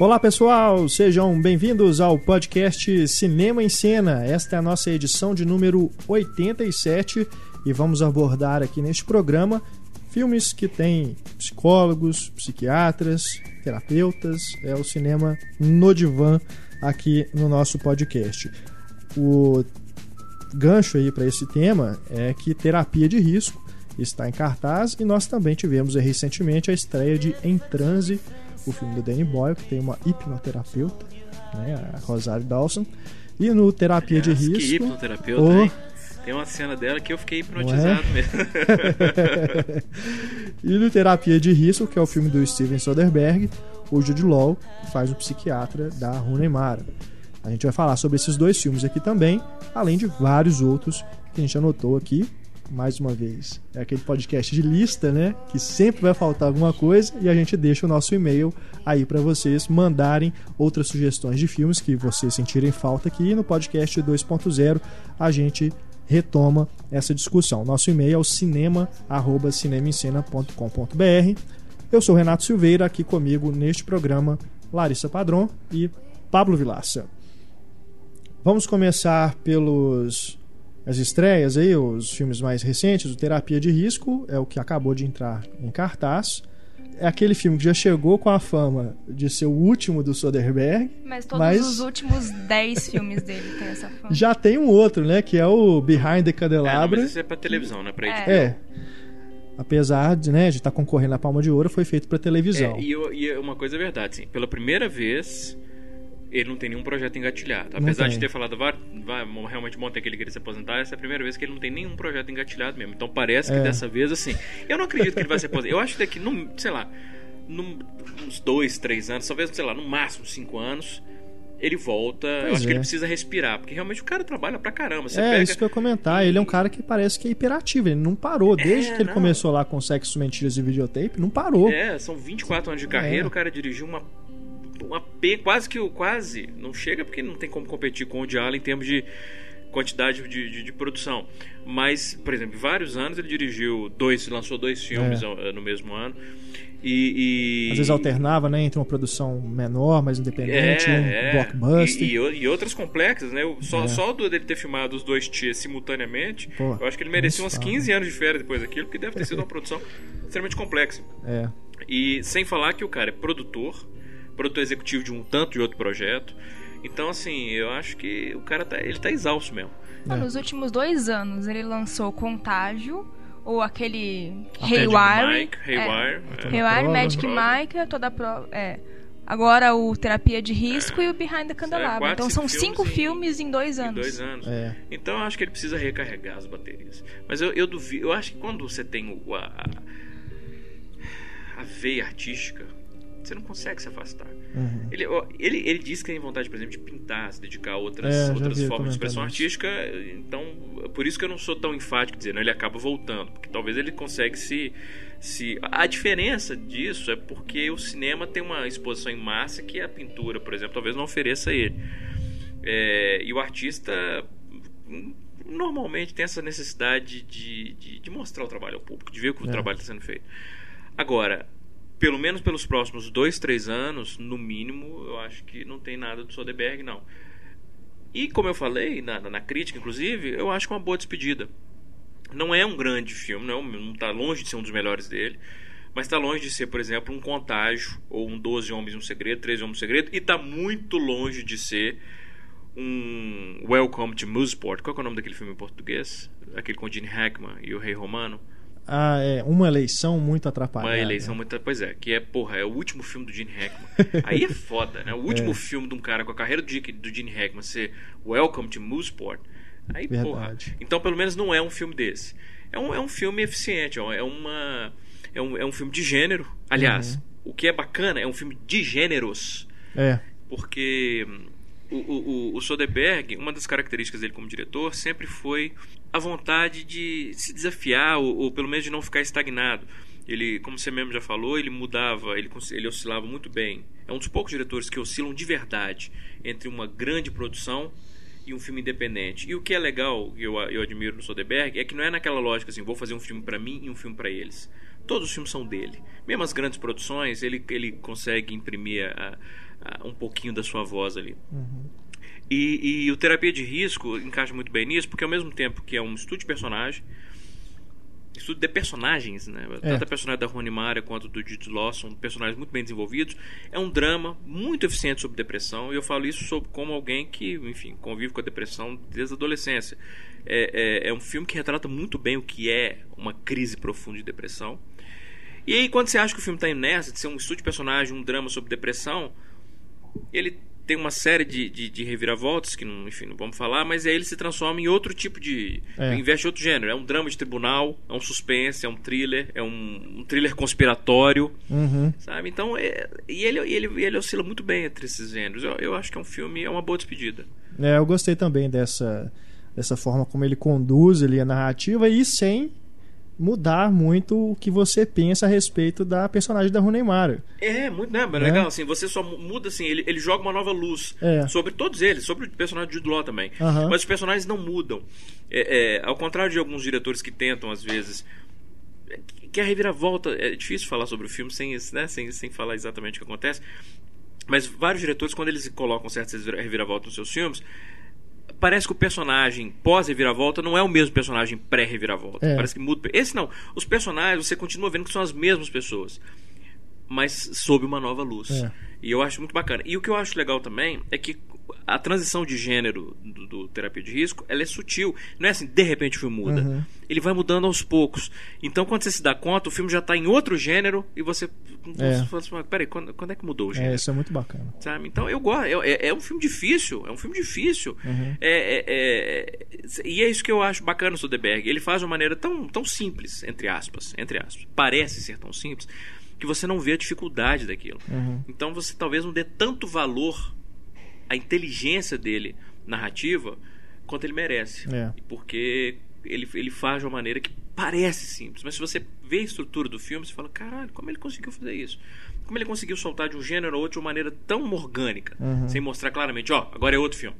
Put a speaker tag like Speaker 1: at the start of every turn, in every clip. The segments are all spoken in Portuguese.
Speaker 1: Olá pessoal, sejam bem-vindos ao podcast Cinema em Cena. Esta é a nossa edição de número 87 e vamos abordar aqui neste programa filmes que têm psicólogos, psiquiatras, terapeutas. É o cinema no divã aqui no nosso podcast. O gancho aí para esse tema é que terapia de risco está em cartaz e nós também tivemos recentemente a estreia de Em Transe, o filme do Danny Boyle, que tem uma hipnoterapeuta, né, a Rosário Dawson. E no Terapia
Speaker 2: Aliás,
Speaker 1: de
Speaker 2: Que
Speaker 1: Risco.
Speaker 2: hipnoterapeuta,
Speaker 1: Oh.
Speaker 2: hein? Tem uma cena dela que eu fiquei hipnotizado
Speaker 1: Não é?
Speaker 2: mesmo.
Speaker 1: e no Terapia de Risco, que é o filme do Steven Soderbergh, o Jude Law faz o psiquiatra da Rooney Mara. A gente vai falar sobre esses dois filmes aqui também, além de vários outros que a gente anotou aqui. Mais uma vez, é aquele podcast de lista, né? Que sempre vai faltar alguma coisa e a gente deixa o nosso e-mail aí para vocês mandarem outras sugestões de filmes que vocês sentirem falta aqui. No podcast 2.0 a gente retoma essa discussão. Nosso e-mail é o cinema@cinemaencena.com.br. Eu sou Renato Silveira, aqui comigo neste programa Larissa Padron e Pablo Vilaça. Vamos começar pelos as estreias aí, os filmes mais recentes, o Terapia de Risco é o que acabou de entrar em cartaz. É aquele filme que já chegou com a fama de ser o último do Soderbergh.
Speaker 3: Mas todos
Speaker 1: Mas-
Speaker 3: os últimos 10 filmes dele tem essa fama.
Speaker 1: Já tem um outro, né, que é o Behind the
Speaker 2: É, não,
Speaker 1: Candelabra.
Speaker 2: mas isso é pra televisão, né? Pra
Speaker 3: É.
Speaker 1: É. Apesar de né, de estar concorrendo à Palma de Ouro, foi feito para televisão.
Speaker 2: É, e, eu- e uma coisa é verdade, sim. Pela primeira vez, ele não tem nenhum projeto engatilhado. Apesar de ter falado, vai, vai, realmente ontem que ele queria se aposentar, essa é a primeira vez que ele não tem nenhum projeto engatilhado mesmo. Então parece que
Speaker 1: É.
Speaker 2: dessa vez, assim. Eu não acredito que ele vai se aposentar. Eu acho que daqui, num, sei lá, num, uns dois, três anos, talvez, sei lá, no máximo cinco anos. Ele volta, eu
Speaker 1: Pois
Speaker 2: acho que
Speaker 1: é.
Speaker 2: ele precisa respirar, porque realmente o cara trabalha pra caramba. Você
Speaker 1: É,
Speaker 2: pega,
Speaker 1: isso que eu ia comentar. Ele é um cara que parece que é hiperativo. Ele não parou. Desde
Speaker 2: É,
Speaker 1: que ele
Speaker 2: não.
Speaker 1: começou lá com sexo, mentiras e videotape, não parou.
Speaker 2: É, são 24 anos de carreira,
Speaker 1: É.
Speaker 2: o cara dirigiu uma uma P, quase que o quase, não chega porque não tem como competir com o de Allen em termos de quantidade de, de, de produção. Mas, por exemplo, em vários anos ele dirigiu dois, lançou dois filmes
Speaker 1: É.
Speaker 2: ao- no mesmo ano. E, e-
Speaker 1: Às vezes alternava, né, entre uma produção menor, mais independente, um
Speaker 2: é,
Speaker 1: blockbuster.
Speaker 2: E, e, e outras complexas, né? O- Só,
Speaker 1: É.
Speaker 2: só do dele ter filmado os dois tias simultaneamente,
Speaker 1: Pô,
Speaker 2: eu acho que ele merecia uns
Speaker 1: fala.
Speaker 2: 15 anos de férias depois daquilo, porque deve ter sido uma produção extremamente complexa.
Speaker 1: É.
Speaker 2: E sem falar que o cara é produtor, produtor executivo de um tanto de outro projeto. Então, assim, eu acho que o cara tá, ele tá exausto mesmo.
Speaker 3: Não,
Speaker 1: É.
Speaker 3: Nos últimos dois anos ele lançou Contágio, ou aquele
Speaker 2: Magic
Speaker 3: Haywire.
Speaker 2: Mike, Haywire,
Speaker 3: É.
Speaker 2: é.
Speaker 3: Haywire,
Speaker 1: Prova.
Speaker 3: Magic. Mike, é toda a prova. É. Agora o Terapia de Risco e o Behind the Candelabra.
Speaker 2: quatro,
Speaker 3: então são
Speaker 2: cinco
Speaker 3: cinco
Speaker 2: filmes
Speaker 3: filmes em dois
Speaker 2: em
Speaker 3: anos.
Speaker 2: dois anos.
Speaker 1: É.
Speaker 2: Então eu acho que ele precisa recarregar as baterias. Mas eu, eu duvido, eu acho que quando você tem o, a, a, a veia artística, você não consegue se afastar.
Speaker 1: Uhum.
Speaker 2: Ele, ele, ele diz que tem vontade, por exemplo, de pintar, se dedicar a outras,
Speaker 1: É,
Speaker 2: outras
Speaker 1: vi
Speaker 2: formas de expressão artística. Então, por isso que eu não sou tão enfático dizendo, ele acaba voltando. Porque talvez ele consegue se. se a diferença disso é porque o cinema tem uma exposição em massa que a pintura, por exemplo, talvez não ofereça a ele. É, e o artista hum, normalmente tem essa necessidade de, de, de mostrar o trabalho ao público, de ver que o
Speaker 1: É.
Speaker 2: trabalho está sendo feito. Agora, pelo menos pelos próximos dois, três anos, no mínimo, eu acho que não tem nada do Soderbergh, não. E como eu falei na, na, crítica, inclusive, eu acho que é uma boa despedida. Não é um grande filme, não, não tá longe de ser um dos melhores dele, mas está longe de ser, por exemplo, um Contágio ou um 12 Homens e um Segredo, 13 Homens e um Segredo, e está muito longe de ser um Welcome to Mooseport. Qual é o nome daquele filme em português? Aquele com Gene Hackman e o Rei Romano.
Speaker 1: Ah, é. Uma eleição muito atrapalhada.
Speaker 2: Uma eleição muito. Pois é, que é, porra, é o último filme do Gene Hackman. Aí é foda, né? O último
Speaker 1: É.
Speaker 2: filme de um cara com a carreira do Gene, do Gene Hackman ser Welcome to Mooseport. Aí, porra.
Speaker 1: Verdade.
Speaker 2: Então, pelo menos, não é um filme desse. É um, é um filme eficiente, ó, é uma. É um, é um filme de gênero. Aliás,
Speaker 1: Uhum.
Speaker 2: o que é bacana é um filme de gêneros.
Speaker 1: É.
Speaker 2: Porque hum, o, o, o Soderbergh, uma das características dele como diretor sempre foi a vontade de se desafiar ou, ou pelo menos de não ficar estagnado. Ele, como você mesmo já falou, ele mudava, ele, ele oscilava muito bem. É um dos poucos diretores que oscilam de verdade entre uma grande produção e um filme independente. E o que é legal, eu, eu admiro no Soderbergh, é que não é naquela lógica assim, vou fazer um filme para mim e um filme para eles. Todos os filmes são dele. Mesmo as grandes produções, ele, ele consegue imprimir a, a, um pouquinho da sua voz ali.
Speaker 1: Uhum.
Speaker 2: E, e o Terapia de Risco encaixa muito bem nisso, porque ao mesmo tempo que é um estudo de personagem, estudo de personagens, né?
Speaker 1: É.
Speaker 2: Tanto a personagem da Rony Mara quanto do Jude Lawson, personagens muito bem desenvolvidos. É um drama muito eficiente sobre depressão, e eu falo isso sobre, como alguém que, enfim, convive com a depressão desde a adolescência. É, é, é um filme que retrata muito bem o que é uma crise profunda de depressão. E aí, quando você acha que o filme está indo nessa, de ser um estudo de personagem, um drama sobre depressão, ele tem uma série de, de, de reviravoltas, que não, enfim, não vamos falar, mas aí ele se transforma em outro tipo de.
Speaker 1: É.
Speaker 2: investe outro gênero. É um drama de tribunal, é um suspense, é um thriller, é um, um thriller conspiratório,
Speaker 1: Uhum.
Speaker 2: sabe? Então, é, e ele, ele, ele oscila muito bem entre esses gêneros. Eu, eu acho que é um filme, é uma boa despedida.
Speaker 1: É, eu gostei também dessa, dessa forma como ele conduz ali a narrativa e sem mudar muito o que você pensa a respeito da personagem da Rooney Mara.
Speaker 2: É, muito, né?
Speaker 1: É.
Speaker 2: Legal, assim, você só mu- muda, assim, ele, ele joga uma nova luz
Speaker 1: É.
Speaker 2: sobre todos eles, sobre o personagem de Jude Law também. Mas os personagens não mudam. É, é, ao contrário de alguns diretores que tentam, às vezes, é, que a reviravolta, é difícil falar sobre o filme sem, né, sem, sem falar exatamente o que acontece, mas vários diretores, quando eles colocam certas reviravoltas nos seus filmes, parece que o personagem pós-reviravolta não é o mesmo personagem pré-reviravolta.
Speaker 1: É.
Speaker 2: Parece que muda. Esse não. Os personagens, você continua vendo que são as mesmas pessoas, mas sob uma nova luz.
Speaker 1: É.
Speaker 2: E eu acho muito bacana. E o que eu acho legal também é que a transição de gênero do, do terapia de risco, ela é sutil. Não é assim, de repente o filme muda.
Speaker 1: Uhum.
Speaker 2: Ele vai mudando aos poucos. Então, quando você se dá conta, o filme já está em outro gênero e você,
Speaker 1: É.
Speaker 2: você assim, "Mas peraí, quando, quando é que mudou o gênero?
Speaker 1: É, isso é muito bacana.
Speaker 2: Sabe? Então eu gosto. É, é- é um filme difícil. É um filme difícil.
Speaker 1: Uhum.
Speaker 2: É, é- é- e é isso que eu acho bacana no Soderbergh. Ele faz de uma maneira tão, tão simples, entre aspas, entre aspas. Parece ser tão simples que você não vê a dificuldade daquilo.
Speaker 1: Uhum.
Speaker 2: Então você talvez não dê tanto valor à inteligência dele narrativa quanto ele merece.
Speaker 1: É.
Speaker 2: Porque ele, ele faz de uma maneira que parece simples, mas se você vê a estrutura do filme, você fala: caralho, como ele conseguiu fazer isso? Como ele conseguiu soltar de um gênero a outro de uma maneira tão orgânica,
Speaker 1: Uhum.
Speaker 2: sem mostrar claramente: ó, agora é outro filme.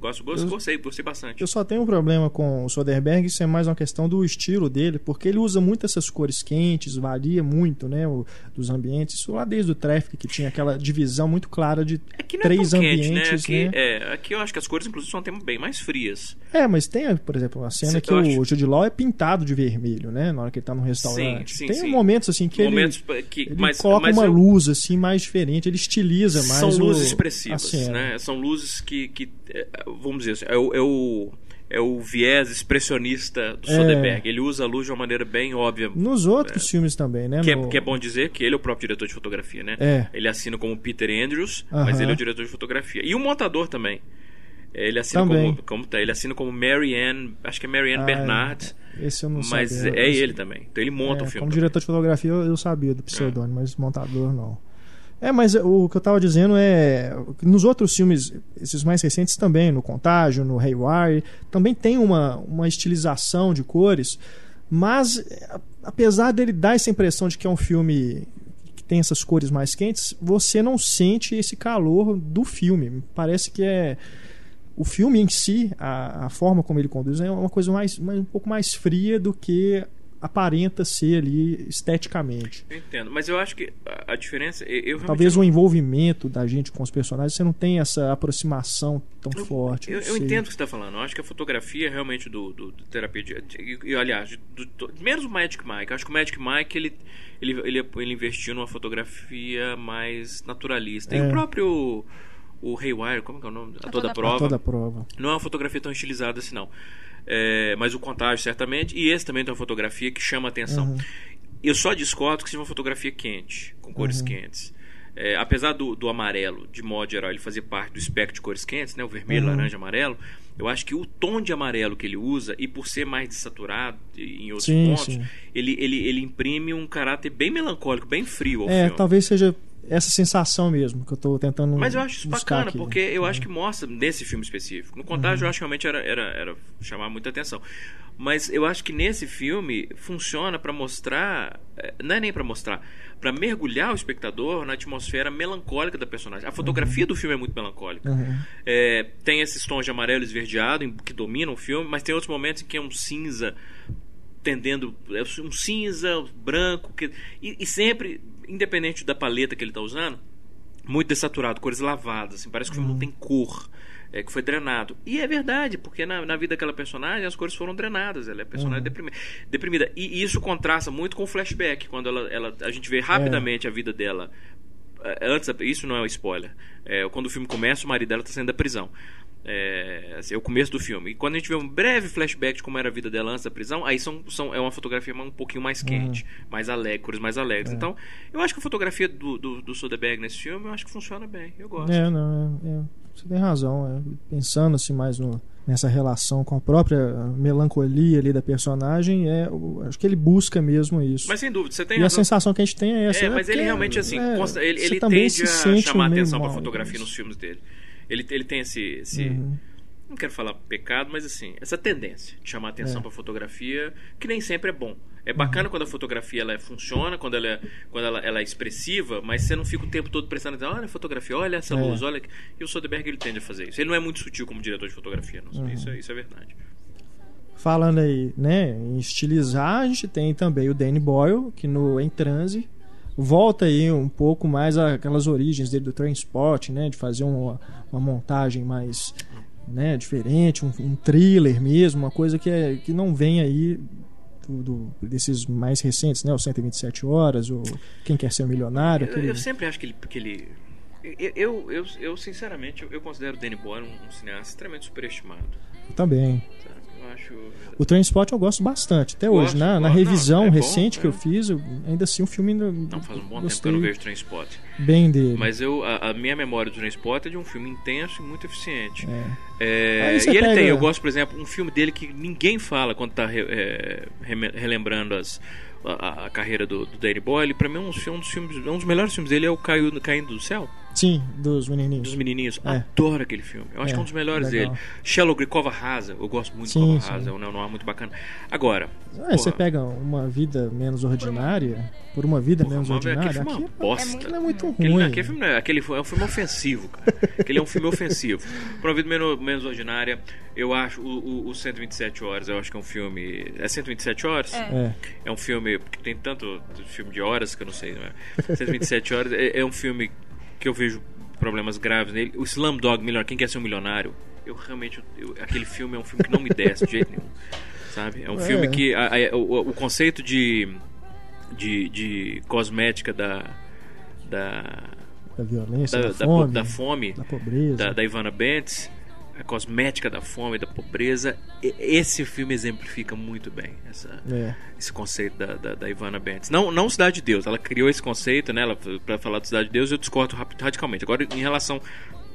Speaker 2: Gosto, gosto,
Speaker 1: Eu-
Speaker 2: gostei, gostei bastante.
Speaker 1: Eu só tenho um problema com o Soderbergh, isso é mais uma questão do estilo dele, porque ele usa muito essas cores quentes, varia muito, né, o- dos ambientes. Isso lá desde o Traffic, que tinha aquela divisão muito clara de
Speaker 2: É que não
Speaker 1: três
Speaker 2: é tão quente, né?
Speaker 1: ambientes,
Speaker 2: Aqui,
Speaker 1: né?
Speaker 2: É, aqui eu acho que as cores, inclusive, são até bem mais frias.
Speaker 1: É, mas tem, por exemplo, uma cena
Speaker 2: Sim,
Speaker 1: que o
Speaker 2: acho-
Speaker 1: Jude Law é pintado de vermelho, né, na hora que ele tá num restaurante.
Speaker 2: sim,
Speaker 1: tem
Speaker 2: sim.
Speaker 1: momentos assim que
Speaker 2: Momentos
Speaker 1: ele,
Speaker 2: que.
Speaker 1: ele
Speaker 2: mas,
Speaker 1: coloca
Speaker 2: mas
Speaker 1: uma
Speaker 2: eu-
Speaker 1: luz assim mais diferente, ele estiliza mais
Speaker 2: são
Speaker 1: o-
Speaker 2: luzes
Speaker 1: a
Speaker 2: expressivas, né? São luzes que, que é, vamos dizer assim, é o, é o, é o viés expressionista do
Speaker 1: É.
Speaker 2: Soderbergh. Ele usa a luz de uma maneira bem óbvia.
Speaker 1: Nos outros filmes também, né?
Speaker 2: Que é, que é bom dizer que ele é o próprio diretor de fotografia, né?
Speaker 1: É.
Speaker 2: Ele assina como Peter Andrews,
Speaker 1: Aham.
Speaker 2: mas ele é o diretor de fotografia. E o montador também. Ele assina
Speaker 1: Também.
Speaker 2: como, como tá, ele assina como Mary Ann, acho que é Mary Ann
Speaker 1: Ah,
Speaker 2: Bernard,
Speaker 1: Esse eu não
Speaker 2: mas
Speaker 1: sabia.
Speaker 2: é
Speaker 1: Esse-
Speaker 2: ele também. Então ele monta
Speaker 1: É,
Speaker 2: o filme.
Speaker 1: Como
Speaker 2: também.
Speaker 1: diretor de fotografia eu, eu sabia do pseudônimo, mas montador não. É, mas o que eu tava dizendo é. Nos outros filmes, esses mais recentes também, no Contágio, no Haywire, também tem uma, uma estilização de cores, mas é, apesar dele dar essa impressão de que é um filme que tem essas cores mais quentes, você não sente esse calor do filme. Parece que é. O filme em si, a, a forma como ele conduz, é uma coisa mais, mais- um pouco mais fria do que aparenta ser ali esteticamente.
Speaker 2: Eu entendo, mas eu acho que a, diferença. Eu,
Speaker 1: Talvez
Speaker 2: não-
Speaker 1: o envolvimento da gente com os personagens, você não tem essa aproximação tão
Speaker 2: Eu-
Speaker 1: forte.
Speaker 2: Eu, eu entendo o que você está falando. Eu acho que a fotografia realmente do, do, do terapia de, e, e, aliás, do, do- menos o Magic Mike. Eu acho que o Magic Mike ele, ele, ele, ele investiu numa fotografia mais naturalista. E
Speaker 1: É.
Speaker 2: o próprio o Haywire, como que é o nome? A,
Speaker 3: A
Speaker 2: toda
Speaker 3: Toda
Speaker 2: prova.
Speaker 1: Toda a prova.
Speaker 2: Não é uma fotografia tão estilizada assim, não. É, mas o contágio, certamente. E esse também tem uma fotografia que chama a atenção.
Speaker 1: Uhum.
Speaker 2: Eu só discordo que seja uma fotografia quente, com cores
Speaker 1: Uhum.
Speaker 2: quentes. É, apesar do, do amarelo, de modo geral, ele fazer parte do espectro de cores quentes, né? o vermelho,
Speaker 1: Uhum.
Speaker 2: laranja, amarelo, eu acho que o tom de amarelo que ele usa, e por ser mais desaturado em outros
Speaker 1: Sim,
Speaker 2: pontos,
Speaker 1: sim.
Speaker 2: Ele, ele, ele imprime um caráter bem melancólico, bem frio ao
Speaker 1: É,
Speaker 2: filme.
Speaker 1: talvez seja essa sensação mesmo que eu tô tentando
Speaker 2: Mas eu acho isso bacana,
Speaker 1: aqui.
Speaker 2: porque eu acho que mostra nesse filme específico. No Contágio, eu acho que realmente era, era, era chamar muita atenção. Mas eu acho que nesse filme funciona pra mostrar. eh, Não é nem pra mostrar, pra mergulhar o espectador na atmosfera melancólica da personagem. A fotografia do filme é muito melancólica.
Speaker 1: Uhum.
Speaker 2: É, tem esses tons de amarelo e esverdeado que dominam o filme, mas tem outros momentos em que é um cinza tendendo é um cinza branco que, e, e sempre independente da paleta que ele está usando muito desaturado cores lavadas assim, parece que o filme não tem cor é, que foi drenado. E é verdade porque na, na vida daquela personagem as cores foram drenadas ela é personagem deprimi- deprimida. E isso contrasta muito com o flashback quando ela, ela a gente vê rapidamente a vida dela. É, antes isso não é um spoiler É, quando o filme começa o marido dela está saindo da prisão é, assim, é o começo do filme e quando a gente vê um breve flashback de como era a vida dela antes da prisão aí são, são é uma fotografia um pouquinho mais quente mais alegre cores mais alegres então eu acho que a fotografia do, do, do Soderbergh nesse filme eu acho que funciona bem eu gosto
Speaker 1: É, não, é, é, você tem razão. é. pensando assim mais no, nessa relação com a própria melancolia ali da personagem, é, acho que ele busca mesmo isso.
Speaker 2: mas sem dúvida você tem
Speaker 1: e a
Speaker 2: razão
Speaker 1: sensação que a gente tem é essa.
Speaker 2: É,
Speaker 1: né?
Speaker 2: mas ele
Speaker 1: Porque,
Speaker 2: realmente, assim,
Speaker 1: é,
Speaker 2: consta- ele, ele tende
Speaker 1: se
Speaker 2: a chamar atenção pra
Speaker 1: mal,
Speaker 2: fotografia nos filmes dele. Ele, ele tem esse. esse
Speaker 1: Uhum.
Speaker 2: Não quero falar pecado, mas assim, essa tendência de chamar atenção
Speaker 1: É.
Speaker 2: pra fotografia, que nem sempre é bom. É
Speaker 1: Uhum.
Speaker 2: bacana quando a fotografia ela funciona, quando, ela é, quando ela, ela é expressiva, mas você não fica o tempo todo prestando atenção, olha a fotografia, olha essa
Speaker 1: É.
Speaker 2: luz, olha. aqui." E o Soderbergh ele tende a fazer isso. Ele não é muito sutil como diretor de fotografia, não.
Speaker 1: Uhum.
Speaker 2: Isso, é, isso é verdade.
Speaker 1: Falando aí, né, em estilizar, a gente tem também o Danny Boyle, que no Em Transe volta aí um pouco mais aquelas origens dele do Trainspot, né, de fazer uma, uma montagem mais né, diferente, um, um thriller mesmo, uma coisa que, é, que não vem aí do, do- desses mais recentes, né, o 127 Horas, o Quem Quer Ser um Milionário,
Speaker 2: Eu,
Speaker 1: aquele-
Speaker 2: eu sempre acho que ele. Que ele eu, eu, eu, eu, sinceramente, eu, eu considero o Danny Boyle um, um cineasta extremamente superestimado.
Speaker 1: também.
Speaker 2: sabe? Acho.
Speaker 1: O Trainspot eu gosto bastante, até
Speaker 2: Gosto,
Speaker 1: hoje, na, na
Speaker 2: gosto.
Speaker 1: revisão
Speaker 2: Não, é bom,
Speaker 1: recente que
Speaker 2: é.
Speaker 1: eu fiz, eu- ainda assim o filme ainda
Speaker 2: Não, faz um bom tempo que eu não vejo Trainspot.
Speaker 1: bem dele.
Speaker 2: Mas eu, a, a minha memória do Trainspot é de um filme intenso e muito eficiente.
Speaker 1: É.
Speaker 2: É, e ele
Speaker 1: pega-
Speaker 2: tem, eu gosto, por exemplo, um filme dele que ninguém fala quando tá re- é, relembrando as, a, a- carreira do, do Danny Boyle. Pra mim, é um, dos- um dos filmes, um dos melhores filmes dele é o Caindo do Céu,
Speaker 1: Sim, dos menininhos.
Speaker 2: dos menininhos.
Speaker 1: É.
Speaker 2: Adoro aquele filme. Eu acho
Speaker 1: É,
Speaker 2: que é um dos melhores
Speaker 1: legal.
Speaker 2: dele. Shallow Grikova Rasa, eu gosto muito
Speaker 1: Sim,
Speaker 2: de Cova
Speaker 1: sim.
Speaker 2: Rasa, é um neo-noir muito bacana. Agora,
Speaker 1: É, você pega uma vida menos ordinária, por uma vida
Speaker 2: porra,
Speaker 1: menos
Speaker 2: aquele
Speaker 1: ordinária,
Speaker 2: filme é
Speaker 1: aqui
Speaker 2: uma bosta.
Speaker 1: aquilo é muito
Speaker 2: Aquele,
Speaker 1: ruim.
Speaker 2: aquele filme, não é, aquele foi- é um filme ofensivo, cara. aquele é um filme ofensivo. Pra uma vida menos, menos ordinária, eu acho o, o, o 127 Horas, eu acho que é um filme. É 127 Horas?
Speaker 3: É.
Speaker 1: É,
Speaker 2: É um filme. Porque tem tanto filme de horas que eu não sei, não é? 127 Horas é, é um filme que eu vejo problemas graves nele. O Slumdog Millionaire, Quem Quer Ser um Milionário? Eu realmente. eu- aquele filme é um filme que não me desce de jeito nenhum. Sabe? É um
Speaker 1: É.
Speaker 2: filme que. a- a- o, o conceito de. De, de cosmética da. Da.
Speaker 1: da violência,
Speaker 2: Da,
Speaker 1: da,
Speaker 2: da,
Speaker 1: fome,
Speaker 2: da fome
Speaker 1: da pobreza.
Speaker 2: da, da Ivana Bentes, a cosmética da fome, da pobreza. E- Esse filme exemplifica muito bem essa,
Speaker 1: É.
Speaker 2: esse conceito da, da, da Ivana Bentes. Não, não Cidade de Deus, ela criou esse conceito, né? Ela, pra falar de Cidade de Deus, eu discordo radicalmente. Agora, em relação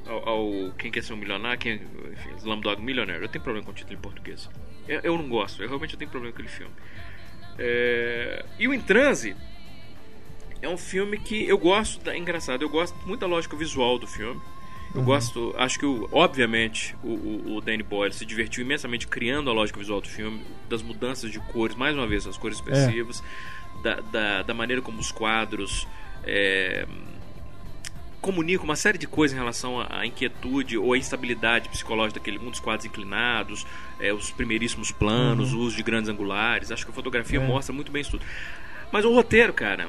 Speaker 2: ao, ao Quem Quer Ser um Milionário, quem, enfim, Slumdog Millionaire, eu tenho problema com o título em português. Eu, eu não gosto, eu realmente tenho problema com aquele filme. É, e o Em Transe é um filme que eu gosto, da, é engraçado, eu gosto muito da lógica visual do filme. Eu gosto, acho que, o- obviamente, o, o, o Danny Boyle se divertiu imensamente criando a lógica visual do filme, das mudanças de cores, mais uma vez, as cores expressivas, da, da, da maneira como os quadros é, comunicam uma série de coisas em relação à à inquietude ou à instabilidade psicológica daquele mundo, os quadros inclinados, é, os primeiríssimos planos, o uso de grandes angulares. Acho que a fotografia
Speaker 1: É.
Speaker 2: mostra muito bem isso tudo. Mas o roteiro, cara,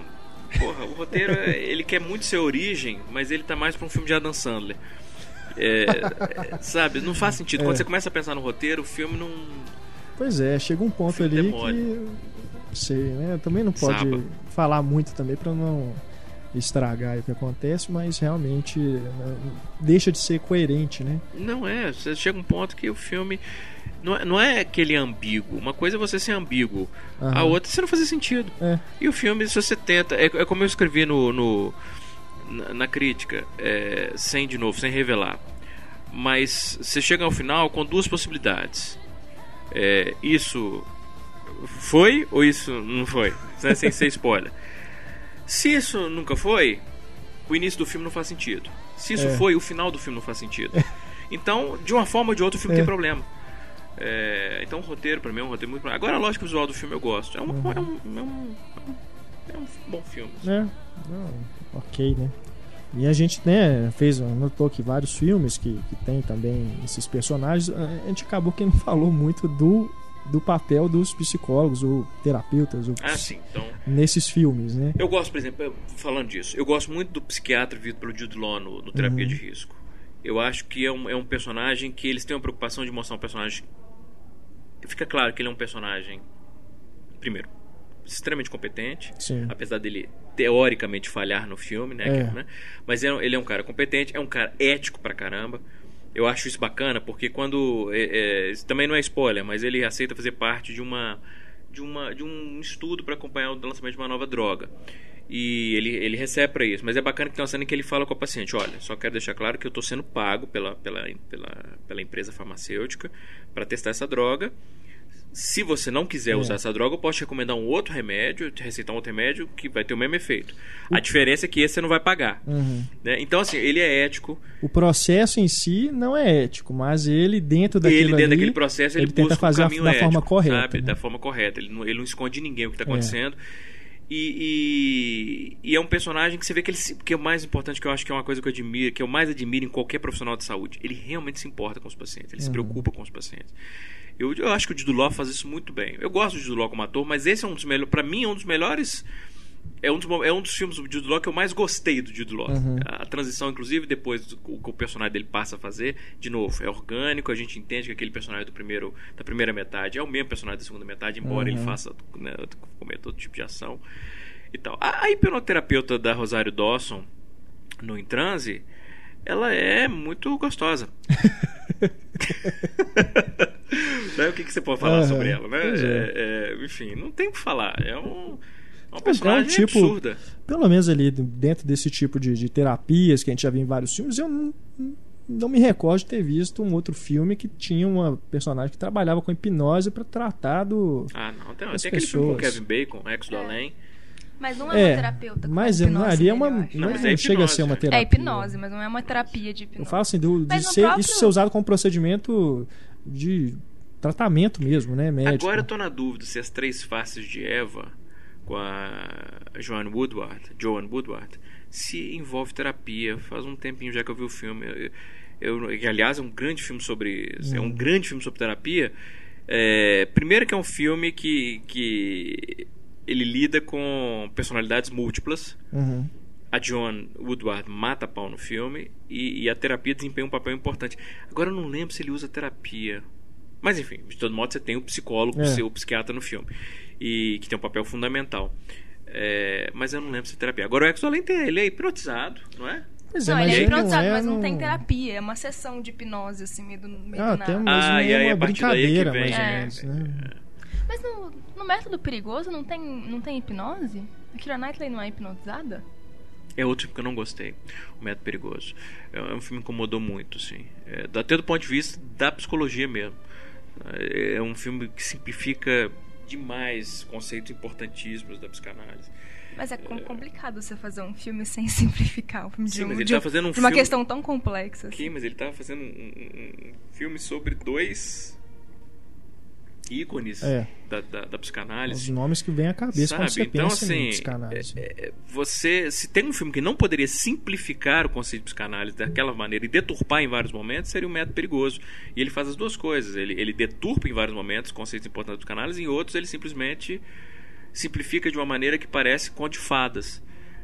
Speaker 2: porra, o roteiro é- ele quer muito ser origem, mas ele tá mais pra um filme de Adam Sandler. É, é, sabe, não faz sentido. Quando
Speaker 1: É.
Speaker 2: você começa a pensar no roteiro, o filme não.
Speaker 1: Pois é, chega um ponto ali
Speaker 2: Demora.
Speaker 1: que. Sei, né? Também não pode
Speaker 2: Saba.
Speaker 1: falar muito também pra não estragar o que acontece, mas realmente né, deixa de ser coerente, né?
Speaker 2: Não é. Você chega um ponto que o filme. Não é, não é que ele é ambíguo. Uma coisa é você ser ambíguo, a
Speaker 1: Aham.
Speaker 2: outra é você não fazer sentido.
Speaker 1: É.
Speaker 2: E o filme, se você tenta. É, é como eu escrevi no, no- na, na crítica, é, sem de novo, sem revelar. Mas você chega ao final com duas possibilidades. É, isso foi ou isso não foi? Sem ser spoiler. Se isso nunca foi, o início do filme não faz sentido. Se isso
Speaker 1: É.
Speaker 2: foi, o final do filme não faz sentido. Então, de uma forma ou de outra, o filme
Speaker 1: É.
Speaker 2: tem problema. É, então, o roteiro, pra mim, é um roteiro muito. Agora, lógico que o visual do filme eu gosto. É um,
Speaker 1: Uhum.
Speaker 2: é um, é um, é um bom filme.
Speaker 1: É, não, ok, né? E a gente, né, fez, notou que vários filmes que, que tem também esses personagens, a gente acabou que não falou muito do, do papel dos psicólogos ou terapeutas ou
Speaker 2: Ah, sim. Então,
Speaker 1: nesses filmes, né?
Speaker 2: eu gosto, por exemplo, falando disso, eu gosto muito do psiquiatra vivido pelo Jude Law no, no Terapia
Speaker 1: Uhum.
Speaker 2: de Risco. Eu acho que é um, é um personagem que eles têm uma preocupação de mostrar um personagem. Fica claro que ele é um personagem, primeiro, extremamente competente.
Speaker 1: Sim.
Speaker 2: apesar dele teoricamente falhar no filme, né?
Speaker 1: É.
Speaker 2: né? Mas é- ele é um cara competente, é um cara ético pra caramba. Eu acho isso bacana porque quando é, é, também não é spoiler, mas ele aceita fazer parte de uma de uma de um estudo para acompanhar o lançamento de uma nova droga. E ele, ele recebe para isso, mas é bacana que tem uma cena em que ele fala com a paciente: Olha, só quero deixar claro que eu estou sendo pago pela, pela, pela, pela empresa farmacêutica para testar essa droga. Se você não quiser
Speaker 1: É.
Speaker 2: usar essa droga, eu posso te recomendar um outro remédio, te receitar um outro remédio que vai ter o mesmo efeito. A diferença é que esse você não vai pagar.
Speaker 1: Uhum.
Speaker 2: né? Então, assim, ele é ético.
Speaker 1: O processo em si não é ético, mas ele dentro daquilo
Speaker 2: ele, dentro
Speaker 1: ali,
Speaker 2: daquele processo, ele,
Speaker 1: ele tenta
Speaker 2: busca
Speaker 1: fazer
Speaker 2: um
Speaker 1: a-
Speaker 2: caminho
Speaker 1: da
Speaker 2: ético,
Speaker 1: forma correta,
Speaker 2: Sabe?
Speaker 1: né?
Speaker 2: Da forma correta. Ele não, ele não esconde ninguém o que está
Speaker 1: É.
Speaker 2: acontecendo. E, e, e é um personagem que você vê que ele se, que é o mais importante que eu acho que é uma coisa que eu admiro, que eu mais admiro em qualquer profissional de saúde. Ele realmente se importa com os pacientes, ele se
Speaker 1: Uhum.
Speaker 2: preocupa com os pacientes. Eu, eu acho que o Jude Law faz isso muito bem. Eu gosto do Jude Law como ator, mas esse é um dos melhores, para mim é um dos melhores é um, dos, é um dos filmes do Jude Law que eu mais gostei do Jude Law.
Speaker 1: Uhum.
Speaker 2: A transição, inclusive, depois do o que o personagem dele passa a fazer, de novo, é orgânico, a gente entende que aquele personagem do primeiro, da primeira metade é o mesmo personagem da segunda metade, embora
Speaker 1: Uhum.
Speaker 2: ele faça, né, cometa todo tipo de ação e tal. A, a hipnoterapeuta da Rosário Dawson, no Em Transe, ela é muito gostosa. Né, O que, que você pode falar sobre ela, né?
Speaker 1: é.
Speaker 2: É, é, enfim, não tem o que falar. É um, uma
Speaker 1: É um
Speaker 2: personagem
Speaker 1: tipo-
Speaker 2: absurda.
Speaker 1: Pelo menos ali dentro desse tipo de, de terapias que a gente já viu em vários filmes, eu não, não me recordo de ter visto um outro filme que tinha uma personagem que trabalhava com hipnose para tratar do.
Speaker 2: Ah, não. Tem, tem aquele filme com. Kevin Bacon, Ex do
Speaker 3: É.
Speaker 2: Além.
Speaker 3: Mas não é,
Speaker 1: É,
Speaker 3: uma terapeuta. com
Speaker 1: mas
Speaker 3: hipnose
Speaker 1: ali é uma.
Speaker 3: eu
Speaker 1: Não,
Speaker 3: acho.
Speaker 2: Não, mas é
Speaker 1: não chega a ser
Speaker 2: hipnose,
Speaker 1: uma
Speaker 2: né?
Speaker 1: terapia.
Speaker 3: É hipnose, mas não é uma terapia de
Speaker 1: Eu
Speaker 3: hipnose.
Speaker 1: falo assim, do, de
Speaker 3: Mas
Speaker 1: ser,
Speaker 3: próprio-
Speaker 1: isso ser usado como procedimento de tratamento mesmo, né? Médico.
Speaker 2: Agora eu tô na dúvida se as três faces de Eva com a Joan Woodward, Joan Woodward, se envolve terapia. Faz um tempinho já que eu vi o filme. Eu, eu- aliás, é um grande filme sobre. É
Speaker 1: Uhum.
Speaker 2: um grande filme sobre terapia. É, primeiro que é um filme que, que ele lida com personalidades múltiplas.
Speaker 1: Uhum.
Speaker 2: A Joan Woodward mata pau no filme e, e a terapia desempenha um papel importante. Agora eu não lembro se ele usa terapia. Mas enfim, de todo modo você tem o psicólogo,
Speaker 1: É.
Speaker 2: o psiquiatra no filme. E que tem um papel fundamental. É, mas eu não lembro se é terapia. Agora o Exo Além tem, ele é hipnotizado, não é?
Speaker 1: Pois é,
Speaker 3: Não,
Speaker 1: mas
Speaker 3: ele é hipnotizado,
Speaker 1: é
Speaker 3: mas não
Speaker 1: no-
Speaker 3: tem terapia. É uma sessão de hipnose, assim, meio do, meio
Speaker 1: Ah,
Speaker 3: do
Speaker 1: até
Speaker 3: nada.
Speaker 1: mesmo
Speaker 2: Ah, e aí,
Speaker 1: uma
Speaker 2: a partir daí que
Speaker 1: brincadeira,
Speaker 2: vem,
Speaker 1: mais ou
Speaker 3: é.
Speaker 1: menos. Né?
Speaker 3: Mas no, no método perigoso não tem, não tem hipnose? A Kira Knightley não é hipnotizada?
Speaker 2: É outro filme que eu não gostei. O Método Perigoso. É um filme que incomodou muito, assim. É, até do ponto de vista da psicologia mesmo. É é um filme que simplifica demais conceitos importantíssimos da psicanálise.
Speaker 3: Mas é com- complicado você fazer um filme sem simplificar. Um filme de,
Speaker 2: Sim,
Speaker 3: um-
Speaker 2: mas ele
Speaker 3: de
Speaker 2: tá fazendo um
Speaker 3: de uma
Speaker 2: filme-
Speaker 3: questão tão complexa. assim.
Speaker 2: Mas ele tava fazendo um, um- um filme sobre dois ícones
Speaker 1: É.
Speaker 2: da, da, da
Speaker 1: Os
Speaker 2: psicanálise.
Speaker 1: nomes que vêm à cabeça
Speaker 2: Sabe?
Speaker 1: quando você
Speaker 2: Então,
Speaker 1: pensa
Speaker 2: assim,
Speaker 1: em psicanálise.
Speaker 2: é- é- você se tem um filme que não poderia simplificar o conceito de psicanálise daquela maneira e deturpar em vários momentos, seria um método perigoso. E ele faz as duas coisas. Ele, ele deturpa em vários momentos conceitos importantes da psicanálise, e em outros ele simplesmente simplifica de uma maneira que parece conto de fadas.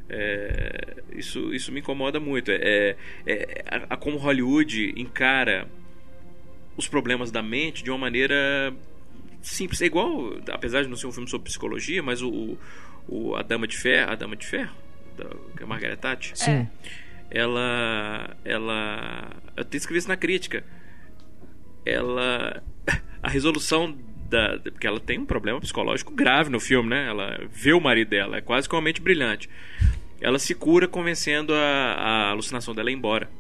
Speaker 2: É, isso, isso me incomoda muito. É, é, a, a como Hollywood encara os problemas da mente de uma maneira simples. É igual, apesar de não ser um filme sobre psicologia, mas o, o a Dama de Ferro, a Dama de Ferro, da, que é a Margaret Thatcher,
Speaker 1: Sim.
Speaker 2: ela, ela, eu até escrevi isso na crítica. Ela, a resolução da, porque ela tem um problema psicológico grave no filme, né? Ela vê o marido dela, é quase que uma mente brilhante. Ela se cura convencendo a, a alucinação dela a ir embora.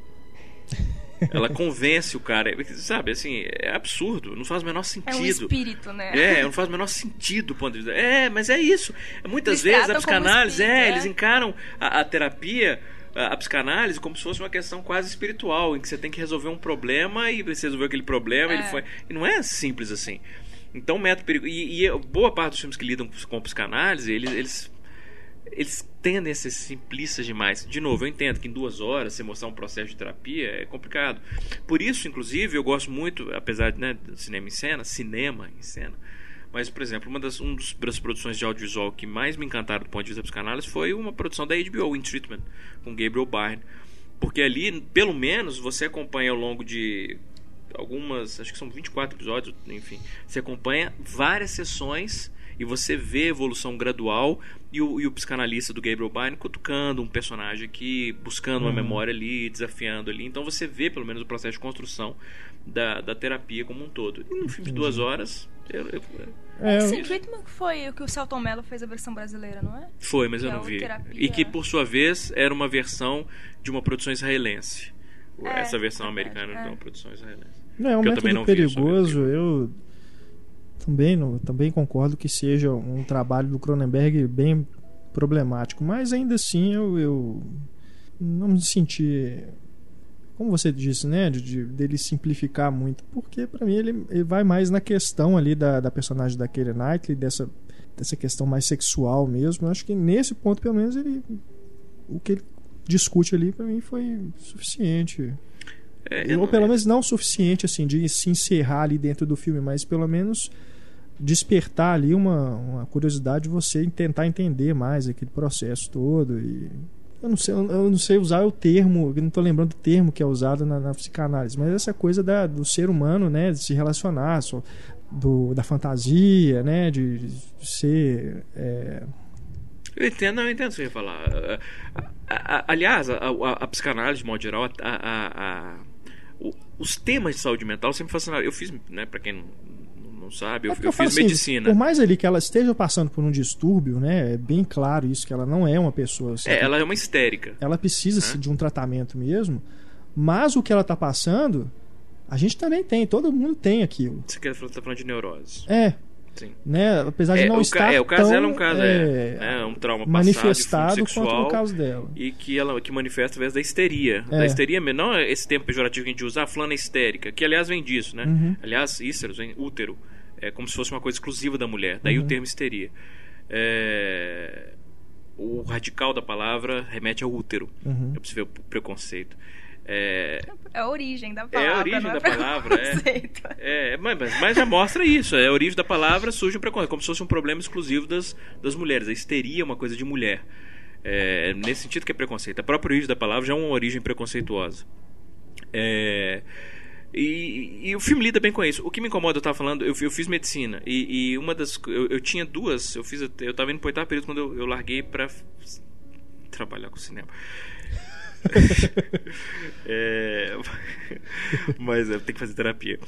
Speaker 2: Ela convence o cara, sabe? Assim, é absurdo, não faz o menor
Speaker 3: É um
Speaker 2: sentido.
Speaker 3: espírito, né?
Speaker 2: É, não faz o menor sentido do ponto de vista. É, mas é isso. Muitas
Speaker 3: Eles
Speaker 2: vezes a psicanálise,
Speaker 3: espírito,
Speaker 2: é,
Speaker 3: é.
Speaker 2: eles encaram a, a terapia a, a psicanálise como se fosse uma questão quase espiritual, em que você tem que resolver um problema e você resolveu aquele problema,
Speaker 3: É.
Speaker 2: ele foi. E não é simples assim. Então, método perigo. E, e boa parte dos filmes que lidam com psicanálise, eles, eles, eles tendem a ser simplistas demais. De novo, eu entendo que em duas horas você mostrar um processo de terapia é complicado. Por isso, inclusive, eu gosto muito, apesar de né, cinema em cena, cinema em cena. Mas, por exemplo, uma das, um dos, das produções de audiovisual que mais me encantaram do ponto de vista psicanálise foi uma produção da HBO, In Treatment, com Gabriel Byrne. Porque ali, pelo menos, você acompanha ao longo de algumas, acho que são 24 episódios, enfim, você acompanha várias sessões e você vê a evolução gradual e o, e o psicanalista do Gabriel Byrne cutucando um personagem aqui, buscando uma memória ali, desafiando ali. Então você vê pelo menos o processo de construção da, da terapia como um todo. E num filme de duas horas, eu- eu-
Speaker 1: É,
Speaker 3: Sim, Treatment foi o que o Celton Mello fez a versão brasileira, não é?
Speaker 2: foi, mas eu
Speaker 3: Que é
Speaker 2: não
Speaker 3: o
Speaker 2: vi.
Speaker 3: terapia.
Speaker 2: E que por sua vez era uma versão de uma produção israelense.
Speaker 3: É,
Speaker 2: Essa versão americana
Speaker 3: é.
Speaker 2: de uma produção israelense.
Speaker 1: Não, é um
Speaker 2: Que eu também
Speaker 1: método
Speaker 2: eu
Speaker 1: perigoso. Eu também, não, também concordo que seja um trabalho do Cronenberg bem problemático, mas ainda assim eu, eu não me senti, como você disse, né, de, de- dele simplificar muito, porque pra mim ele, ele vai mais na questão ali da, da personagem da Keira Knightley, dessa, dessa questão mais sexual mesmo. Eu acho que nesse ponto, pelo menos, ele o que ele discute ali pra mim foi suficiente.
Speaker 2: É,
Speaker 1: Ou pelo menos não suficiente assim de se encerrar ali dentro do filme, mas pelo menos despertar ali uma, uma curiosidade de você tentar entender mais aquele processo todo e eu não sei, eu não sei usar o termo, eu não estou lembrando do termo que é usado na, na psicanálise, mas essa coisa da, do ser humano, né, de se relacionar, só, do, da fantasia, né, de, de ser é,
Speaker 2: Eu entendo, eu entendo o que você ia falar. Aliás, a, a- a psicanálise, de modo geral, a- o- os temas de saúde mental sempre fascinaram. Eu fiz, né, pra quem não, não sabe, eu,
Speaker 1: É
Speaker 2: eu
Speaker 1: falo
Speaker 2: fiz
Speaker 1: assim,
Speaker 2: medicina.
Speaker 1: Por mais ali que ela esteja passando por um distúrbio, né? É bem claro isso, que ela não é uma pessoa. assim,
Speaker 2: É, ela é uma histérica.
Speaker 1: ela precisa
Speaker 2: Hã?
Speaker 1: de um tratamento mesmo, mas o que ela está passando, a gente também tem, todo mundo tem aquilo.
Speaker 2: Você quer tá falando de neurose.
Speaker 1: É,
Speaker 2: Sim.
Speaker 1: né? Apesar de
Speaker 2: É,
Speaker 1: não
Speaker 2: o,
Speaker 1: estar
Speaker 2: é, o caso
Speaker 1: tão,
Speaker 2: dela é um caso, é,
Speaker 1: é,
Speaker 2: é um trauma passado,
Speaker 1: manifestado
Speaker 2: de fundo
Speaker 1: quanto
Speaker 2: sexual,
Speaker 1: no caso dela.
Speaker 2: E que ela que manifesta através da histeria.
Speaker 1: É.
Speaker 2: Da histeria, mesmo, não é esse termo pejorativo que a gente usa, fulana é histérica, que aliás vem disso, né?
Speaker 1: Uhum.
Speaker 2: Aliás, ísteros, vem útero. É como se fosse uma coisa exclusiva da mulher. Daí
Speaker 1: Uhum.
Speaker 2: o termo histeria. É, O radical da palavra remete ao útero.
Speaker 1: Uhum.
Speaker 2: É você ver o preconceito. É,
Speaker 3: É a origem da
Speaker 2: é
Speaker 3: palavra.
Speaker 2: a origem
Speaker 3: não é
Speaker 2: da palavra, é.
Speaker 3: preconceito.
Speaker 2: É, mas, mas- mas já mostra isso. É a origem da palavra surge um preconceito, como se fosse um problema exclusivo das, das mulheres. A histeria é uma coisa de mulher. É, nesse sentido que é preconceito. A própria origem da palavra já é uma origem preconceituosa. É, e, e o filme lida bem com isso. O que me incomoda, eu estava falando, eu, eu fiz medicina. E, e uma das. Eu, eu tinha duas. Eu fiz eu estava indo para o oitavo período quando eu, eu larguei para trabalhar com cinema. É, mas eu tenho que fazer terapia.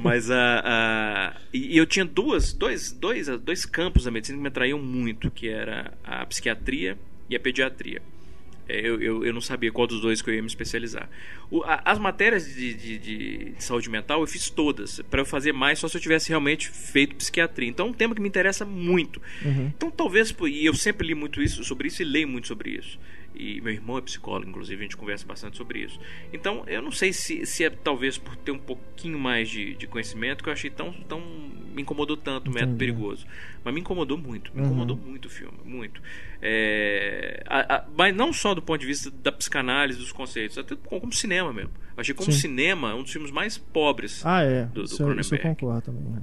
Speaker 2: Mas a, a e e eu tinha duas, dois, dois, dois campos da medicina que me atraíam muito, que era a psiquiatria e a pediatria. É, Eu, eu, eu não sabia qual dos dois que eu ia me especializar. O- a- as matérias de, de- de- de saúde mental eu fiz todas. Para eu fazer mais só se eu tivesse realmente feito psiquiatria. Então é um tema que me interessa muito.
Speaker 1: Uhum.
Speaker 2: Então talvez, e eu sempre li muito isso sobre isso e leio muito sobre isso. E meu irmão é psicólogo, inclusive, a gente conversa bastante sobre isso. Então eu não sei se, se é talvez por ter um pouquinho mais de, de conhecimento que eu achei tão, tão. me incomodou tanto o método perigoso. Mas me incomodou muito, me
Speaker 1: Uhum.
Speaker 2: incomodou muito o filme, muito. É, a- a- mas não só do ponto de vista da psicanálise, dos conceitos, até como, como cinema mesmo. Eu achei como
Speaker 1: Sim.
Speaker 2: cinema um dos filmes mais pobres.
Speaker 1: Ah, é.
Speaker 2: do- do
Speaker 1: isso, eu- isso eu concordo também. né?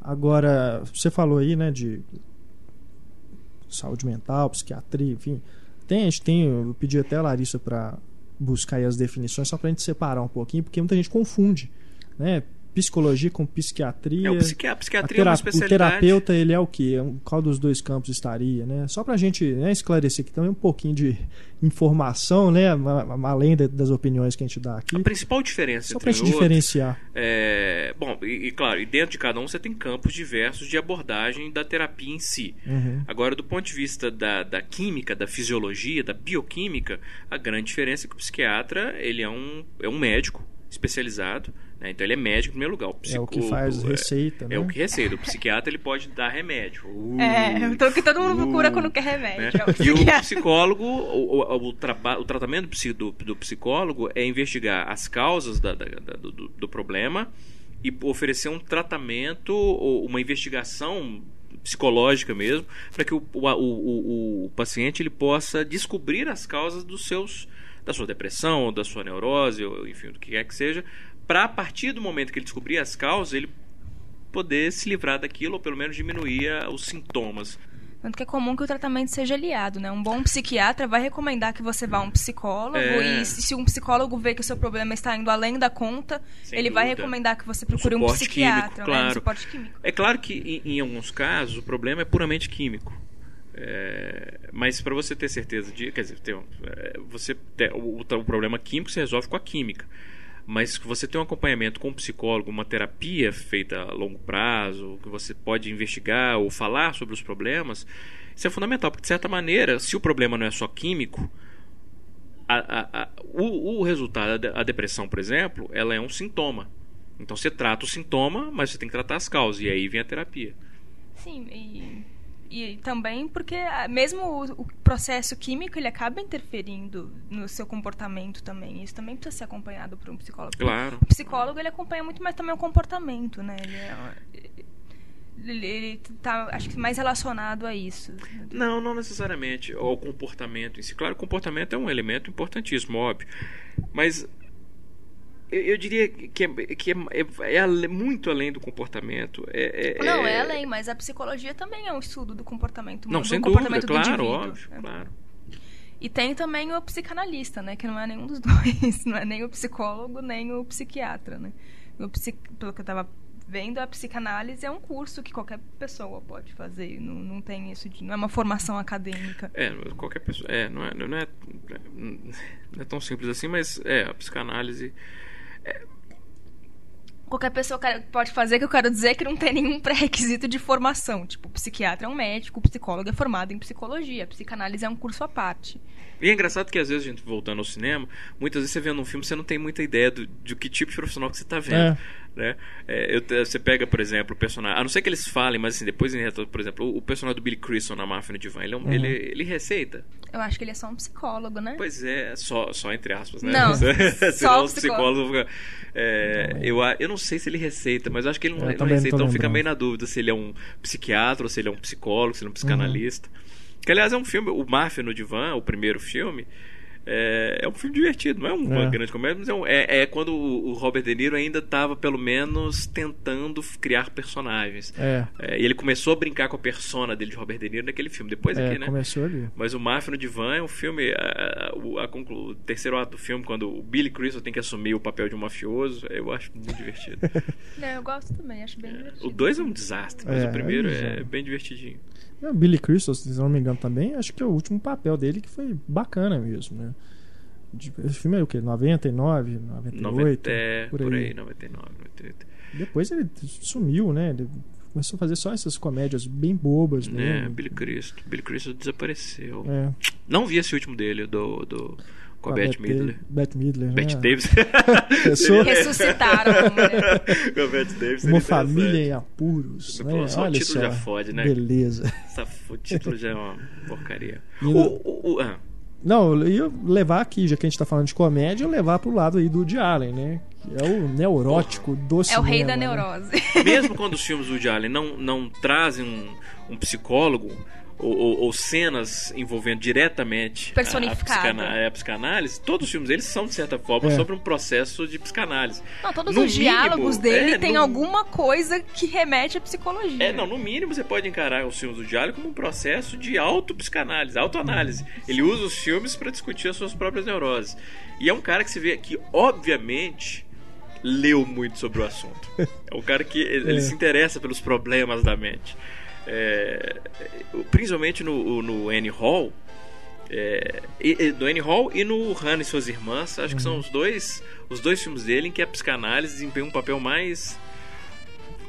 Speaker 1: Agora, você falou aí, né, de saúde mental, psiquiatria, enfim. Tem, a gente tem, eu pedi até a Larissa para buscar as definições, só para a gente separar um pouquinho, porque muita gente confunde, né? Psicologia com psiquiatria.
Speaker 2: É, o psiqui- a
Speaker 1: A
Speaker 2: psiquiatria é uma
Speaker 1: o
Speaker 2: especialidade.
Speaker 1: terapeuta, ele é o quê? É Qual dos dois campos estaria, né? Só pra gente né, esclarecer aqui também um pouquinho de informação, né? Além da- das opiniões que a gente dá aqui.
Speaker 2: A principal diferença
Speaker 1: Só pra
Speaker 2: entre
Speaker 1: gente
Speaker 2: o outro
Speaker 1: diferenciar.
Speaker 2: É, bom, e, e claro, e dentro de cada um você tem campos diversos de abordagem da terapia em si.
Speaker 1: Uhum.
Speaker 2: Agora, do ponto de vista da, da química, da fisiologia, da bioquímica, a grande diferença é que o psiquiatra ele é um, é um médico especializado. Né? Então ele é médico em primeiro lugar. O
Speaker 1: É o que faz
Speaker 2: é-
Speaker 1: receita, né?
Speaker 2: É o que receita. O psiquiatra ele pode dar remédio. Uh,
Speaker 3: É, então que todo mundo procura
Speaker 2: uh,
Speaker 3: quando quer
Speaker 2: né?
Speaker 3: remédio. é o
Speaker 2: E o psicólogo, o, o, o traba- o tratamento do, do psicólogo é investigar as causas da- da- da- do, do- problema e oferecer um tratamento ou uma investigação psicológica mesmo para que o, o, o, o- o paciente ele possa descobrir as causas dos seus da sua depressão, ou da sua neurose, ou enfim, do que quer que seja, para a partir do momento que ele descobrir as causas, ele poder se livrar daquilo ou pelo menos diminuir os sintomas.
Speaker 3: Tanto que é comum que o tratamento seja aliado, né? Um bom psiquiatra vai recomendar que você vá a um psicólogo
Speaker 2: É.
Speaker 3: e se um psicólogo vê que o seu problema está indo além da conta,
Speaker 2: Sem
Speaker 3: ele vai
Speaker 2: dúvida.
Speaker 3: recomendar que você procure um psiquiatra,
Speaker 2: químico,
Speaker 3: né?
Speaker 2: claro.
Speaker 3: Um suporte químico.
Speaker 2: É claro que em, em alguns casos o problema é puramente químico. É, mas para você ter certeza de, quer dizer, ter, é, você ter- o, o problema químico se resolve com a química. Mas você tem um acompanhamento com um psicólogo, uma terapia feita a longo prazo, que você pode investigar ou falar sobre os problemas, isso é fundamental, porque de certa maneira, se o problema não é só químico, a- a- a- o, o resultado, a depressão, por exemplo, ela é um sintoma. Então você trata o sintoma, mas você tem que tratar as causas, e aí vem a terapia.
Speaker 3: Sim, e, e também porque ah, mesmo o, o processo químico ele acaba interferindo no seu comportamento também. Isso também precisa ser acompanhado por um psicólogo.
Speaker 2: Claro.
Speaker 3: O psicólogo ele acompanha muito mais também o comportamento, né? Ele é, ele, ele tá, acho que mais relacionado a isso.
Speaker 2: Não, não necessariamente ao comportamento em si. Claro, o comportamento é um elemento importantíssimo, óbvio. Mas eu, eu diria que, é, que é, é- é muito além do comportamento. É, é-
Speaker 3: Não, é
Speaker 2: é-
Speaker 3: além, mas a psicologia também é um estudo do comportamento
Speaker 2: Não,
Speaker 3: do
Speaker 2: sem dúvida,
Speaker 3: comportamento do
Speaker 2: claro,
Speaker 3: indivíduo.
Speaker 2: óbvio,
Speaker 3: né?
Speaker 2: claro.
Speaker 3: E tem também o psicanalista, né? Que não é nenhum dos dois. Não é nem o psicólogo, nem o psiquiatra, né? O. Pelo que eu tava vendo, a psicanálise é um curso que qualquer pessoa pode fazer. Não, não tem isso de... Não é uma formação acadêmica.
Speaker 2: É, qualquer pessoa. É, não é, não é, não é tão simples assim, mas é, a psicanálise.
Speaker 3: Qualquer pessoa pode fazer, que eu quero dizer que não tem nenhum pré-requisito de formação. Tipo, psiquiatra é um médico, psicólogo é formado em psicologia. Psicanálise é um curso à parte.
Speaker 2: E é engraçado que às vezes, a gente voltando ao cinema, muitas vezes você vendo um filme, você não tem muita ideia do, de que tipo de profissional que você está vendo.
Speaker 1: É.
Speaker 2: Né? É, eu você pega, por exemplo, o personagem. A não ser que eles falem, mas assim, depois em retorno, por exemplo, o, o personagem do Billy Crystal na Máfia no Divã, ele, é um-
Speaker 1: Uhum.
Speaker 2: ele, ele receita.
Speaker 3: Eu acho que ele é só um psicólogo, né?
Speaker 2: Pois é, só, só entre aspas, né?
Speaker 3: Não,
Speaker 2: Senão
Speaker 3: só o
Speaker 2: os psicólogos. ficam- é, eu, eu não sei se ele receita, mas eu acho que ele não, não receita, então fica meio na dúvida se ele é um psiquiatra, ou se ele é um psicólogo, se ele é um psicanalista. Que aliás é um filme, o Máfia no Divã, o primeiro filme. É, é um filme divertido, não é uma
Speaker 1: É.
Speaker 2: grande comédia, mas é, um- é- é quando o Robert De Niro ainda estava, pelo menos, tentando criar personagens.
Speaker 1: É,
Speaker 2: É, e ele começou a brincar com a persona dele de Robert De Niro naquele filme. Depois
Speaker 1: é,
Speaker 2: aqui, né?
Speaker 1: começou ali.
Speaker 2: Mas o Máfia no Divã é um filme. A, a- o, a o terceiro ato do filme, quando o Billy Crystal tem que assumir o papel de um mafioso, eu acho muito divertido.
Speaker 3: Não, eu gosto também, acho bem divertido.
Speaker 2: o dois é um desastre, mas
Speaker 1: É,
Speaker 2: o primeiro é bem divertidinho.
Speaker 1: O Billy Crystal, se não me engano também, acho que é o último papel dele que foi bacana mesmo, né? Esse filme é o quê? 99, 98?
Speaker 2: 90, é,
Speaker 1: por
Speaker 2: por
Speaker 1: aí.
Speaker 2: aí, 99, 98.
Speaker 1: Depois ele sumiu, né? Ele começou a fazer só essas comédias bem bobas
Speaker 2: É,
Speaker 1: mesmo.
Speaker 2: Billy Crystal. Billy Crystal desapareceu.
Speaker 1: É,
Speaker 2: Não vi esse último dele, do, do, com a Beth Midler.
Speaker 1: Beth Midler,
Speaker 2: Bette
Speaker 1: né?
Speaker 2: Davis.
Speaker 1: Pensou?
Speaker 3: Ressuscitaram a mulher.
Speaker 2: com a Bette Davis.
Speaker 1: Uma família em apuros,
Speaker 2: Pô,
Speaker 1: né?
Speaker 2: só o
Speaker 1: Olha
Speaker 2: título
Speaker 1: só.
Speaker 2: já fode, né?
Speaker 1: Beleza.
Speaker 2: Essa- o título já é uma porcaria.
Speaker 1: E
Speaker 2: O, o, o- ah,
Speaker 1: Não, eu ia levar aqui, já que a gente tá falando de comédia, eu levar pro lado aí do Woody Allen, né? Que é o neurótico do
Speaker 3: É o
Speaker 1: cinema.
Speaker 3: rei da
Speaker 1: né?
Speaker 3: neurose.
Speaker 2: mesmo quando os filmes do Woody Allen não, não trazem um, um psicólogo ou, ou- ou cenas envolvendo diretamente a,
Speaker 3: Personificado.
Speaker 2: psicana- a psicanálise, todos os filmes deles são, de certa forma,
Speaker 1: É.
Speaker 2: sobre um processo de psicanálise.
Speaker 3: Não, todos
Speaker 2: No
Speaker 3: os diálogos
Speaker 2: mínimo,
Speaker 3: dele
Speaker 2: é,
Speaker 3: tem
Speaker 2: no-
Speaker 3: alguma coisa que remete à psicologia.
Speaker 2: É, não, no mínimo você pode encarar os filmes do Allen como um processo de auto-psicanálise, autoanálise. Ele usa os filmes para discutir as suas próprias neuroses. E é um cara que se vê que, obviamente, leu muito sobre o assunto. É um cara que ele
Speaker 1: É.
Speaker 2: se interessa pelos problemas da mente. É, principalmente no, no Annie Hall. É, e- no Annie Hall e no Hannah e suas irmãs, acho que são os dois, os dois filmes dele em que a psicanálise desempenha um papel mais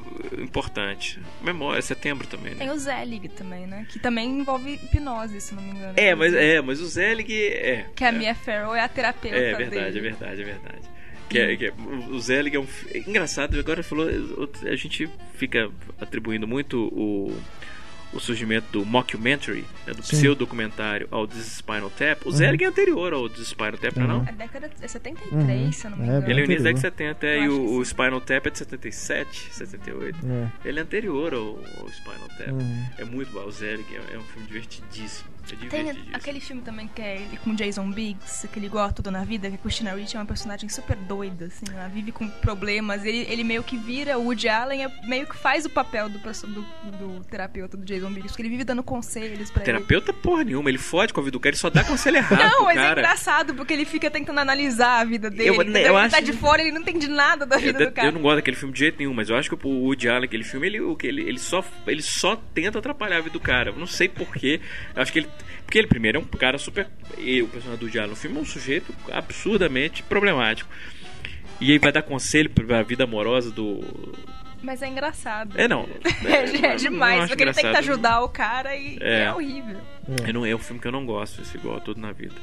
Speaker 2: uh, importante. Memória, setembro também, né?
Speaker 3: Tem o Zelig também, né? Que também envolve hipnose, se não me engano.
Speaker 2: É, mas é, mas o Zelig é.
Speaker 3: Que a
Speaker 2: é,
Speaker 3: Mia Farrow é a terapeuta
Speaker 2: É verdade,
Speaker 3: dele.
Speaker 2: é verdade, é verdade. Que é, que é, o Zelig é um. É engraçado, agora falou. A gente fica atribuindo muito o o surgimento do mockumentary, né, do pseudo-documentário ao This Spinal Tap, o uhum. Zelig é anterior ao This Spinal Tap,
Speaker 3: uhum.
Speaker 2: não é?
Speaker 3: A década de 73, uhum. se eu não me é, engano.
Speaker 2: Ele é o início da década de 70, e o, o, Spinal Tap é de 77, 78. É. Ele é anterior ao, ao Spinal Tap. Uhum. É muito bom, o Zelig é, é um filme divertidíssimo. É
Speaker 3: Tem aquele filme também que é ele com Jason Biggs, aquele igual Tudo na Vida, que a Christina Ricci é uma personagem super doida, assim, ela vive com problemas. Ele, ele meio que vira o Woody Allen, é, meio que faz o papel do, do, do terapeuta do Jason Biggs, porque ele vive dando conselhos pra
Speaker 2: terapeuta,
Speaker 3: ele.
Speaker 2: porra nenhuma, ele fode com a vida do cara, ele só dá conselho errado.
Speaker 3: Não, mas
Speaker 2: é cara.
Speaker 3: é engraçado, porque ele fica tentando analisar a vida dele.
Speaker 2: Eu,
Speaker 3: né,
Speaker 2: eu
Speaker 3: ele
Speaker 2: acho...
Speaker 3: tá de fora, ele não entende nada da vida
Speaker 2: eu,
Speaker 3: do cara.
Speaker 2: Eu não gosto daquele filme de jeito nenhum, mas eu acho que o Woody Allen, aquele filme, ele, ele, ele, só, ele só tenta atrapalhar a vida do cara. Eu não sei porquê. Eu acho que ele. Porque ele primeiro é um cara super. E o personagem do Diário no filme é um sujeito absurdamente problemático. E aí vai dar conselho pra vida amorosa do.
Speaker 3: Mas é engraçado.
Speaker 2: É, não.
Speaker 3: É, é, é demais, porque ele tenta ajudar o cara e é, é horrível.
Speaker 2: É. Não, é um filme que eu não gosto, esse igual a tudo na vida.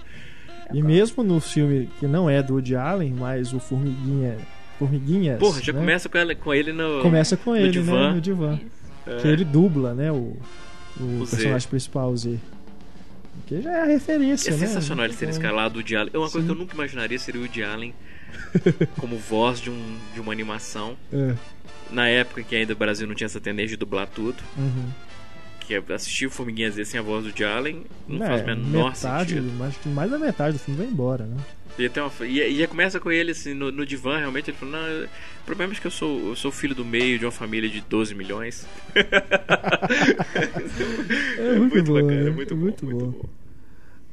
Speaker 1: E mesmo no filme que não é do Woody Allen, mas o Formiguinha. Formiguinhas.
Speaker 2: Porra, já
Speaker 1: né?
Speaker 2: começa com, ela, com ele no.
Speaker 1: Começa com
Speaker 2: no
Speaker 1: ele,
Speaker 2: divã.
Speaker 1: né? No divã.
Speaker 2: É.
Speaker 1: Que ele dubla, né? O, o,
Speaker 2: O Z.
Speaker 1: personagem principal, o Z. Que já é a referência,
Speaker 2: É
Speaker 1: né?
Speaker 2: sensacional ele ter
Speaker 1: Então,
Speaker 2: escalado o Woody Allen. É uma coisa
Speaker 1: Sim.
Speaker 2: que eu nunca imaginaria seria o Woody Allen como voz de, um, de uma animação.
Speaker 1: É.
Speaker 2: Na época que ainda o Brasil não tinha essa tendência de dublar tudo.
Speaker 1: Uhum.
Speaker 2: Que é assistir o Formiguinhas sem a voz do Woody Allen não
Speaker 1: É,
Speaker 2: faz o menor
Speaker 1: metade,
Speaker 2: sentido.
Speaker 1: Acho que mais da metade do filme vai embora, né?
Speaker 2: E, até uma, e, e já começa com ele assim, no, no divã, realmente, ele falou, não, o problema é que eu sou, eu sou filho do meio de uma família de 12 milhões.
Speaker 1: É muito, bom,
Speaker 2: bacana,
Speaker 1: né?
Speaker 2: é muito, bom,
Speaker 1: muito
Speaker 2: muito
Speaker 1: bom.
Speaker 2: bom.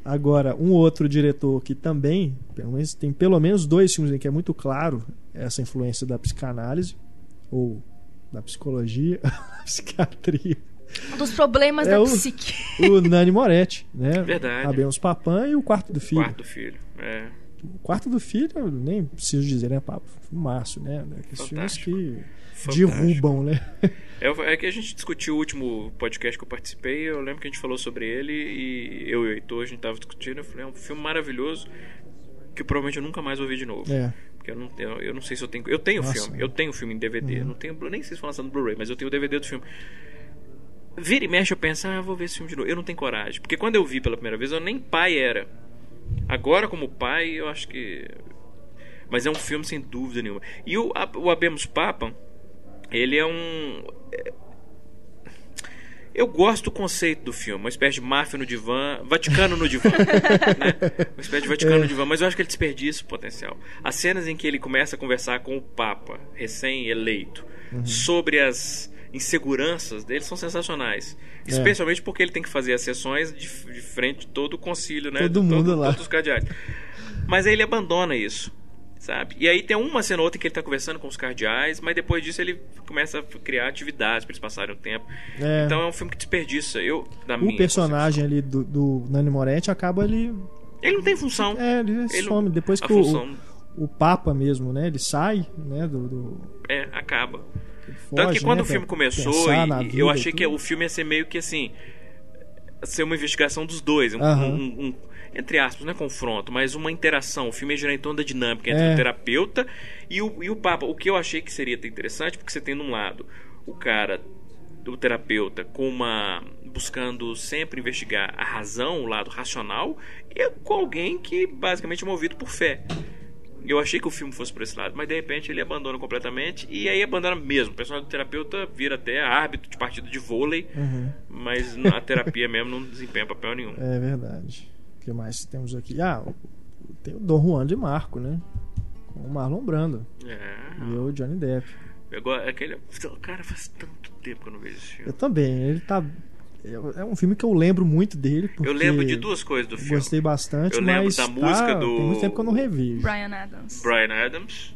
Speaker 1: Agora, um outro diretor que também, pelo menos, tem pelo menos dois filmes em que é muito claro essa influência da psicanálise, ou da psicologia, da psiquiatria.
Speaker 3: Dos problemas
Speaker 1: É
Speaker 3: da
Speaker 1: o-
Speaker 3: psique.
Speaker 1: O Nani Moretti, né?
Speaker 2: Verdade.
Speaker 1: Abemos Papã e o Quarto do Filho.
Speaker 2: Quarto filho. É.
Speaker 1: O Quarto do Filho, eu nem preciso dizer, né, Pablo? Filmaço, né? Aqueles filmes que
Speaker 2: Fantástico.
Speaker 1: derrubam, né?
Speaker 2: É, é que a gente discutiu o último podcast que eu participei, eu lembro que a gente falou sobre ele e eu e o Heitor, a gente tava discutindo, eu falei, é um filme maravilhoso que provavelmente eu nunca mais vou ver de novo.
Speaker 1: É.
Speaker 2: Porque eu não, eu, eu não sei se eu tenho. Eu tenho o filme, eu tenho o filme em DVD.
Speaker 1: Uhum.
Speaker 2: Não tenho, nem sei se foi lançado no Blu-ray, mas eu tenho o DVD do filme. Vira e mexe, eu penso, ah, vou ver esse filme de novo. Eu não tenho coragem. Porque quando eu vi pela primeira vez, eu nem pai era. Agora, como pai, eu acho que. Mas é um filme sem dúvida nenhuma. E o, o Abemos Papa, ele é um. é- Eu gosto do conceito do filme, uma espécie de máfia no divã, Vaticano no divã, né? Uma espécie de Vaticano no divã, mas eu acho que ele desperdiça o potencial. As cenas em que ele começa a conversar com o Papa, recém-eleito, sobre as inseguranças dele são sensacionais.
Speaker 1: É.
Speaker 2: Especialmente porque ele tem que fazer as sessões de, de frente de todo o concílio, né?
Speaker 1: Todo mundo lá.
Speaker 2: Todos os cardeais. Mas aí ele abandona isso, sabe? E aí tem uma cena ou outra que ele tá conversando com os cardeais, mas depois disso ele começa a criar atividades para eles passarem o tempo.
Speaker 1: É.
Speaker 2: Então é um filme que desperdiça. Eu, da
Speaker 1: o personagem ali do, do Nani Moretti acaba ali.
Speaker 2: concepção. Ele não tem função.
Speaker 1: É, ele
Speaker 2: Ele-
Speaker 1: some. Depois que o,
Speaker 2: função
Speaker 1: o Papa mesmo, né? Ele sai, né? Do, do-
Speaker 2: é, acaba.
Speaker 1: Ele
Speaker 2: Tanto
Speaker 1: foge,
Speaker 2: que quando
Speaker 1: né,
Speaker 2: o filme começou, e- eu achei que o filme ia ser meio que assim. ser uma investigação dos dois. Um,
Speaker 1: Aham.
Speaker 2: um- um- entre aspas, não é confronto, mas uma interação. O filme é girar em torno da dinâmica entre
Speaker 1: É.
Speaker 2: o terapeuta e o, e o Papa. O que eu achei que seria interessante, porque você tem num lado o cara do terapeuta com uma buscando sempre investigar a razão, o lado racional, e com alguém que basicamente é movido por fé. Eu achei que o filme fosse por esse lado, mas de repente ele abandona completamente e aí abandona mesmo. O personagem do terapeuta vira até árbitro de partida de vôlei,
Speaker 1: Uhum.
Speaker 2: mas na terapia mesmo não desempenha papel nenhum.
Speaker 1: É verdade. O que mais temos aqui? Ah, tem o Dom Juan de Marco, né? Com o Marlon Brando
Speaker 2: É.
Speaker 1: e o Johnny Depp.
Speaker 2: Agora, aquele. Cara, faz tanto tempo que eu não vejo esse filme.
Speaker 1: Eu também. Ele tá. É um filme que eu lembro muito dele. Porque
Speaker 2: Eu lembro de duas coisas do filme.
Speaker 1: Gostei bastante,
Speaker 2: Eu lembro
Speaker 1: mas
Speaker 2: da
Speaker 1: tá-
Speaker 2: música do-
Speaker 1: Tem muito tempo que eu não revejo.
Speaker 3: Brian Adams.
Speaker 2: Brian Adams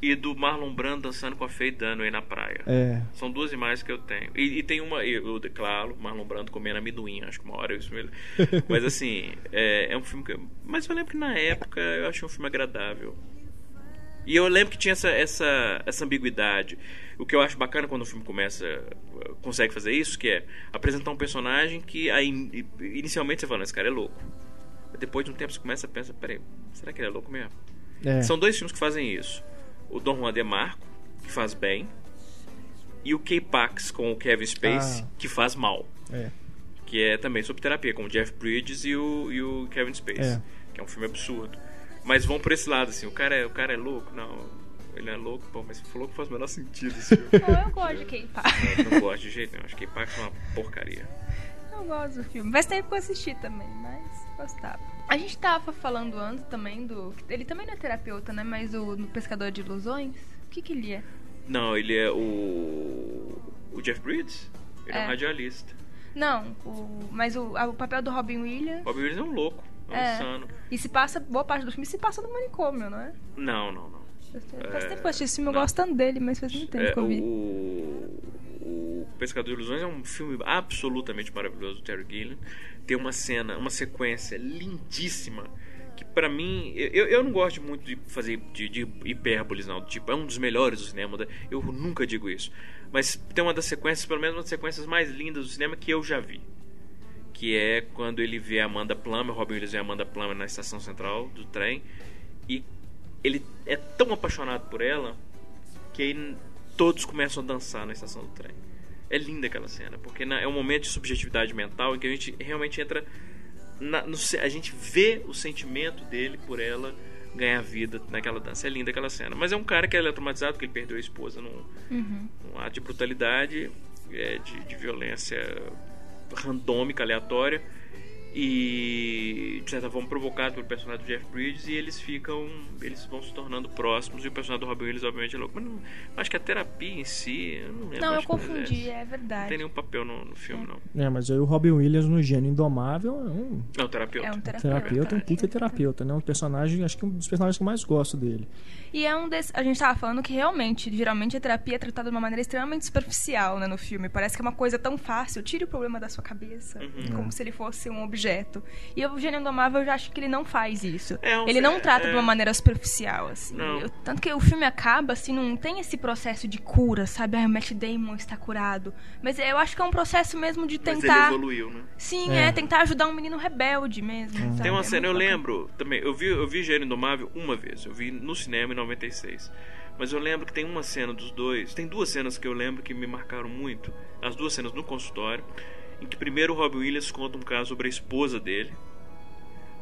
Speaker 2: e do Marlon Brando dançando com a Faye Dunaway na praia.
Speaker 1: É.
Speaker 2: São duas imagens que eu tenho. E, e tem uma, eu declaro, Marlon Brando comendo amendoim, acho que uma hora eu isso mesmo. Mas assim, é, é um filme que. Mas eu lembro que na época eu achei um filme agradável. E eu lembro que tinha essa, essa, essa ambiguidade. O que eu acho bacana quando o filme começa, consegue fazer isso, que é apresentar um personagem que aí, inicialmente você fala, esse cara é louco. Depois de um tempo você começa a pensar, peraí, será que ele é louco mesmo?
Speaker 1: É.
Speaker 2: São dois filmes que fazem isso. O Don Juan DeMarco, que faz bem, e o K-Pax com o Kevin Spacey,
Speaker 1: Ah.
Speaker 2: que faz mal.
Speaker 1: É.
Speaker 2: Que é também sobre terapia, com o Jeff Bridges e o, e o Kevin Spacey.
Speaker 1: É.
Speaker 2: Que é um filme absurdo. Mas vão por esse lado, assim, o cara é, o cara é louco? Não, ele é louco, pô, mas falou que faz o menor sentido esse filme.
Speaker 3: Não, eu gosto de K-pop.
Speaker 2: Eu não gosto de jeito nenhum, acho que K-Pax é uma porcaria.
Speaker 3: Eu gosto do filme. Faz tempo que eu assisti também, mas gostava. A gente tava falando antes também do. Ele também não é terapeuta, né? Mas o no Pescador de Ilusões. O que que ele é?
Speaker 2: Não, ele é o. O Jeff Bridges? Ele é,
Speaker 3: É.
Speaker 2: um radialista.
Speaker 3: Não, o, mas o, o papel do Robin Williams.
Speaker 2: Bob Williams é um louco, é
Speaker 3: É.
Speaker 2: insano.
Speaker 3: E se passa, boa parte do filme se passa no manicômio, não é?
Speaker 2: Não, não, não.
Speaker 3: Faz tempo faz
Speaker 2: É,
Speaker 3: tempo que eu assisti esse filme, eu gosto tanto dele, mas faz muito tempo
Speaker 2: É,
Speaker 3: que eu vi.
Speaker 2: o, o Pescador de Ilusões é um filme absolutamente maravilhoso do Terry Gilliam. Tem uma cena, uma sequência lindíssima que pra mim eu, eu não gosto muito de fazer de, de hipérboles não, tipo é um dos melhores do cinema, eu nunca digo isso. Mas tem uma das sequências, pelo menos uma das sequências mais lindas do cinema que eu já vi. Que é quando ele vê a Amanda Plummer, Robin Williams vê a Amanda Plummer na estação central do trem e ele é tão apaixonado por ela que aí todos começam a dançar na estação do trem. É linda aquela cena, porque na- é um momento de subjetividade mental em que a gente realmente entra. na- no a gente vê o sentimento dele por ela ganhar vida naquela dança. É linda aquela cena. Mas é um cara que é traumatizado porque ele perdeu a esposa num,
Speaker 3: Uhum.
Speaker 2: num ato de brutalidade, é, de, de violência randômica, aleatória. E de certa forma provocado pelo personagem do Jeff Bridges e eles ficam. Eles vão se tornando próximos e o personagem do Robin Williams obviamente é louco. Mas não, acho que a terapia em si. Eu não lembro.
Speaker 3: Não, eu confundi, é
Speaker 2: Não
Speaker 3: verdade.
Speaker 2: tem nenhum papel no, no filme, não.
Speaker 1: É, mas aí o Robin Williams no Gênio Indomável é um
Speaker 2: Não, terapeuta.
Speaker 3: É um terapeuta.
Speaker 1: terapeuta, um puta terapeuta, né? Um personagem, acho que um dos personagens que eu mais gosto dele.
Speaker 3: E é um desses. A gente tava falando que realmente, geralmente a terapia é tratada de uma maneira extremamente superficial, né, no filme. Parece que é uma coisa tão fácil. Tire o problema da sua cabeça,
Speaker 2: Uhum.
Speaker 3: como se ele fosse um objeto. E o Gênio Indomável eu já acho que ele não faz isso.
Speaker 2: É um-
Speaker 3: ele não
Speaker 2: é-
Speaker 3: trata
Speaker 2: é.
Speaker 3: de uma maneira superficial, assim. Eu- tanto que o filme acaba, assim, não tem esse processo de cura, sabe? Ah, o Matt Damon está curado. Mas eu acho que é um processo mesmo de
Speaker 2: Mas ele
Speaker 3: tentar.
Speaker 2: evoluiu, né?
Speaker 3: Sim,
Speaker 1: É.
Speaker 3: é. tentar ajudar um menino rebelde mesmo. sabe?
Speaker 2: Tem uma
Speaker 3: É
Speaker 2: cena, eu
Speaker 3: bacana.
Speaker 2: lembro também, eu vi, eu vi Gênio Indomável uma vez, eu vi no cinema em 96. Mas eu lembro que tem uma cena dos dois, tem duas cenas que eu lembro que me marcaram muito. As duas cenas no consultório, em que primeiro o Robin Williams conta um caso sobre a esposa dele,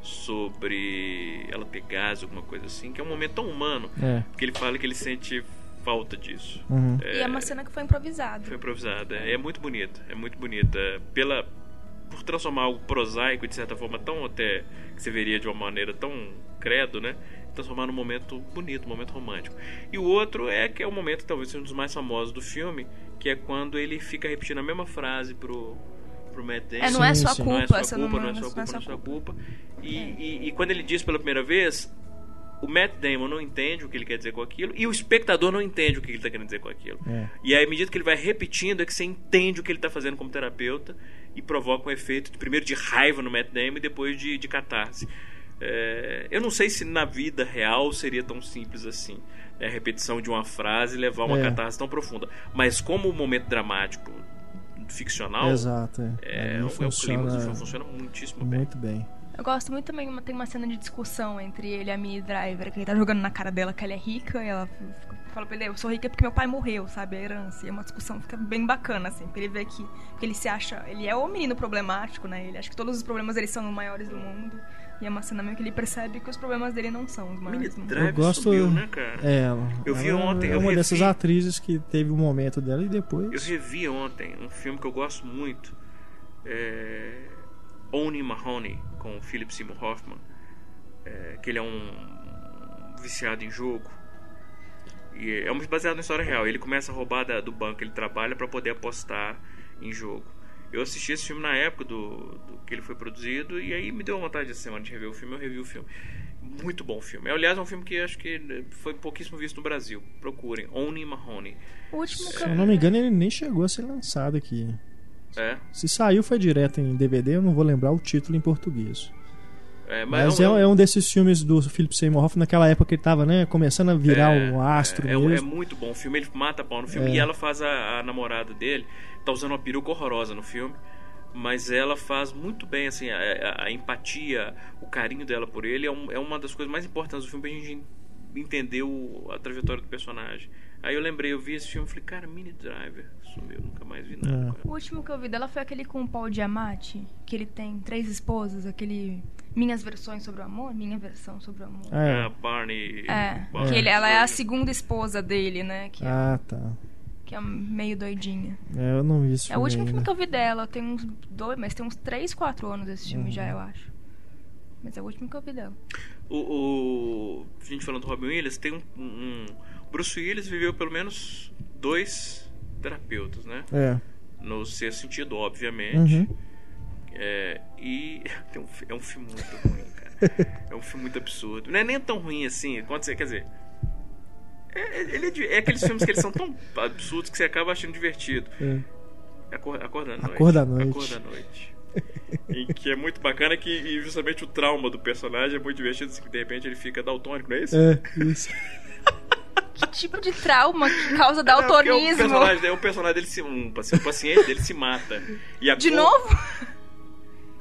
Speaker 2: sobre ela ter gás, alguma coisa assim, que é um momento tão humano,
Speaker 1: É.
Speaker 2: que ele fala que ele sente falta disso.
Speaker 1: Uhum.
Speaker 3: E é uma cena que foi improvisada.
Speaker 2: Foi improvisada. É muito bonita. É muito bonita. Pela, por transformar algo prosaico, de certa forma, tão até. que você veria de uma maneira tão credo, né? Transformar num momento bonito, um momento romântico. E o outro é que é o momento, talvez um dos mais famosos do filme, que é quando ele fica repetindo a mesma frase pro, Damon.
Speaker 3: É, não é
Speaker 1: Sim,
Speaker 3: sua
Speaker 1: sim.
Speaker 3: culpa,
Speaker 2: Não é sua
Speaker 3: essa
Speaker 2: culpa,
Speaker 3: não,
Speaker 2: é sua culpa, não é sua culpa. E,
Speaker 3: É.
Speaker 2: e, e quando ele diz pela primeira vez, o Matt Damon não entende o que ele quer dizer com aquilo e o espectador não entende o que ele está querendo dizer com aquilo.
Speaker 1: É.
Speaker 2: E aí, à medida que ele vai repetindo, é que você entende o que ele está fazendo como terapeuta e provoca um efeito, de- primeiro de raiva no Matt Damon e depois de, de catarse. É, eu não sei se na vida real seria tão simples assim. né, A repetição de uma frase levar a uma
Speaker 1: É.
Speaker 2: catarse tão profunda. Mas como o momento dramático ficcional,
Speaker 1: Exato. É,
Speaker 2: é,
Speaker 1: Ali
Speaker 2: é o clima
Speaker 1: funciona
Speaker 2: do filme funciona muitíssimo bem.
Speaker 1: muito bem.
Speaker 3: Eu gosto muito também, tem uma cena de discussão entre ele e a Mia Driver, que ele tá jogando na cara dela que ela é rica, e ela fala pra ele, eu sou rica porque meu pai morreu, sabe, a herança. E é uma discussão fica bem bacana, assim, porque ele vê que, que ele se acha, ele é o menino problemático, né, ele acha que todos os problemas dele são os maiores do mundo, e é uma cena meio que ele percebe que os problemas dele não são os maiores
Speaker 1: Eu gosto-
Speaker 2: subiu, né, cara?
Speaker 1: É, ela,
Speaker 2: Eu vi
Speaker 1: ela
Speaker 2: ontem,
Speaker 1: É
Speaker 2: eu
Speaker 1: uma
Speaker 2: revi.
Speaker 1: dessas atrizes que teve um momento dela e depois.
Speaker 2: Eu revi ontem um filme que eu gosto muito. É... Oni Mahoney, com o Philip Seymour Hoffman. É, que ele é um viciado em jogo. E é um baseado na história real. Ele começa a roubar da- do banco que ele trabalha para poder apostar em jogo. Eu assisti esse filme na época do, do que ele foi produzido e aí me deu vontade essa semana de rever o filme. Eu revi o filme. Muito bom filme. Aliás, é um filme que acho que né, foi pouquíssimo visto no Brasil. Procurem. Oni Mahoney.
Speaker 3: O último
Speaker 1: Se
Speaker 3: eu
Speaker 1: não me engano, ele nem chegou a ser lançado aqui.
Speaker 2: É,
Speaker 1: Se saiu, foi direto em DVD, eu não vou lembrar o título em português.
Speaker 2: é,
Speaker 1: Mas é, um- é um desses filmes do Philip Seymour Hoffman, naquela época que ele tava, né, começando a virar
Speaker 2: É,
Speaker 1: um astro
Speaker 2: é, é, é muito bom o filme. Ele mata a pau no filme.
Speaker 1: É.
Speaker 2: E ela faz a, a namorada dele. Tá usando uma peruca horrorosa no filme. Mas ela faz muito bem, assim, a, a- empatia, o carinho dela por ele é, um- é uma das coisas mais importantes do filme pra gente entender o, a trajetória do personagem. Aí eu lembrei, eu vi esse filme e falei, cara, Mini Driver, sumiu, nunca mais vi nada.
Speaker 1: É.
Speaker 3: O último que eu vi dela foi aquele com o Paul Diamatti, que ele tem três esposas, aquele Minhas Versões sobre o Amor, Minha Versão sobre o Amor.
Speaker 1: É.
Speaker 2: Ah, Barney.
Speaker 3: É,
Speaker 2: Barney
Speaker 3: que ele, ela é a segunda esposa dele, né? Que, é,
Speaker 1: Ah, tá.
Speaker 3: Que é meio doidinha.
Speaker 1: É, eu não vi esse
Speaker 3: É o último
Speaker 1: ainda.
Speaker 3: filme que eu vi dela, tem uns dois, mas tem uns três, quatro anos esse filme
Speaker 1: Uhum.
Speaker 3: já, eu acho. Mas é o último que eu vi dela.
Speaker 2: O, o- a gente falando do Robin Williams, tem um, um- o Bruce Willis viveu pelo menos dois terapeutas, né?
Speaker 1: É.
Speaker 2: No seu sentido, obviamente.
Speaker 1: Uhum.
Speaker 2: É, e tem um é um filme muito ruim, cara. É um filme muito absurdo. Não é nem tão ruim assim. Quando você, quer dizer. É, é- ele é, de- é aqueles filmes que eles são tão absurdos que você acaba achando divertido.
Speaker 1: É.
Speaker 2: A cor, a cor da
Speaker 1: A
Speaker 2: noite.
Speaker 1: Cor da Noite.
Speaker 2: A cor da noite. em que é muito bacana que e justamente o trauma do personagem é muito divertido, assim, que de repente ele fica daltônico, não é isso?
Speaker 1: É, isso.
Speaker 3: Que tipo de trauma que causa
Speaker 2: Não, porque O
Speaker 3: daltonismo?
Speaker 2: personagem, o personagem dele se, um, paci- o paciente dele se mata. E a
Speaker 3: De
Speaker 2: cor-
Speaker 3: novo?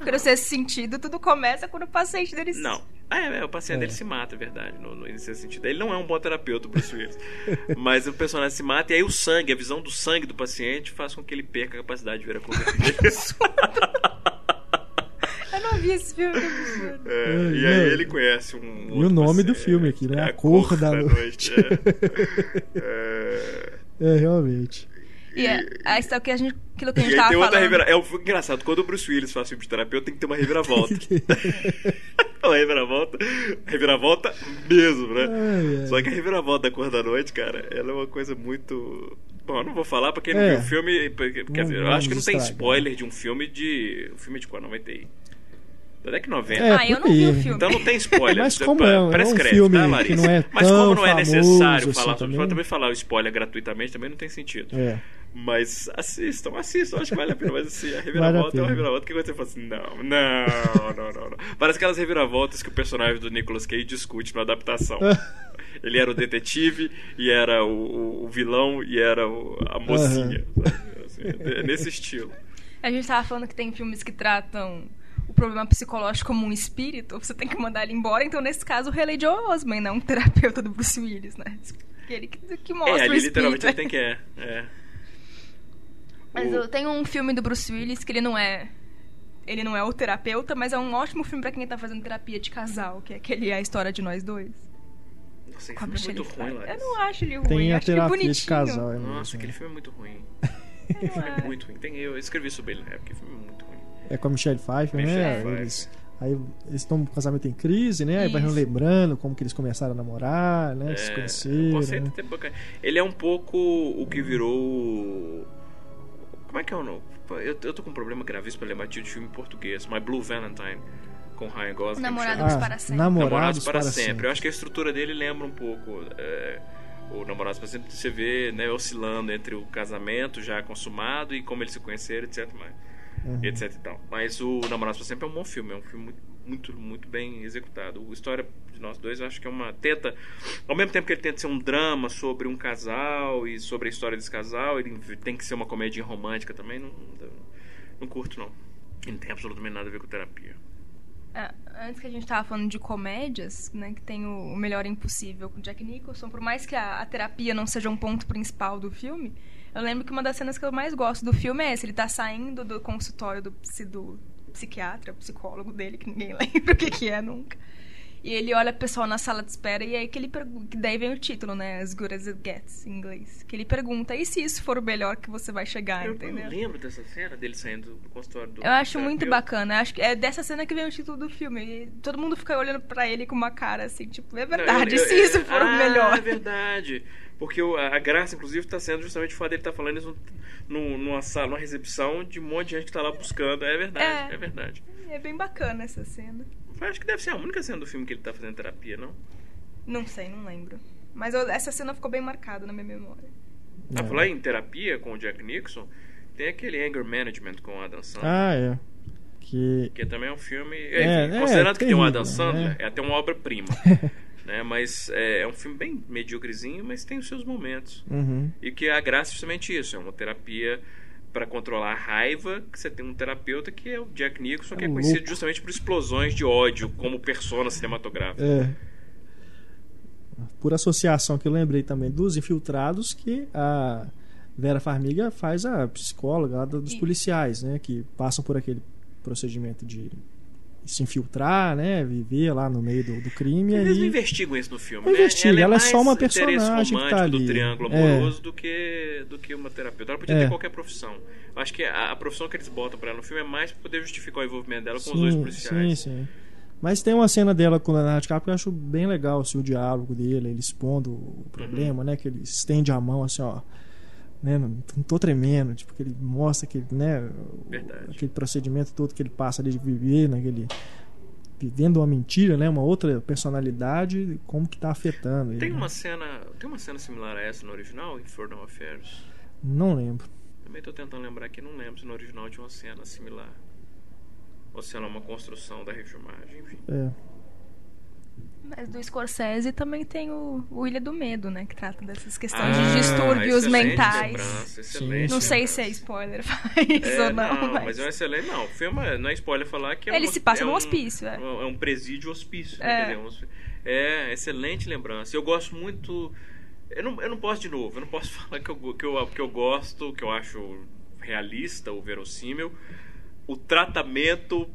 Speaker 3: Você esse sentido, tudo começa quando o paciente dele se-
Speaker 2: Não. Ah, é, é, o paciente
Speaker 1: É.
Speaker 2: dele se mata, é verdade, no, no, nesse sentido. Ele não é um bom terapeuta, o Bruce Willis. Mas o personagem se mata e aí o sangue, a visão do sangue do paciente faz com que ele perca a capacidade de ver a cor.
Speaker 3: Eu não vi esse filme.
Speaker 2: É,
Speaker 1: É,
Speaker 2: e aí ele conhece um.
Speaker 1: E o nome do
Speaker 2: paciente.
Speaker 1: filme aqui, né?
Speaker 2: É
Speaker 1: A Cor da Noite.
Speaker 2: é. É.
Speaker 1: É, realmente.
Speaker 3: E é, aí está o que a gente, aquilo que a
Speaker 2: E
Speaker 3: gente
Speaker 2: aí
Speaker 3: tava
Speaker 2: tem outra
Speaker 3: falando.
Speaker 2: reviravolta. É engraçado, quando o Bruce Willis faz filme de terapeuta, tem que ter uma reviravolta. uma reviravolta. Reviravolta mesmo, né?
Speaker 1: Ai, ai.
Speaker 2: Só que a reviravolta da cor da noite, cara, ela é uma coisa muito. Bom, eu não vou falar pra quem não
Speaker 1: É.
Speaker 2: viu o filme. porque- Quer dizer, eu acho que não tem spoiler de um filme de. O filme de qual? 90 e. Da década de 90.
Speaker 1: É,
Speaker 3: ah, eu não vi o filme.
Speaker 2: Então não tem spoiler.
Speaker 1: Mas como é, é um
Speaker 2: Prescreve,
Speaker 1: filme
Speaker 2: tá,
Speaker 1: que
Speaker 2: Larissa?
Speaker 1: não é
Speaker 2: Mas
Speaker 1: tão
Speaker 2: como não é necessário
Speaker 1: assim
Speaker 2: falar sobre
Speaker 1: também.
Speaker 2: pode também falar o spoiler gratuitamente também não tem sentido.
Speaker 1: É.
Speaker 2: Mas assistam, assistam, acho que vale a pena. Mas assim, a reviravolta
Speaker 1: Vale a
Speaker 2: é uma reviravolta que você fala assim: não, não, não, não, não. Parece aquelas reviravoltas que o personagem do Nicolas Cage discute na adaptação. Ele era o detetive e era o, o- o vilão e era o- a mocinha. sabe? Assim, é nesse estilo.
Speaker 3: A gente tava falando que tem filmes que tratam o problema psicológico como um espírito, você tem que mandar ele embora. Então, nesse caso, o Haley Joel Osment, não um terapeuta do Bruce Willis, né? Ele que, que mostra
Speaker 2: é,
Speaker 3: o espírito.
Speaker 2: literalmente ele tem que é. é.
Speaker 3: Mas
Speaker 2: O-
Speaker 3: eu tenho um filme do Bruce Willis que ele não é. Ele não é o terapeuta, mas é um ótimo filme pra quem tá fazendo terapia de casal, que é aquele A História de Nós Dois.
Speaker 2: Nossa,
Speaker 3: Com a
Speaker 2: aquele filme é
Speaker 3: Michelle
Speaker 2: muito ruim. Larissa.
Speaker 3: Eu não acho ele ruim,
Speaker 1: Tem a
Speaker 3: acho ele
Speaker 1: terapia
Speaker 3: bonitinho.
Speaker 1: de casal. É
Speaker 2: Nossa, aquele filme é muito ruim. Aquele filme é
Speaker 3: é.
Speaker 2: muito ruim. Tem, eu escrevi sobre ele na época, aquele filme é muito ruim.
Speaker 1: É com a Michelle Pfeiffer,
Speaker 2: Michelle
Speaker 1: né?
Speaker 2: Pfeiffer.
Speaker 1: Eles, aí eles estão com casamento em crise, né? Aí vai
Speaker 3: Isso.
Speaker 1: lembrando como que eles começaram a namorar, né? se
Speaker 2: É, o
Speaker 1: conheceram.
Speaker 2: conceito
Speaker 1: né?
Speaker 2: é bacana. Ele é um pouco o que virou. Como é que é o nome? Eu, eu tô com um problema gravíssimo pra lembrar de filme em português. My Blue Valentine, com Ryan Gosling.
Speaker 3: Namorados para sempre.
Speaker 1: Namorados,
Speaker 2: Namorados para,
Speaker 1: para
Speaker 2: sempre. Eu acho que a estrutura dele lembra um pouco é, o Namorados para sempre. Você vê né, oscilando entre o casamento já consumado e como eles se conheceram, etc. Mas,
Speaker 1: Uhum.
Speaker 2: etc e tal. Mas o Namorados para sempre é um bom filme. É um filme muito, muito, muito bem executado. A história de nós dois, eu acho que é uma tenta... Ao mesmo tempo que ele tenta ser um drama sobre um casal e sobre a história desse casal, ele tem que ser uma comédia romântica também. Não, não, não curto, não. E não tem absolutamente nada a ver com terapia.
Speaker 3: É, antes que a gente tava falando de comédias, né, que tem o O Melhor Impossível com Jack Nicholson, por mais que a, a terapia não seja um ponto principal do filme, eu lembro que uma das cenas que eu mais gosto do filme é essa, ele tá saindo do consultório do, do psiquiatra, psicólogo dele, que ninguém lembra o que que é nunca. E ele olha o pessoal na sala de espera e aí que ele pergunta, daí vem o título, né, As Good As It Gets, em inglês. Que ele pergunta, e se isso for o melhor que você vai chegar,
Speaker 2: eu
Speaker 3: entendeu?
Speaker 2: não lembro dessa cena dele saindo do consultório do
Speaker 3: Eu acho muito bacana. Eu acho que é dessa cena que vem o título do filme. E todo mundo fica olhando pra ele com uma cara assim, tipo, é verdade,
Speaker 2: Não, eu-
Speaker 3: se
Speaker 2: eu-
Speaker 3: isso for
Speaker 2: ah,
Speaker 3: o melhor.
Speaker 2: É verdade. Porque o- a graça, inclusive, está sendo justamente o fato dele estar falando isso num- numa sala, numa recepção de um monte de gente que está lá buscando. É verdade,
Speaker 3: É.
Speaker 2: é, verdade.
Speaker 3: É bem bacana essa cena.
Speaker 2: Eu acho que deve ser a única cena do filme que ele está fazendo terapia, não?
Speaker 3: Não sei, não lembro. Mas eu- essa cena ficou bem marcada na minha memória.
Speaker 2: Ah,
Speaker 1: É.
Speaker 2: falar em terapia com o Jack Nixon, tem aquele Anger Management com o Adam Sandler.
Speaker 1: Ah, é. Que.
Speaker 2: Que também é um filme.
Speaker 1: É, é,
Speaker 2: considerando que tem o
Speaker 1: terrível,
Speaker 2: Adam Sandler,
Speaker 1: né?
Speaker 2: é até uma obra-prima. né? Mas é, é um filme bem mediocrezinho, mas tem os seus momentos.
Speaker 1: Uhum.
Speaker 2: E que a graça é justamente isso: é uma terapia para controlar a raiva. Que você tem um terapeuta que é o Jack Nicholson, que é
Speaker 1: É
Speaker 2: conhecido
Speaker 1: louco.
Speaker 2: justamente por explosões de ódio como persona cinematográfica.
Speaker 1: É. por associação que eu lembrei também dos infiltrados, que a Vera Farmiga faz a psicóloga lá dos policiais, né? Que passam por aquele procedimento de se infiltrar, né? Viver lá no meio do, do crime.
Speaker 2: Eles não
Speaker 1: aí...
Speaker 2: investigam isso no filme,
Speaker 1: Não
Speaker 2: né?
Speaker 1: investiga, ela é só uma personagem que tá ali.
Speaker 2: do triângulo
Speaker 1: É.
Speaker 2: amoroso do, que, do que uma terapeuta. Ela podia
Speaker 1: É.
Speaker 2: ter qualquer profissão. Eu acho que a, a profissão que eles botam pra ela no filme é mais pra poder justificar o envolvimento dela com os dois
Speaker 1: Sim,
Speaker 2: policiais.
Speaker 1: sim, sim. Mas tem uma cena dela com o Leonardo DiCaprio que eu acho bem legal, assim, o diálogo dele, ele expondo o problema, né? Que ele estende a mão assim, ó. Né, não, não tô tremendo, tipo, que ele mostra que, né,
Speaker 2: Verdade.
Speaker 1: aquele procedimento todo que ele passa ali de viver, naquele vivendo uma mentira, né, uma outra personalidade, como que tá afetando ele.
Speaker 2: Tem
Speaker 1: né?
Speaker 2: uma cena. Tem uma cena similar a essa no original, Infernal Affairs.
Speaker 1: Não lembro.
Speaker 2: Também tô tentando lembrar aqui, não lembro se no original tinha uma cena similar. Ou se ela é uma construção da refilmagem, enfim.
Speaker 1: É.
Speaker 3: Mas do Scorsese também tem o, o Ilha do Medo, né? Que trata dessas questões
Speaker 2: Ah,
Speaker 3: de distúrbios
Speaker 2: excelente
Speaker 3: mentais.
Speaker 2: excelente
Speaker 3: Não sei se é spoiler faz
Speaker 2: É,
Speaker 3: ou não,
Speaker 2: mas...
Speaker 3: mas...
Speaker 2: é um excelente. Não, o filme é- não é spoiler falar que é
Speaker 3: Ele
Speaker 2: um,
Speaker 3: se passa
Speaker 2: é
Speaker 3: num
Speaker 2: um-
Speaker 3: hospício, é.
Speaker 2: É um presídio hospício.
Speaker 3: É.
Speaker 2: hospi- É, excelente lembrança. Eu gosto muito. Eu não, eu não posso de novo, eu não posso falar que eu, que, eu, que eu gosto, que eu acho realista ou verossímil, o tratamento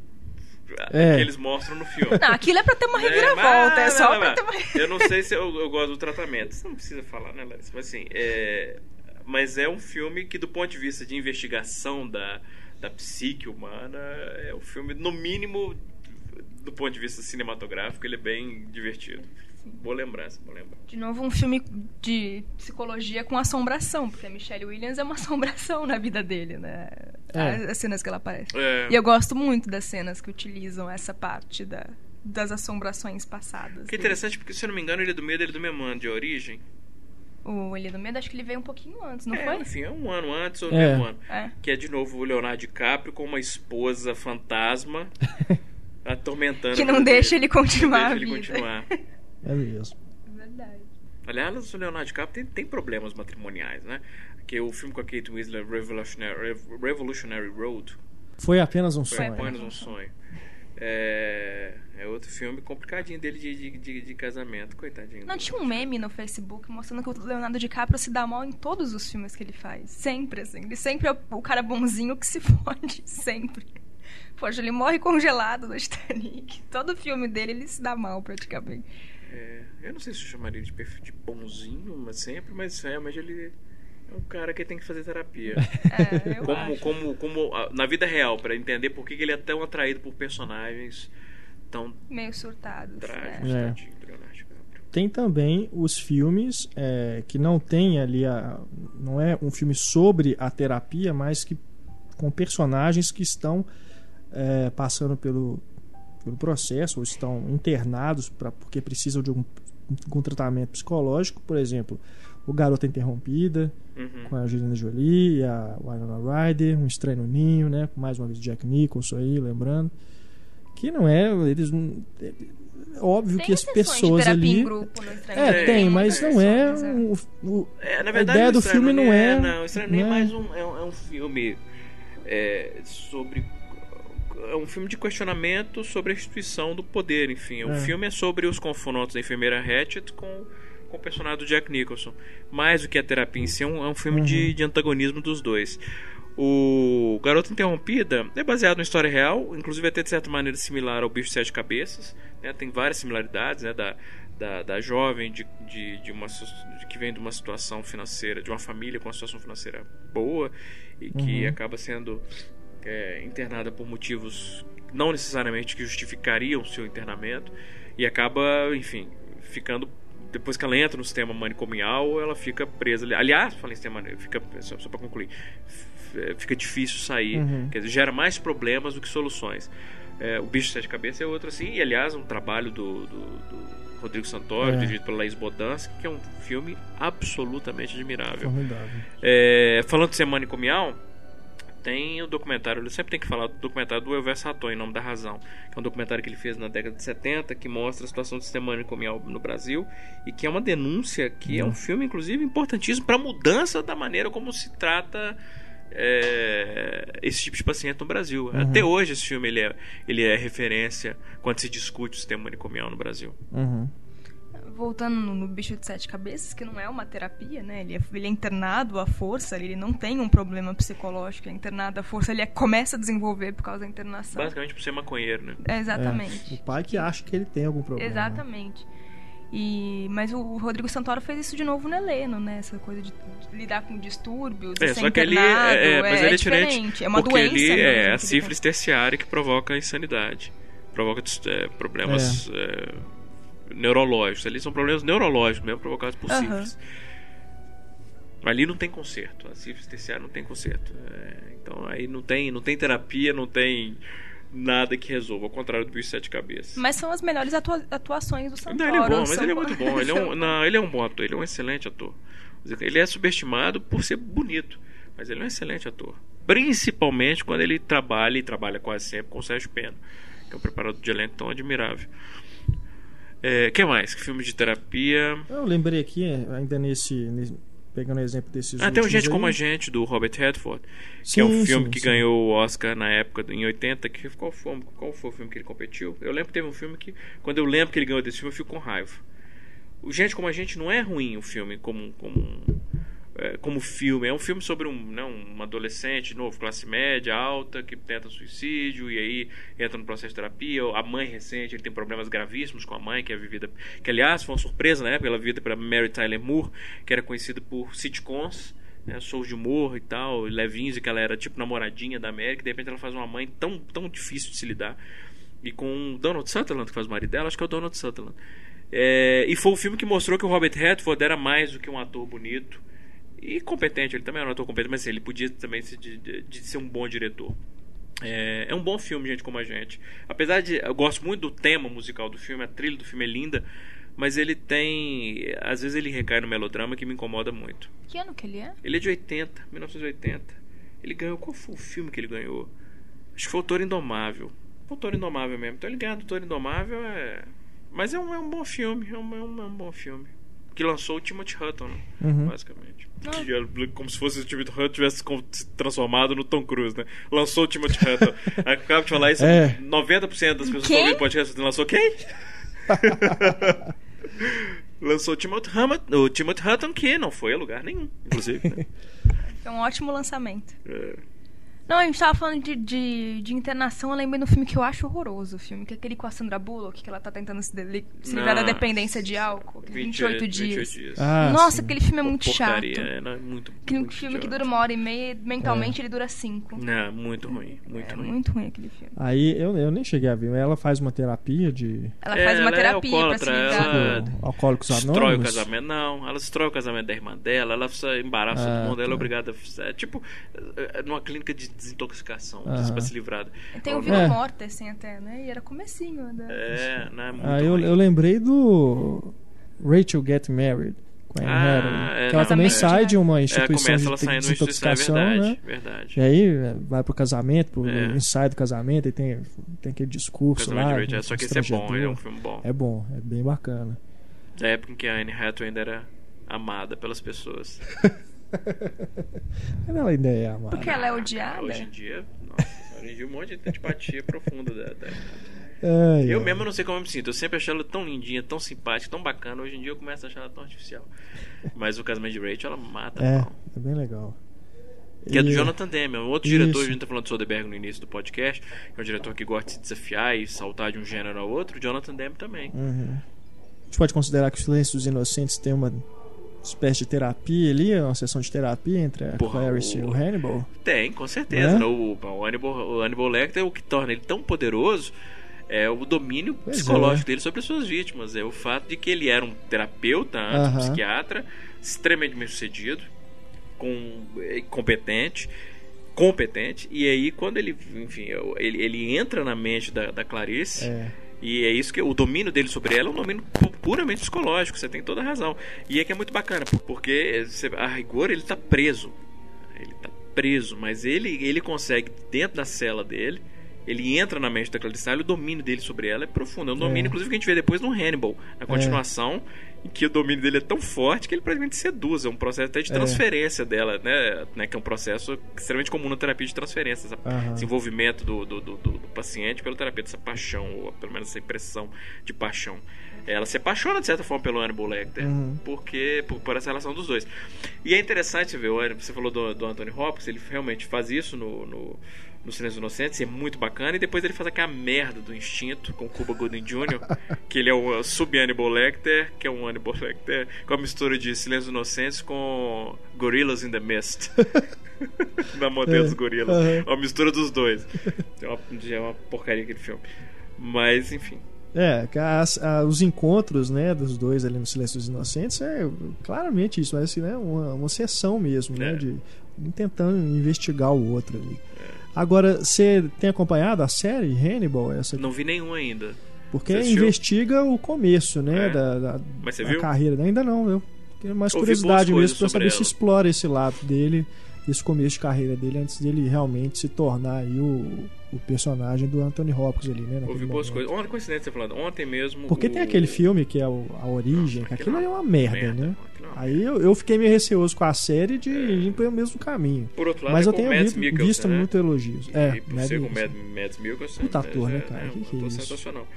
Speaker 1: É.
Speaker 2: que eles mostram no filme.
Speaker 3: Não, aquilo é pra ter uma
Speaker 2: É,
Speaker 3: reviravolta, é,
Speaker 2: mas-
Speaker 3: só
Speaker 2: mas-
Speaker 3: pra
Speaker 2: mas-
Speaker 3: ter uma...
Speaker 2: Eu não sei se eu, eu gosto do tratamento. Você não precisa falar, né, Larissa? Mas assim, é... Mas é um filme que, do ponto de vista de investigação da, da psique humana, é um filme, no mínimo, do ponto de vista cinematográfico, ele é bem divertido. Boa lembrança, boa lembrança.
Speaker 3: De novo, um filme de psicologia com assombração, porque a Michelle Williams é uma assombração na vida dele, né?
Speaker 1: É.
Speaker 3: As, as cenas que ela aparece.
Speaker 2: É,
Speaker 3: E eu gosto muito das cenas que utilizam essa parte da, das assombrações passadas.
Speaker 2: Que
Speaker 3: dele.
Speaker 2: interessante, porque se eu não me engano, ele é do medo, ele é do mesmo ano de origem.
Speaker 3: O Ilha do Medo, acho que ele veio um pouquinho antes, não
Speaker 2: é,
Speaker 3: foi?
Speaker 2: Enfim, é um ano antes ou
Speaker 1: É.
Speaker 2: mesmo ano.
Speaker 3: É.
Speaker 2: Que é de novo o Leonardo DiCaprio com uma esposa fantasma atormentando.
Speaker 3: Que
Speaker 2: a
Speaker 3: não deixa ele continuar
Speaker 2: Não deixa ele
Speaker 3: vida.
Speaker 2: continuar.
Speaker 1: É mesmo.
Speaker 3: Verdade.
Speaker 2: Aliás, o Leonardo DiCaprio tem, tem problemas matrimoniais, né? Que o filme com a Kate Winslet, Revolutionary, Revolutionary Road,
Speaker 1: Foi apenas um
Speaker 2: foi
Speaker 1: sonho.
Speaker 2: apenas um sonho. É, é outro filme complicadinho dele de, de, de, de casamento, coitadinho.
Speaker 3: Não tinha um meme no Facebook mostrando que o Leonardo DiCaprio se dá mal em todos os filmes que ele faz. Sempre, assim. Ele sempre é o, o cara bonzinho que se fode. Sempre. Poxa, ele morre congelado no Titanic. Todo filme dele ele se dá mal, praticamente.
Speaker 2: Eu não sei se eu chamaria de, perfil de bonzinho, mas sempre, mas realmente ele é um cara que tem que fazer terapia.
Speaker 3: É, eu
Speaker 2: como,
Speaker 3: acho.
Speaker 2: como, como na vida real, pra entender por que ele é tão atraído por personagens tão
Speaker 3: Meio surtados.
Speaker 2: trágicos,
Speaker 3: Né?
Speaker 1: É.
Speaker 2: tadinho Leonardo DiCaprio.
Speaker 1: Tem também os filmes é, que não tem ali a, não é um filme sobre a terapia, mas que com personagens que estão é, passando pelo, pelo processo ou estão internados pra, porque precisam de um, um tratamento psicológico, por exemplo, o Garota Interrompida
Speaker 2: Uhum.
Speaker 1: com a Angelina Jolie e a Winona Ryder, um Estranho no Ninho, né, com mais uma vez Jack Nicholson aí, lembrando que não é eles não- é óbvio
Speaker 3: Tem
Speaker 1: que as pessoas ali
Speaker 3: em grupo
Speaker 1: é,
Speaker 2: Tem,
Speaker 1: mas não é. um- o-
Speaker 2: É, na
Speaker 1: a
Speaker 2: verdade,
Speaker 1: ideia
Speaker 2: o
Speaker 1: do filme não
Speaker 2: Ninho
Speaker 1: é.
Speaker 2: Não, o Estranho no Ninho é
Speaker 1: não é-
Speaker 2: mais um, é um, é um filme é, sobre. É um filme de questionamento sobre a instituição do poder, enfim. O
Speaker 1: É.
Speaker 2: filme é sobre os confrontos da enfermeira Hatchet com, com o personagem do Jack Nicholson. Mais do que a terapia em si, é um, é um filme de,
Speaker 1: Uhum.
Speaker 2: de antagonismo dos dois. O Garota Interrompida é baseado em história real, inclusive até de certa maneira similar ao Bicho de Sete Cabeças. né? Tem várias similaridades né? da, da, da jovem de, de, de uma, de que vem de uma situação financeira, de uma família com uma situação financeira boa e que
Speaker 1: Uhum.
Speaker 2: acaba sendo é, internada por motivos não necessariamente que justificariam o seu internamento e acaba, enfim, ficando depois que ela entra no sistema manicomial, ela fica presa. ali. Aliás, falei em sistema, fica só, só para concluir, f- fica difícil sair,
Speaker 1: Uhum.
Speaker 2: quer dizer, gera mais problemas do que soluções. É, o Bicho de Sete Cabeças é outro assim, e aliás, um trabalho do, do, do Rodrigo Santoro,
Speaker 1: É.
Speaker 2: dirigido pela Laís Bodansky, que é um filme absolutamente admirável. É, falando de ser manicomial, tem o documentário, eu sempre tenho que falar do documentário do Elvis Raton, em nome da razão, que é um documentário que ele fez na década de 70, que mostra a situação do sistema manicomial no Brasil e que é uma denúncia, que é um filme, inclusive, importantíssimo para a mudança da maneira como se trata é, esse tipo de paciente no Brasil. Até hoje esse filme ele é, ele é referência quando se discute o sistema manicomial no Brasil.
Speaker 1: Uhum.
Speaker 3: Voltando no, no bicho de sete cabeças, que não é uma terapia, né? Ele é, ele é internado à força, ele não tem um problema psicológico, é internado à força, ele é- começa a desenvolver por causa da internação.
Speaker 2: Basicamente por ser maconheiro, né?
Speaker 3: É, exatamente.
Speaker 1: É, o pai que acha que ele tem algum problema.
Speaker 3: Exatamente. E, mas o, o Rodrigo Santoro fez isso de novo no Heleno, né? Essa coisa de, de lidar com distúrbios,
Speaker 2: É,
Speaker 3: ser
Speaker 2: só que
Speaker 3: internado,
Speaker 2: é, é, mas
Speaker 3: é
Speaker 2: ele é
Speaker 3: diferente.
Speaker 2: diferente.
Speaker 3: É uma
Speaker 2: porque
Speaker 3: doença.
Speaker 2: ali
Speaker 3: mesmo
Speaker 2: é
Speaker 3: que
Speaker 2: a
Speaker 3: ele
Speaker 2: sífilis terciária que provoca a insanidade. Provoca é, problemas é, neurológicos. Ali são problemas neurológicos mesmo provocados por
Speaker 3: Aham.
Speaker 2: sífilis. Ali não tem conserto. A sífilis terciária não tem conserto. É, então aí não tem, não tem terapia, não tem nada que resolva. Ao contrário do bicho sete cabeças.
Speaker 3: Mas são as melhores atua- atuações do Santoro.
Speaker 2: Não, ele é bom, mas ele é muito bom. Ele é, um, não, ele é um bom ator, ele é um excelente ator. Ele é subestimado por ser bonito, mas ele é um excelente ator. Principalmente quando ele trabalha, e trabalha quase sempre, com o Sérgio Pena, que é um preparador de elenco tão admirável. É, que mais? Filme de terapia.
Speaker 1: Eu lembrei aqui, ainda nesse. nesse- pegando o exemplo desses.
Speaker 2: Ah, tem um Gente
Speaker 1: aí.
Speaker 2: Como a Gente, do Robert Redford, que é um
Speaker 1: Sim,
Speaker 2: filme
Speaker 1: sim,
Speaker 2: que
Speaker 1: sim.
Speaker 2: ganhou o Oscar na época, em 80. Que, qual, foi, qual foi o filme que ele competiu? Eu lembro que teve um filme que, quando eu lembro que ele ganhou desse filme, eu fico com raiva. O Gente Como a Gente não é ruim o filme como, como, é, como filme. É um filme sobre um, né, um adolescente, novo, classe média, alta, que tenta suicídio e aí entra no processo de terapia. A mãe recente, ele tem problemas gravíssimos com a mãe, que é vivida. Que, aliás, foi uma surpresa na época, ela é vivida pela Mary Tyler Moore, que era conhecida por sitcoms. Né, de humor e tal, levinhos, e que ela era tipo namoradinha da América, e de repente ela faz uma mãe tão, tão difícil de se lidar. E com o Donald Sutherland, que faz o marido dela, acho que é o Donald Sutherland. É, e foi um filme que mostrou que o Robert Redford era mais do que um ator bonito e competente. Ele também era um ator competente, mas assim, ele podia também ser de, de- de ser um bom diretor. É, é um bom filme, gente como a gente. Apesar de. Eu gosto muito do tema musical do filme, a trilha do filme é linda, mas ele tem. Às vezes ele recai no melodrama que me incomoda muito.
Speaker 3: Que ano que ele é?
Speaker 2: Ele é de 80, 1980. Ele ganhou. Qual foi o filme que ele ganhou? Acho que foi o Toro Indomável. Foi o Toro Indomável mesmo. Então ele ganhar do Toro Indomável é. Mas é um, é um bom filme. É um, é um, é um bom filme. Que lançou o Timothy Hutton, né?
Speaker 1: Uhum.
Speaker 2: basicamente.
Speaker 3: Ah.
Speaker 2: Que Como se fosse o Timothy Hutton tivesse se transformado no Tom Cruise, né? Lançou o Timothy Hutton. Aí Acabo de falar isso.
Speaker 1: É.
Speaker 2: 90% das pessoas que ouvem o podcast lançou quem? lançou o Timothy, Hutton, o Timothy Hutton, que não foi a lugar nenhum, inclusive. né?
Speaker 3: É um ótimo lançamento.
Speaker 2: É.
Speaker 3: Não, a gente tava falando de, de, de internação, eu lembrei de um filme que eu acho horroroso. O filme que é aquele com a Sandra Bullock, que ela tá tentando se, deli- se livrar da dependência de álcool. que é 28 dias.
Speaker 1: Ah,
Speaker 3: Nossa,
Speaker 1: sim.
Speaker 3: aquele filme é muito
Speaker 2: Porcaria,
Speaker 3: chato.
Speaker 2: é, não, é muito,
Speaker 3: Aquele
Speaker 2: muito
Speaker 3: filme que
Speaker 2: idiota.
Speaker 3: dura uma hora e meia, mentalmente ele dura cinco.
Speaker 2: Não, muito ruim, muito
Speaker 3: é
Speaker 2: ruim.
Speaker 3: muito ruim aquele filme.
Speaker 1: Aí eu, eu nem cheguei a ver. Ela faz uma terapia de
Speaker 3: Ela
Speaker 2: É,
Speaker 3: faz uma
Speaker 2: ela é
Speaker 3: terapia pra se livrar.
Speaker 2: ela-
Speaker 1: tipo, alcoólicos
Speaker 2: Destrói o casamento, não. Ela destrói o casamento da irmã dela, ela embaraça
Speaker 1: Ah,
Speaker 2: todo mundo, ela é
Speaker 1: tá.
Speaker 2: obrigada a. É tipo é, numa clínica de desintoxicação,
Speaker 1: Aham.
Speaker 2: pra se livrar.
Speaker 3: Tem o Viggo
Speaker 1: É.
Speaker 3: Mortensen até, né? E era comecinho. Da...
Speaker 2: É, não é muito
Speaker 1: Ah, eu, eu lembrei do Rachel Get Married com a Anne
Speaker 2: Ah,
Speaker 1: Hathaway,
Speaker 2: é,
Speaker 1: que ela também
Speaker 3: é.
Speaker 1: sai de uma
Speaker 2: É,
Speaker 1: instituição
Speaker 2: começa ela
Speaker 1: de
Speaker 2: saindo de uma instituição, é
Speaker 1: desintoxicação,
Speaker 2: verdade,
Speaker 1: né?
Speaker 2: verdade.
Speaker 1: E aí é, vai pro casamento, pro
Speaker 2: É.
Speaker 1: ensaio do casamento, e tem, tem aquele discurso lá.
Speaker 2: de Rachel, só que esse é bom, ele é um filme bom.
Speaker 1: É bom, é bem bacana.
Speaker 2: Da época em que a Anne Hathaway ainda era amada pelas pessoas.
Speaker 1: Ela ainda é amada.
Speaker 3: Porque ela é odiada.
Speaker 2: Hoje em dia, nossa, hoje em dia um monte de antipatia profunda da, da-
Speaker 1: Ai,
Speaker 2: Eu
Speaker 1: ai.
Speaker 2: mesmo não sei como eu me sinto. Eu sempre achei ela tão lindinha, tão simpática, tão bacana. Hoje em dia eu começo a achar ela tão artificial. Mas o casamento de Rachel, ela mata.
Speaker 1: É,
Speaker 2: pau.
Speaker 1: é bem legal.
Speaker 2: Que é do Jonathan Demme, um outro
Speaker 1: Isso.
Speaker 2: diretor, a gente tá falando do Soderbergh no início do podcast, que é um diretor que gosta de se desafiar e saltar de um gênero ao outro, o Jonathan Demme também.
Speaker 1: Uhum. A gente pode considerar que o Silêncio dos Inocentes tem uma espécie de terapia ali, uma sessão de terapia entre a
Speaker 2: Porra,
Speaker 1: Clarice e
Speaker 2: o-
Speaker 1: o Hannibal.
Speaker 2: Tem, com certeza.
Speaker 1: É?
Speaker 2: né? O, o, Hannibal, o Hannibal Lecter, o que torna ele tão poderoso é o domínio
Speaker 1: Pois
Speaker 2: psicológico
Speaker 1: é.
Speaker 2: dele sobre as suas vítimas. É o fato de que ele era um terapeuta, antes, um
Speaker 1: Aham.
Speaker 2: psiquiatra, extremamente bem sucedido, com, eh, competente, competente, e aí quando ele, enfim, ele, ele entra na mente da, da Clarice.
Speaker 1: É.
Speaker 2: E é isso que o domínio dele sobre ela é um domínio pu- puramente psicológico, você tem toda a razão. E é que é muito bacana, porque a rigor ele tá preso. Ele tá preso, mas ele ele consegue dentro da cela dele, ele entra na mente da Clarice o domínio dele sobre ela é profundo. É um domínio
Speaker 1: É.
Speaker 2: inclusive que a gente vê depois no Hannibal, na continuação, em que o domínio dele é tão forte que ele praticamente seduz. É um processo até de
Speaker 1: É.
Speaker 2: transferência dela, né? né? Que é um processo extremamente comum na terapia de transferência. essa-
Speaker 1: Aham.
Speaker 2: Esse envolvimento do, do, do, do- paciente pelo terapeuta, essa paixão, ou pelo menos essa impressão de paixão. Ela se apaixona, de certa forma, pelo Hannibal Lecter,
Speaker 1: Uhum.
Speaker 2: porque, por, por essa relação dos dois. E é interessante ver, você falou do, do Anthony Hopkins, ele realmente faz isso no, no, no Silêncio dos Inocentes, é muito bacana, e depois ele faz aquela merda do Instinto com o Cuba Gooding Jr., que ele é o sub-Hannibal Lecter, que é um Hannibal Lecter com a mistura de Silêncio dos Inocentes com Gorillas in the Mist. da modelo dos
Speaker 1: É,
Speaker 2: gorilas.
Speaker 1: aham.
Speaker 2: É uma mistura dos dois. É uma, é uma porcaria aquele filme. Mas, enfim.
Speaker 1: É, as- a- os encontros né, dos dois ali no Silêncio dos Inocentes é claramente isso, parece né, uma, uma sessão mesmo, né?
Speaker 2: É.
Speaker 1: De um tentando investigar o outro ali. Agora, você tem acompanhado a série Hannibal? Essa
Speaker 2: Não vi nenhum ainda.
Speaker 1: Porque investiga o começo, né?
Speaker 2: É.
Speaker 1: Da, da, da
Speaker 2: viu?
Speaker 1: carreira. Ainda não, eu tenho mais
Speaker 2: Ouvi
Speaker 1: curiosidade mesmo pra saber se
Speaker 2: ela.
Speaker 1: explora esse lado dele, esse começo de carreira dele, antes dele realmente se tornar aí o, o personagem do Anthony Hopkins ali, né?
Speaker 2: Ouvi boas
Speaker 1: momento.
Speaker 2: coisas. Ontem, coincidência você falando, ontem mesmo.
Speaker 1: Porque
Speaker 2: o...
Speaker 1: tem aquele filme que é o- a origem,
Speaker 2: Nossa,
Speaker 1: que
Speaker 2: aquilo
Speaker 1: aquilo é
Speaker 2: é
Speaker 1: uma merda,
Speaker 2: merda,
Speaker 1: né?
Speaker 2: é
Speaker 1: Aí eu, eu fiquei meio receoso com a série de ir pelo mesmo caminho.
Speaker 2: Por outro lado,
Speaker 1: Mas
Speaker 2: é
Speaker 1: eu tenho
Speaker 2: Mads
Speaker 1: vi-
Speaker 2: Mikkelsen,
Speaker 1: visto
Speaker 2: né?
Speaker 1: muito elogios.
Speaker 2: E
Speaker 1: É,
Speaker 2: por
Speaker 1: Mads
Speaker 2: ser com. Mad, Mads Mikkelsen.
Speaker 1: Puta ator,
Speaker 2: já-
Speaker 1: né, cara?
Speaker 2: É
Speaker 1: Que que é
Speaker 2: ator
Speaker 1: isso?
Speaker 2: sensacional.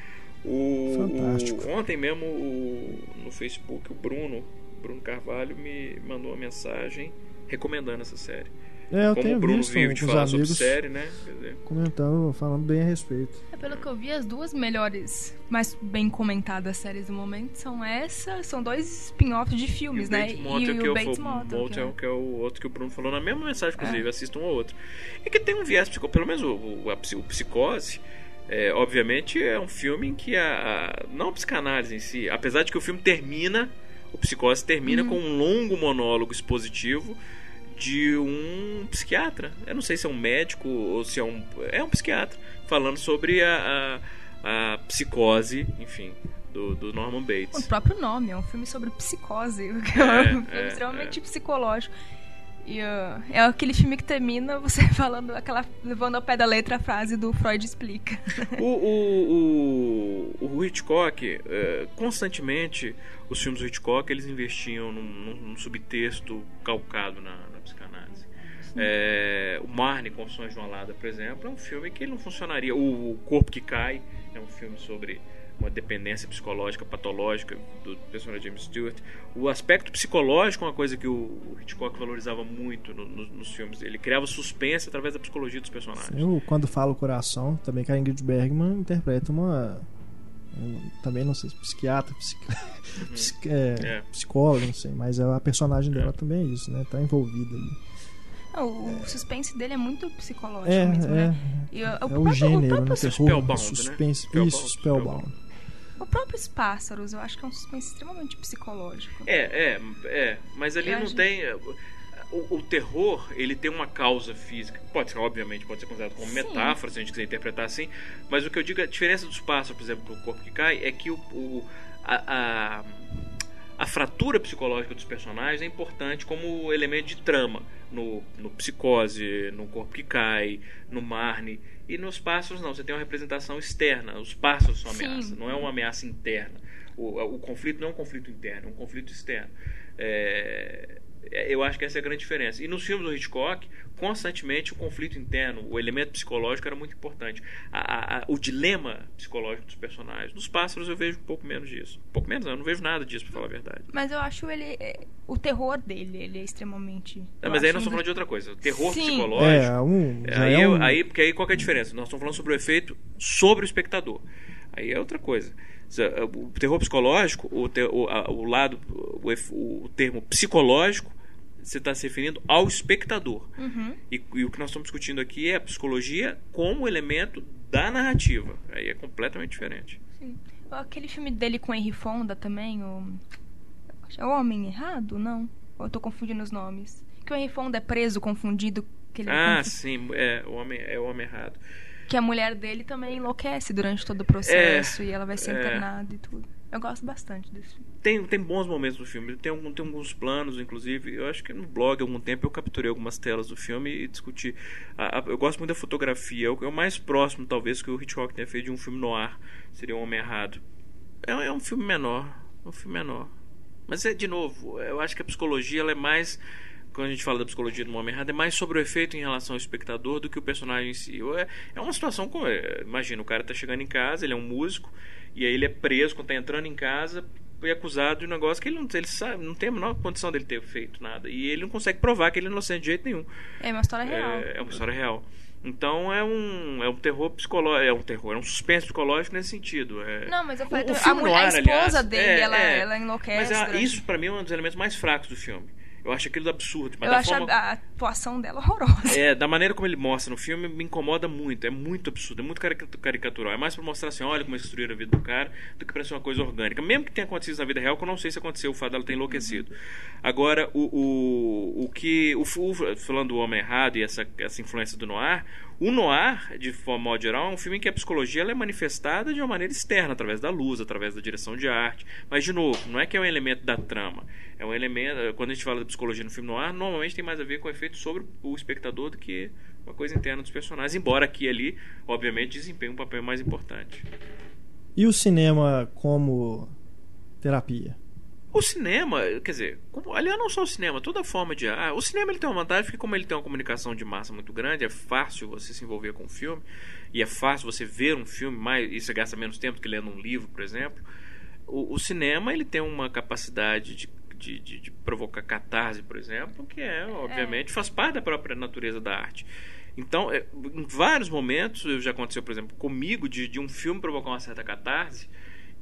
Speaker 2: O,
Speaker 1: Fantástico.
Speaker 2: o- ontem mesmo o- no Facebook o Bruno, Bruno Carvalho me mandou uma mensagem recomendando essa série.
Speaker 1: É, eu
Speaker 2: Como
Speaker 1: tenho
Speaker 2: o Bruno
Speaker 1: visto
Speaker 2: vive de
Speaker 1: com os
Speaker 2: falar sobre série, né? Dizer,
Speaker 1: comentando, falando bem a respeito.
Speaker 3: É, pelo que eu vi, as duas melhores, mais bem comentadas séries do momento são essa, são dois spin-offs de
Speaker 2: e
Speaker 3: filmes,
Speaker 2: o
Speaker 3: né?
Speaker 2: Motel,
Speaker 3: e
Speaker 2: que,
Speaker 3: o
Speaker 2: eu,
Speaker 3: Bates
Speaker 2: falo-
Speaker 3: Motel. que
Speaker 2: Motel,
Speaker 3: é-
Speaker 2: que é o outro que o Bruno falou na mesma mensagem, inclusive,
Speaker 3: É.
Speaker 2: assista um ou outro. E que tem um viés psicó pelo menos o, o, a o Psicose, é, obviamente é um filme em que a, a- não a psicanálise em si, apesar de que o filme termina, o Psicose termina
Speaker 3: Uhum.
Speaker 2: com um longo monólogo expositivo de um psiquiatra. Eu não sei se é um médico ou se é um é um psiquiatra falando sobre a, a, a psicose, enfim, do, do Norman
Speaker 3: O
Speaker 2: Bates.
Speaker 3: próprio nome, é um filme sobre psicose, que é,
Speaker 2: É,
Speaker 3: um filme
Speaker 2: é,
Speaker 3: extremamente psicológico. E uh, é aquele filme que termina você falando aquela. levando ao pé da letra a frase do Freud explica.
Speaker 2: O, o, o, o Hitchcock, eh, constantemente, os filmes do Hitchcock, eles investiam num, num- subtexto calcado na, na psicanálise. Eh, o Marne, Confissões de uma Lada, por exemplo, é um filme que ele não funcionaria. O, o Corpo que Cai é um filme sobre uma dependência psicológica patológica do personagem James Stewart. O aspecto psicológico é uma coisa que o, o Hitchcock valorizava muito no- no- nos filmes. Ele criava suspense através da psicologia dos personagens.
Speaker 1: Eu, quando falo coração, também que a Ingrid Bergman interpreta uma. um- também não sei se psiquiatra, psiqui- psiqui- é,
Speaker 2: É.
Speaker 1: psicóloga, não sei, mas a personagem dela também é isso, né? Tá envolvida ali.
Speaker 3: Não, o suspense dele é muito psicológico
Speaker 1: É,
Speaker 3: mesmo,
Speaker 1: é.
Speaker 3: né? E, o,
Speaker 1: É o
Speaker 3: próprio,
Speaker 1: gênero,
Speaker 3: o,
Speaker 1: né?
Speaker 3: próprio,
Speaker 1: Terror,
Speaker 2: Spellbound, né?
Speaker 1: suspense.
Speaker 2: Spellbound,
Speaker 1: Isso, Spellbound.
Speaker 3: O próprios pássaros, eu acho que é um suspense extremamente psicológico.
Speaker 2: É, é, é, mas ali não
Speaker 3: acho-
Speaker 2: tem. é, O, o terror, ele tem uma causa física. Pode ser, obviamente, pode ser considerado como
Speaker 3: Sim.
Speaker 2: metáfora, se a gente quiser interpretar assim. Mas o que eu digo, a diferença dos pássaros, por exemplo, pro corpo que cai, é que o, o- a, a, a fratura psicológica dos personagens é importante como elemento de trama. No, no Psicose, no Corpo que Cai, no Marne. E nos pássaros, não. Você tem uma representação externa. Os pássaros são
Speaker 3: Sim.
Speaker 2: ameaça, não é uma ameaça interna. O, o conflito não é um conflito interno, é um conflito externo. É, eu acho que essa é a grande diferença. E nos filmes do Hitchcock, constantemente o conflito interno, o elemento psicológico era muito importante. A- a- a- o dilema psicológico dos personagens. Nos pássaros eu vejo um pouco menos disso. Um pouco menos, não, eu não vejo nada disso, pra falar a verdade.
Speaker 3: Mas eu acho ele. é, O terror dele, ele é extremamente.
Speaker 2: É,
Speaker 3: eu
Speaker 2: mas aí nós estamos falando de outra coisa. O terror
Speaker 3: Sim.
Speaker 2: psicológico.
Speaker 1: É, um. já
Speaker 2: Aí,
Speaker 1: é
Speaker 2: eu-
Speaker 1: um-
Speaker 2: aí, porque aí qual que é a diferença? Nós estamos falando sobre o efeito sobre o espectador. Aí é outra coisa. Uh, O terror psicológico, o, te- o, a- o lado, o, o termo psicológico, você está se referindo ao espectador.
Speaker 3: Uhum.
Speaker 2: E, e o que nós estamos discutindo aqui é a psicologia como elemento da narrativa. Aí é completamente diferente.
Speaker 3: Sim. Aquele filme dele com Henry Fonda também, o. É o Homem Errado? Não. Ou eu tô confundindo os nomes. Que o Henry Fonda é preso, confundido. Que, ele
Speaker 2: Ah,
Speaker 3: confu-
Speaker 2: sim, é o homem, é o homem errado.
Speaker 3: Que a mulher dele também enlouquece durante todo o processo e ela vai ser
Speaker 2: é.
Speaker 3: internada e tudo. Eu gosto bastante desse filme.
Speaker 2: Tem, tem bons momentos do filme, tem, algum, tem alguns planos, inclusive. Eu acho que no blog, há algum tempo, eu capturei algumas telas do filme e discuti. A- a- eu gosto muito da fotografia, é o, é o mais próximo, talvez, que o Hitchcock tenha feito de um filme no ar. Seria o Homem Errado. É, é um filme menor. É um filme menor. Mas é de novo, eu acho que a psicologia ela é mais quando a gente fala da psicologia do homem errado, é mais sobre o efeito em relação ao espectador do que o personagem em si. É, é uma situação como. É, imagina, o cara está chegando em casa, ele é um músico, e aí ele é preso quando está entrando em casa foi acusado de um negócio que ele não, ele sabe, não tem a menor condição dele ter feito nada. E ele não consegue provar que ele é inocente de jeito nenhum.
Speaker 3: É uma história real.
Speaker 2: É, é uma história real. Então é um, é um terror psicológico, é um terror, é um suspense psicológico nesse sentido. É...
Speaker 3: Não, mas eu falei, o, o a, mulher, a esposa aliás, dele, é, ela, é, ela enlouquece.
Speaker 2: Mas a, isso para mim é um dos elementos mais fracos do filme. Eu acho aquilo absurdo.
Speaker 3: eu acho forma... a atuação dela horrorosa.
Speaker 2: É, da maneira como ele mostra no filme, me incomoda muito. É muito absurdo, é muito caricatural. É mais pra mostrar assim, olha como destruíram a vida do cara, do que pra ser uma coisa orgânica. Mesmo que tenha acontecido na vida real, que eu não sei se aconteceu, o fato dela ter enlouquecido. Uhum. Agora, o, o, o que. O, o, falando do Homem Errado e essa, essa influência do Noir, o noir, de forma geral, é um filme em que a psicologia é manifestada de uma maneira externa, através da luz, através da direção de arte. Mas, de novo, não é que é um elemento da trama. É um elemento. Quando a gente fala de psicologia no filme noir, normalmente tem mais a ver com o efeito sobre o espectador do que uma coisa interna dos personagens. Embora aqui e ali, obviamente, desempenhe um papel mais importante.
Speaker 1: E o cinema como terapia?
Speaker 2: O cinema, quer dizer, aliás, não só o cinema, toda forma de arte. O cinema ele tem uma vantagem porque, como ele tem uma comunicação de massa muito grande, é fácil você se envolver com o filme e é fácil você ver um filme mais. E você gasta menos tempo que lendo um livro, por exemplo. O, o cinema ele tem uma capacidade de, de, de, de, provocar catarse, por exemplo, que é, obviamente, faz parte da própria natureza da arte. Então, é, em vários momentos, já aconteceu, por exemplo, comigo, de, de um filme provocar uma certa catarse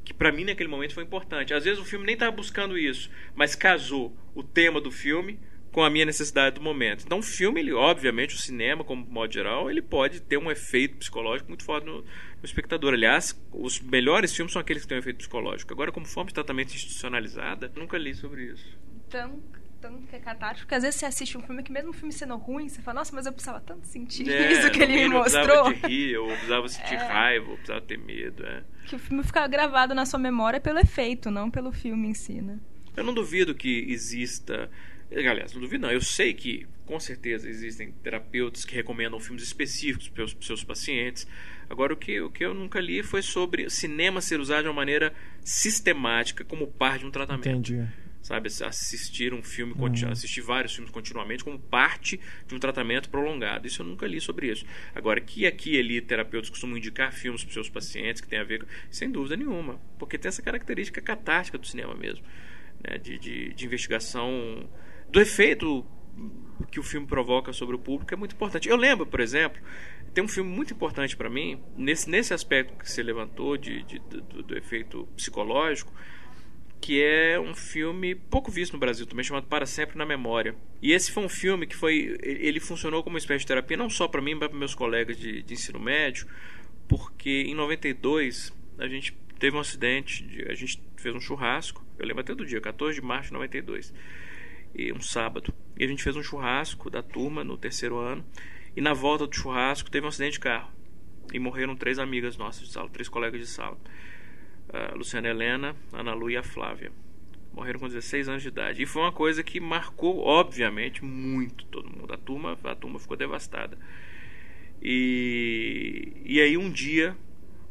Speaker 2: que para mim naquele momento foi importante. Às vezes o filme nem estava buscando isso, mas casou o tema do filme com a minha necessidade do momento. Então o filme, ele, obviamente, o cinema, como modo geral, ele pode ter um efeito psicológico muito forte no, no espectador. Aliás, os melhores filmes são aqueles que têm um efeito psicológico. Agora, como forma de tratamento institucionalizada, nunca li sobre isso.
Speaker 3: Então, tanto que é catártico, porque às vezes você assiste um filme que mesmo o filme sendo ruim, você fala, nossa, mas eu precisava tanto sentir é, isso que ele me mostrou. Eu
Speaker 2: precisava de rir, eu precisava sentir é. raiva, eu precisava ter medo. É.
Speaker 3: Que o filme fica gravado na sua memória pelo efeito, não pelo filme em si, né?
Speaker 2: Eu não duvido que exista... Aliás, não duvido não, eu sei que com certeza existem terapeutas que recomendam filmes específicos para os seus pacientes. Agora, o que, o que eu nunca li foi sobre cinema ser usado de uma maneira sistemática como parte de um tratamento.
Speaker 1: Entendi
Speaker 2: sabe? Assistir um filme, uhum. assistir vários filmes continuamente como parte de um tratamento prolongado. Isso eu nunca li sobre isso. Agora, que aqui e ali terapeutas costumam indicar filmes para seus pacientes que tem a ver com... Sem dúvida nenhuma, porque tem essa característica catártica do cinema mesmo, né? de, de, de investigação do efeito que o filme provoca sobre o público é muito importante. Eu lembro, por exemplo, tem um filme muito importante para mim, nesse, nesse aspecto que você levantou de, de do, do efeito psicológico, que é um filme pouco visto no Brasil também, chamado Para Sempre na Memória. E esse foi um filme que foi. Ele funcionou como uma espécie de terapia, não só para mim, mas para meus colegas de, de, ensino médio, porque em 92 a gente teve um acidente, a gente fez um churrasco, eu lembro até do dia, 14 de março de 92, e um sábado. E a gente fez um churrasco da turma no terceiro ano, e na volta do churrasco teve um acidente de carro. E morreram três amigas nossas de sala, três colegas de sala Luciana Helena, Ana Lu e a Flávia. Morreram com 16 anos de idade. E foi uma coisa que marcou, obviamente, muito todo mundo. A turma, a turma ficou devastada. E, e aí um dia,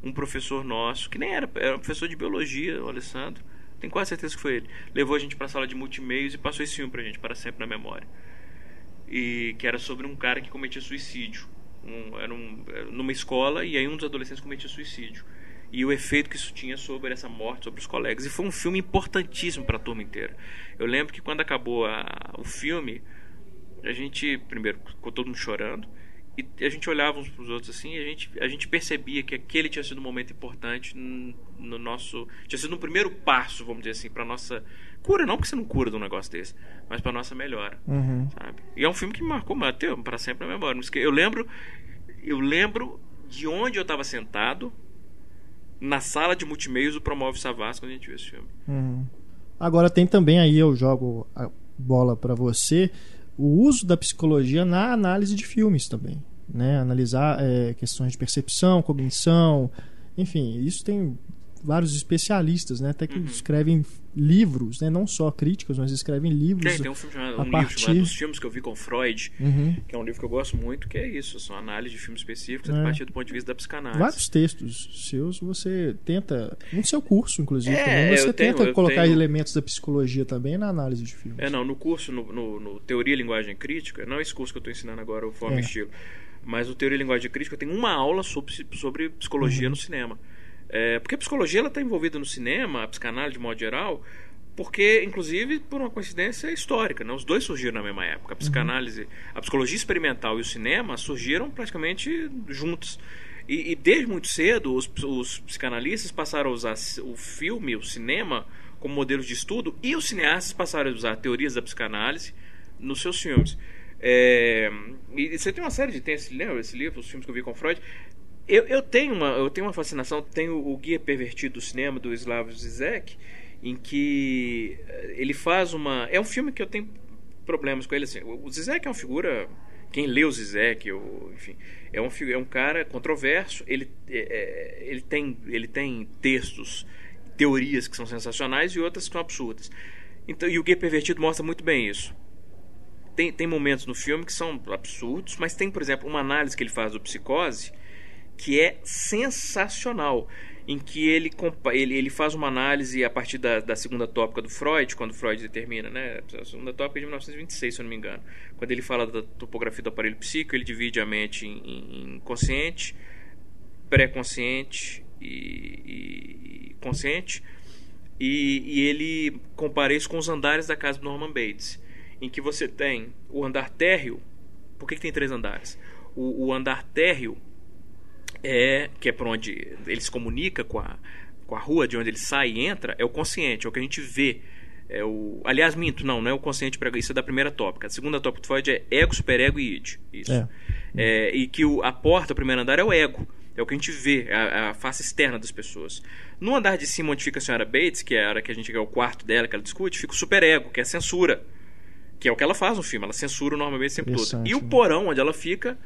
Speaker 2: um professor nosso, que nem era, era professor de biologia, o Alessandro, tenho quase certeza que foi ele, levou a gente para a sala de multimeios e passou esse filme para a gente, para sempre na memória. E que era sobre um cara que cometia suicídio. Um, era, um, numa escola e aí um dos adolescentes cometia suicídio e o efeito que isso tinha sobre essa morte, sobre os colegas. E foi um filme importantíssimo para a turma inteira. Eu lembro que quando acabou a, o filme, a gente, primeiro, ficou todo mundo chorando, e a gente olhava uns para os outros assim, e a gente, a gente percebia que aquele tinha sido um momento importante no nosso. Tinha sido um primeiro passo, vamos dizer assim, para nossa cura. Não porque você não cura de um negócio desse, mas para nossa melhora.
Speaker 1: Uhum.
Speaker 2: Sabe? E é um filme que marcou, bateu para sempre na memória. Eu lembro, eu lembro de onde eu estava sentado na sala de multimeios do Promove Savassi quando a gente viu esse filme.
Speaker 1: Uhum. Agora tem também aí, eu jogo a bola para você, o uso da psicologia na análise de filmes também. Né? Analisar é, questões de percepção, cognição, enfim, isso tem vários especialistas, né? Até que
Speaker 2: Uhum.
Speaker 1: escrevem livros, né? Não só críticas, mas escrevem livros.
Speaker 2: Tem, tem um, filme chamado,
Speaker 1: a
Speaker 2: um livro
Speaker 1: partir-
Speaker 2: chamado Os Filmes que eu vi com Freud,
Speaker 1: Uhum.
Speaker 2: que é um livro que eu gosto muito, que é isso, são análises de filmes específicos
Speaker 1: É.
Speaker 2: a partir do ponto de vista da psicanálise.
Speaker 1: Vários textos seus você tenta, no seu curso, inclusive,
Speaker 2: É,
Speaker 1: também, você
Speaker 2: tenho-
Speaker 1: tenta colocar
Speaker 2: tenho-
Speaker 1: elementos da psicologia também na análise de filmes.
Speaker 2: É, não, no curso, no, no- no Teoria e Linguagem Crítica, não esse curso que eu estou ensinando agora, o Forma
Speaker 1: É.
Speaker 2: e Estilo, mas o Teoria e Linguagem Crítica tem uma aula sobre, sobre psicologia
Speaker 1: Uhum.
Speaker 2: no cinema. É, porque a psicologia está envolvida no cinema, a psicanálise de modo geral, porque, inclusive, por uma coincidência histórica, né? os dois surgiram na mesma época. A psicanálise, a psicologia experimental e o cinema surgiram praticamente juntos. E, e desde muito cedo, os, os psicanalistas passaram a usar o filme, o cinema, como modelos de estudo, e os cineastas passaram a usar teorias da psicanálise nos seus filmes. É, e você tem uma série de. Tem esse, lembra esse livro, os filmes que eu vi com Freud? Eu, eu, tenho, uma, eu tenho uma fascinação. Tenho o Guia Pervertido do Cinema, do Slavoj Zizek, em que eh, ele faz uma. É um filme que eu tenho problemas com ele. Assim, o Zizek é uma figura. Quem lê o Zizek, ou, enfim, é um, é um cara controverso. Ele, é, é, ele, tem, ele tem textos, teorias que são sensacionais e outras que são absurdas. Então, e o Guia Pervertido mostra muito bem isso tem, tem momentos no filme que são absurdos, mas tem, por exemplo, uma análise que ele faz do psicose que é sensacional. Em que ele, ele, ele faz uma análise a partir da, da segunda tópica do Freud, quando Freud determina, né? A segunda tópica é de 1926, se eu não me engano. Quando ele fala da topografia do aparelho psíquico, ele divide a mente em, em- consciente, pré-consciente e, e- e consciente. E, e ele compara isso com os andares da casa do Norman Bates, em que você tem o andar térreo. Por que, que tem três andares? O, o andar térreo é que é por onde ele se comunica com a, com a rua de onde ele sai e entra, é o consciente, é o que a gente vê. É o, aliás, minto, não, não é o consciente, prego- isso é da primeira tópica. A segunda tópica do Freud é ego, superego e id. Isso.
Speaker 1: É.
Speaker 2: É, e que o, a porta, o primeiro andar, é o ego. É o que a gente vê, é a, a face externa das pessoas. No andar de cima, onde fica a senhora Bates, que é a hora que a gente é o quarto dela, que ela discute, fica o superego, que é a censura. Que é o que ela faz no filme, ela censura Bates o tempo todo. E o
Speaker 1: né?
Speaker 2: porão, onde ela fica,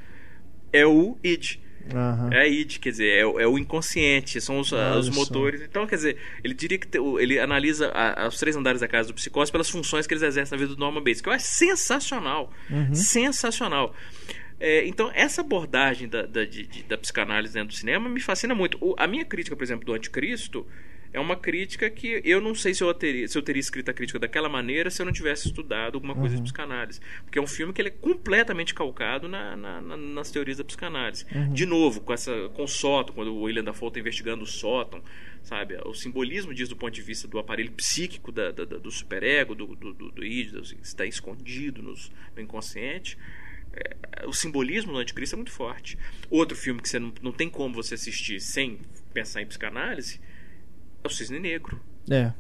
Speaker 2: é o id.
Speaker 1: Aham.
Speaker 2: É a id, quer dizer, é, o- é o inconsciente, são os,
Speaker 1: Olha
Speaker 2: os motores. Então, quer dizer, ele diria que te- ele analisa a- os três andares da casa do psicose pelas funções que eles exercem na vida do Norman Bates, que eu acho sensacional. Sensacional. É, então, essa abordagem da, da, de- da psicanálise dentro do cinema me fascina muito. O- a minha crítica, por exemplo, do Anticristo é uma crítica que eu não sei se eu teria, se eu teria escrito a crítica daquela maneira se eu não tivesse estudado alguma coisa de psicanálise. Porque é um filme que ele é completamente calcado na- na- na- nas teorias da psicanálise. De novo, com, essa, com o sótão, quando o William Dafoe está investigando o sótão, sabe? O simbolismo diz do ponto de vista do aparelho psíquico da, da- da- do superego, do, do, do, do id, que está escondido nos- no inconsciente. É, o simbolismo do anticristo é muito forte. Outro filme que você não, não tem como você assistir sem pensar em psicanálise é o Cisne Negro.
Speaker 1: É.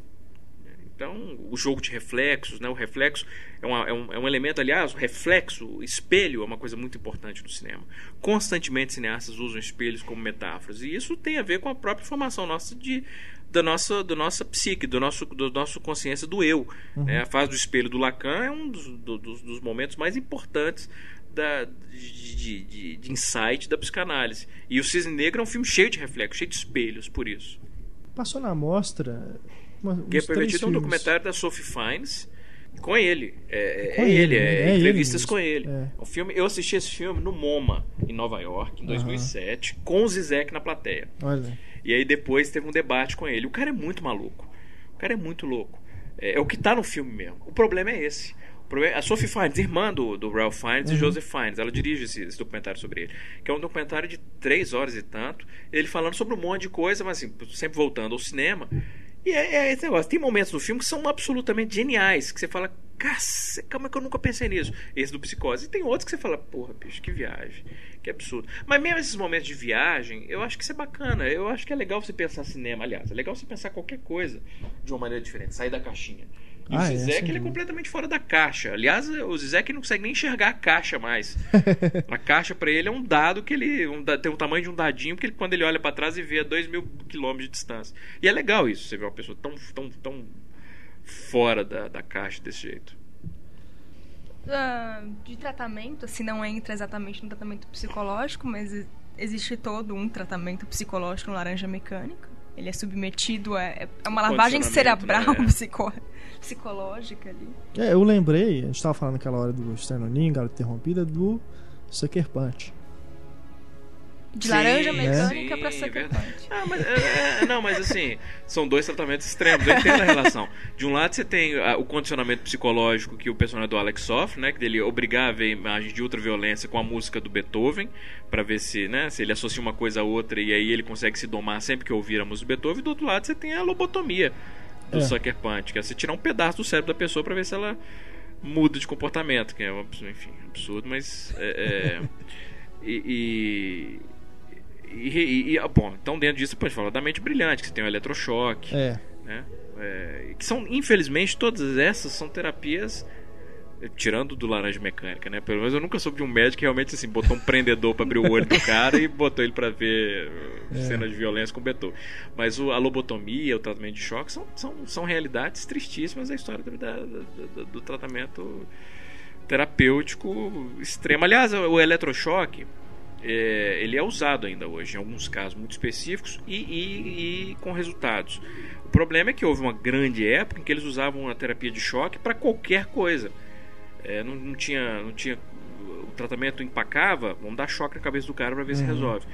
Speaker 2: Então, o jogo de reflexos, né? o reflexo é, uma- é um, é um elemento, aliás, o reflexo, o espelho é uma coisa muito importante no cinema. Constantemente cineastas usam espelhos como metáforas, e isso tem a ver com a própria formação nossa de, da, nossa, da nossa psique, do nosso, do nosso consciência do eu. né? A fase do espelho do Lacan é um dos, do- dos, dos momentos mais importantes da, de, de, de- de insight da psicanálise. E o Cisne Negro é um filme cheio de reflexos, cheio de espelhos, por isso.
Speaker 1: Passou na mostra. Uma,
Speaker 2: Que é Pervertido é um
Speaker 1: filmes.
Speaker 2: documentário da Sophie Fiennes com ele. É, é
Speaker 1: Com
Speaker 2: ele,
Speaker 1: ele,
Speaker 2: é?
Speaker 1: É ele
Speaker 2: entrevistas
Speaker 1: mesmo.
Speaker 2: com ele.
Speaker 1: É.
Speaker 2: Um filme, eu assisti esse filme no MoMA, em Nova York, em 2007, com o Zizek na plateia.
Speaker 1: Olha.
Speaker 2: E aí depois teve um debate com ele. O cara é muito maluco. O cara é muito louco. É, é o que tá no filme mesmo. O problema é esse. Problema- a Sophie Fiennes, irmã do, do Ralph Fiennes
Speaker 1: Uhum.
Speaker 2: e Joseph Fiennes, ela dirige esse, esse documentário sobre ele. Que é um documentário de três horas e tanto. Ele falando sobre um monte de coisa, mas assim, sempre voltando ao cinema. E é, é esse negócio. Tem momentos no filme que são absolutamente geniais. Que você fala, cacete, como é que eu nunca pensei nisso? Esse do Psicose. E tem outros que você fala, porra, bicho, que viagem. Que absurdo. Mas mesmo esses momentos de viagem, eu acho que isso é bacana. Eu acho que é legal você pensar cinema. Aliás, é legal você pensar qualquer coisa de uma maneira diferente. Sair da caixinha. E
Speaker 1: Ah,
Speaker 2: o
Speaker 1: é,
Speaker 2: Zizek,
Speaker 1: sem
Speaker 2: ele é completamente fora da caixa. Aliás, o Zizek não consegue nem enxergar a caixa mais. a caixa pra ele é um dado que ele um tem o tamanho de um dadinho, porque ele, quando ele olha pra trás e vê a 2 mil quilômetros de distância. E é legal isso, você vê uma pessoa tão, tão, tão fora da, da caixa desse jeito.
Speaker 3: Ah, de tratamento, se não entra exatamente no tratamento psicológico, mas existe todo um tratamento psicológico no Laranja Mecânica. Ele é submetido a é uma lavagem cerebral né? psico, psicológica ali.
Speaker 1: É, eu lembrei, a gente estava falando naquela hora do Externo Ninho, Garota Interrompida, do Sucker Punch.
Speaker 3: De laranja sim, mecânica sim, pra Sucker é Punch.
Speaker 2: Ah, mas, é, é, não, mas assim, são dois tratamentos extremos. Eu entendo a relação. De um lado você tem a, o condicionamento psicológico que o personagem do Alex sofre, né? Que dele obrigar a ver imagens de ultraviolência com a música do Beethoven, para ver se, né, se ele associa uma coisa a outra e aí ele consegue se domar sempre que ouvir a música do Beethoven. E do outro lado você tem a lobotomia do é. Sucker Punch, que é você tirar um pedaço do cérebro da pessoa para ver se ela muda de comportamento, que é, enfim, absurdo, mas. É, é, e, e, e, e, bom, então dentro disso pode falar da mente brilhante, que você tem o eletrochoque,
Speaker 1: é.
Speaker 2: né? É, que são, infelizmente, todas essas são terapias tirando do laranja mecânica, né? Pelo menos eu nunca soube de um médico que realmente assim botou um prendedor para abrir o olho do cara e botou ele para ver é. cenas de violência com Beethoven. Mas o, a lobotomia, o tratamento de choque são, são, são realidades tristíssimas da história do, da, do, do tratamento terapêutico extremo. Aliás, o eletrochoque é, ele é usado ainda hoje em alguns casos muito específicos e, e, e, com resultados. O problema é que houve uma grande época em que eles usavam a terapia de choque para qualquer coisa. É, não, não, tinha, não tinha o tratamento empacava, vamos dar choque na cabeça do cara para ver uhum. se resolve.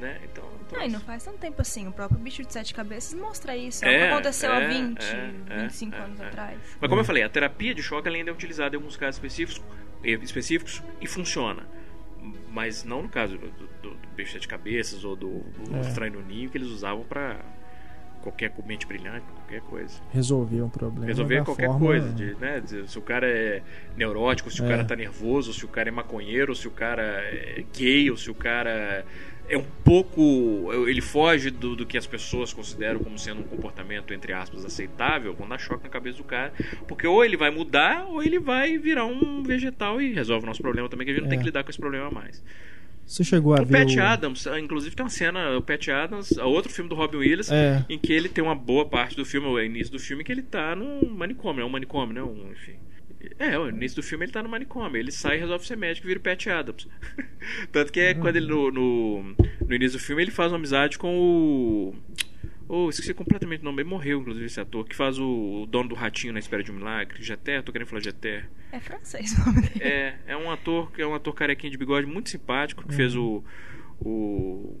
Speaker 2: Né? Então,
Speaker 3: então, não, e não faz tanto tempo assim. O próprio bicho de sete cabeças mostra isso. É, o que é, aconteceu é, há 20, é, 25 é, anos é. atrás.
Speaker 2: Mas como eu falei, a terapia de choque ainda é utilizada em alguns casos específicos, específicos e funciona mas não no caso do, do, do Bicho Sete Cabeças ou do, do é. Estranho no Ninho, que eles usavam para qualquer mente brilhante, qualquer coisa.
Speaker 1: Resolver um problema.
Speaker 2: Resolver qualquer forma, coisa. De, né, de, se o cara é neurótico, se é. o cara tá nervoso, se o cara é maconheiro, se o cara é gay, ou se o cara é um pouco. Ele foge do, do, que as pessoas consideram como sendo um comportamento, entre aspas, aceitável, quando dá choque na cabeça do cara. Porque ou ele vai mudar, ou ele vai virar um vegetal e resolve o nosso problema também, que a gente não tem que é. lidar com esse problema mais.
Speaker 1: Você chegou a
Speaker 2: o
Speaker 1: ver.
Speaker 2: Pat o... Adams, ah, inclusive tem uma cena, o Pat Adams, outro filme do Robin Williams, é. em que ele tem uma boa parte do filme, o início do filme, que ele tá num manicômio, é um manicômio, né? Um, enfim. É, no início do filme ele tá no manicômio. Ele sai e resolve ser médico e vira o Pat Adams. Tanto que é quando ele no, no, no, início do filme ele faz uma amizade com o. Oh, esqueci completamente o nome. Ele morreu, inclusive, esse ator, que faz o, o dono do ratinho na espera de um milagre. Jeter, tô querendo falar Jeter.
Speaker 3: É francês o nome dele.
Speaker 2: É, é um ator que é um ator carequinho de bigode muito simpático, que uhum. fez o. o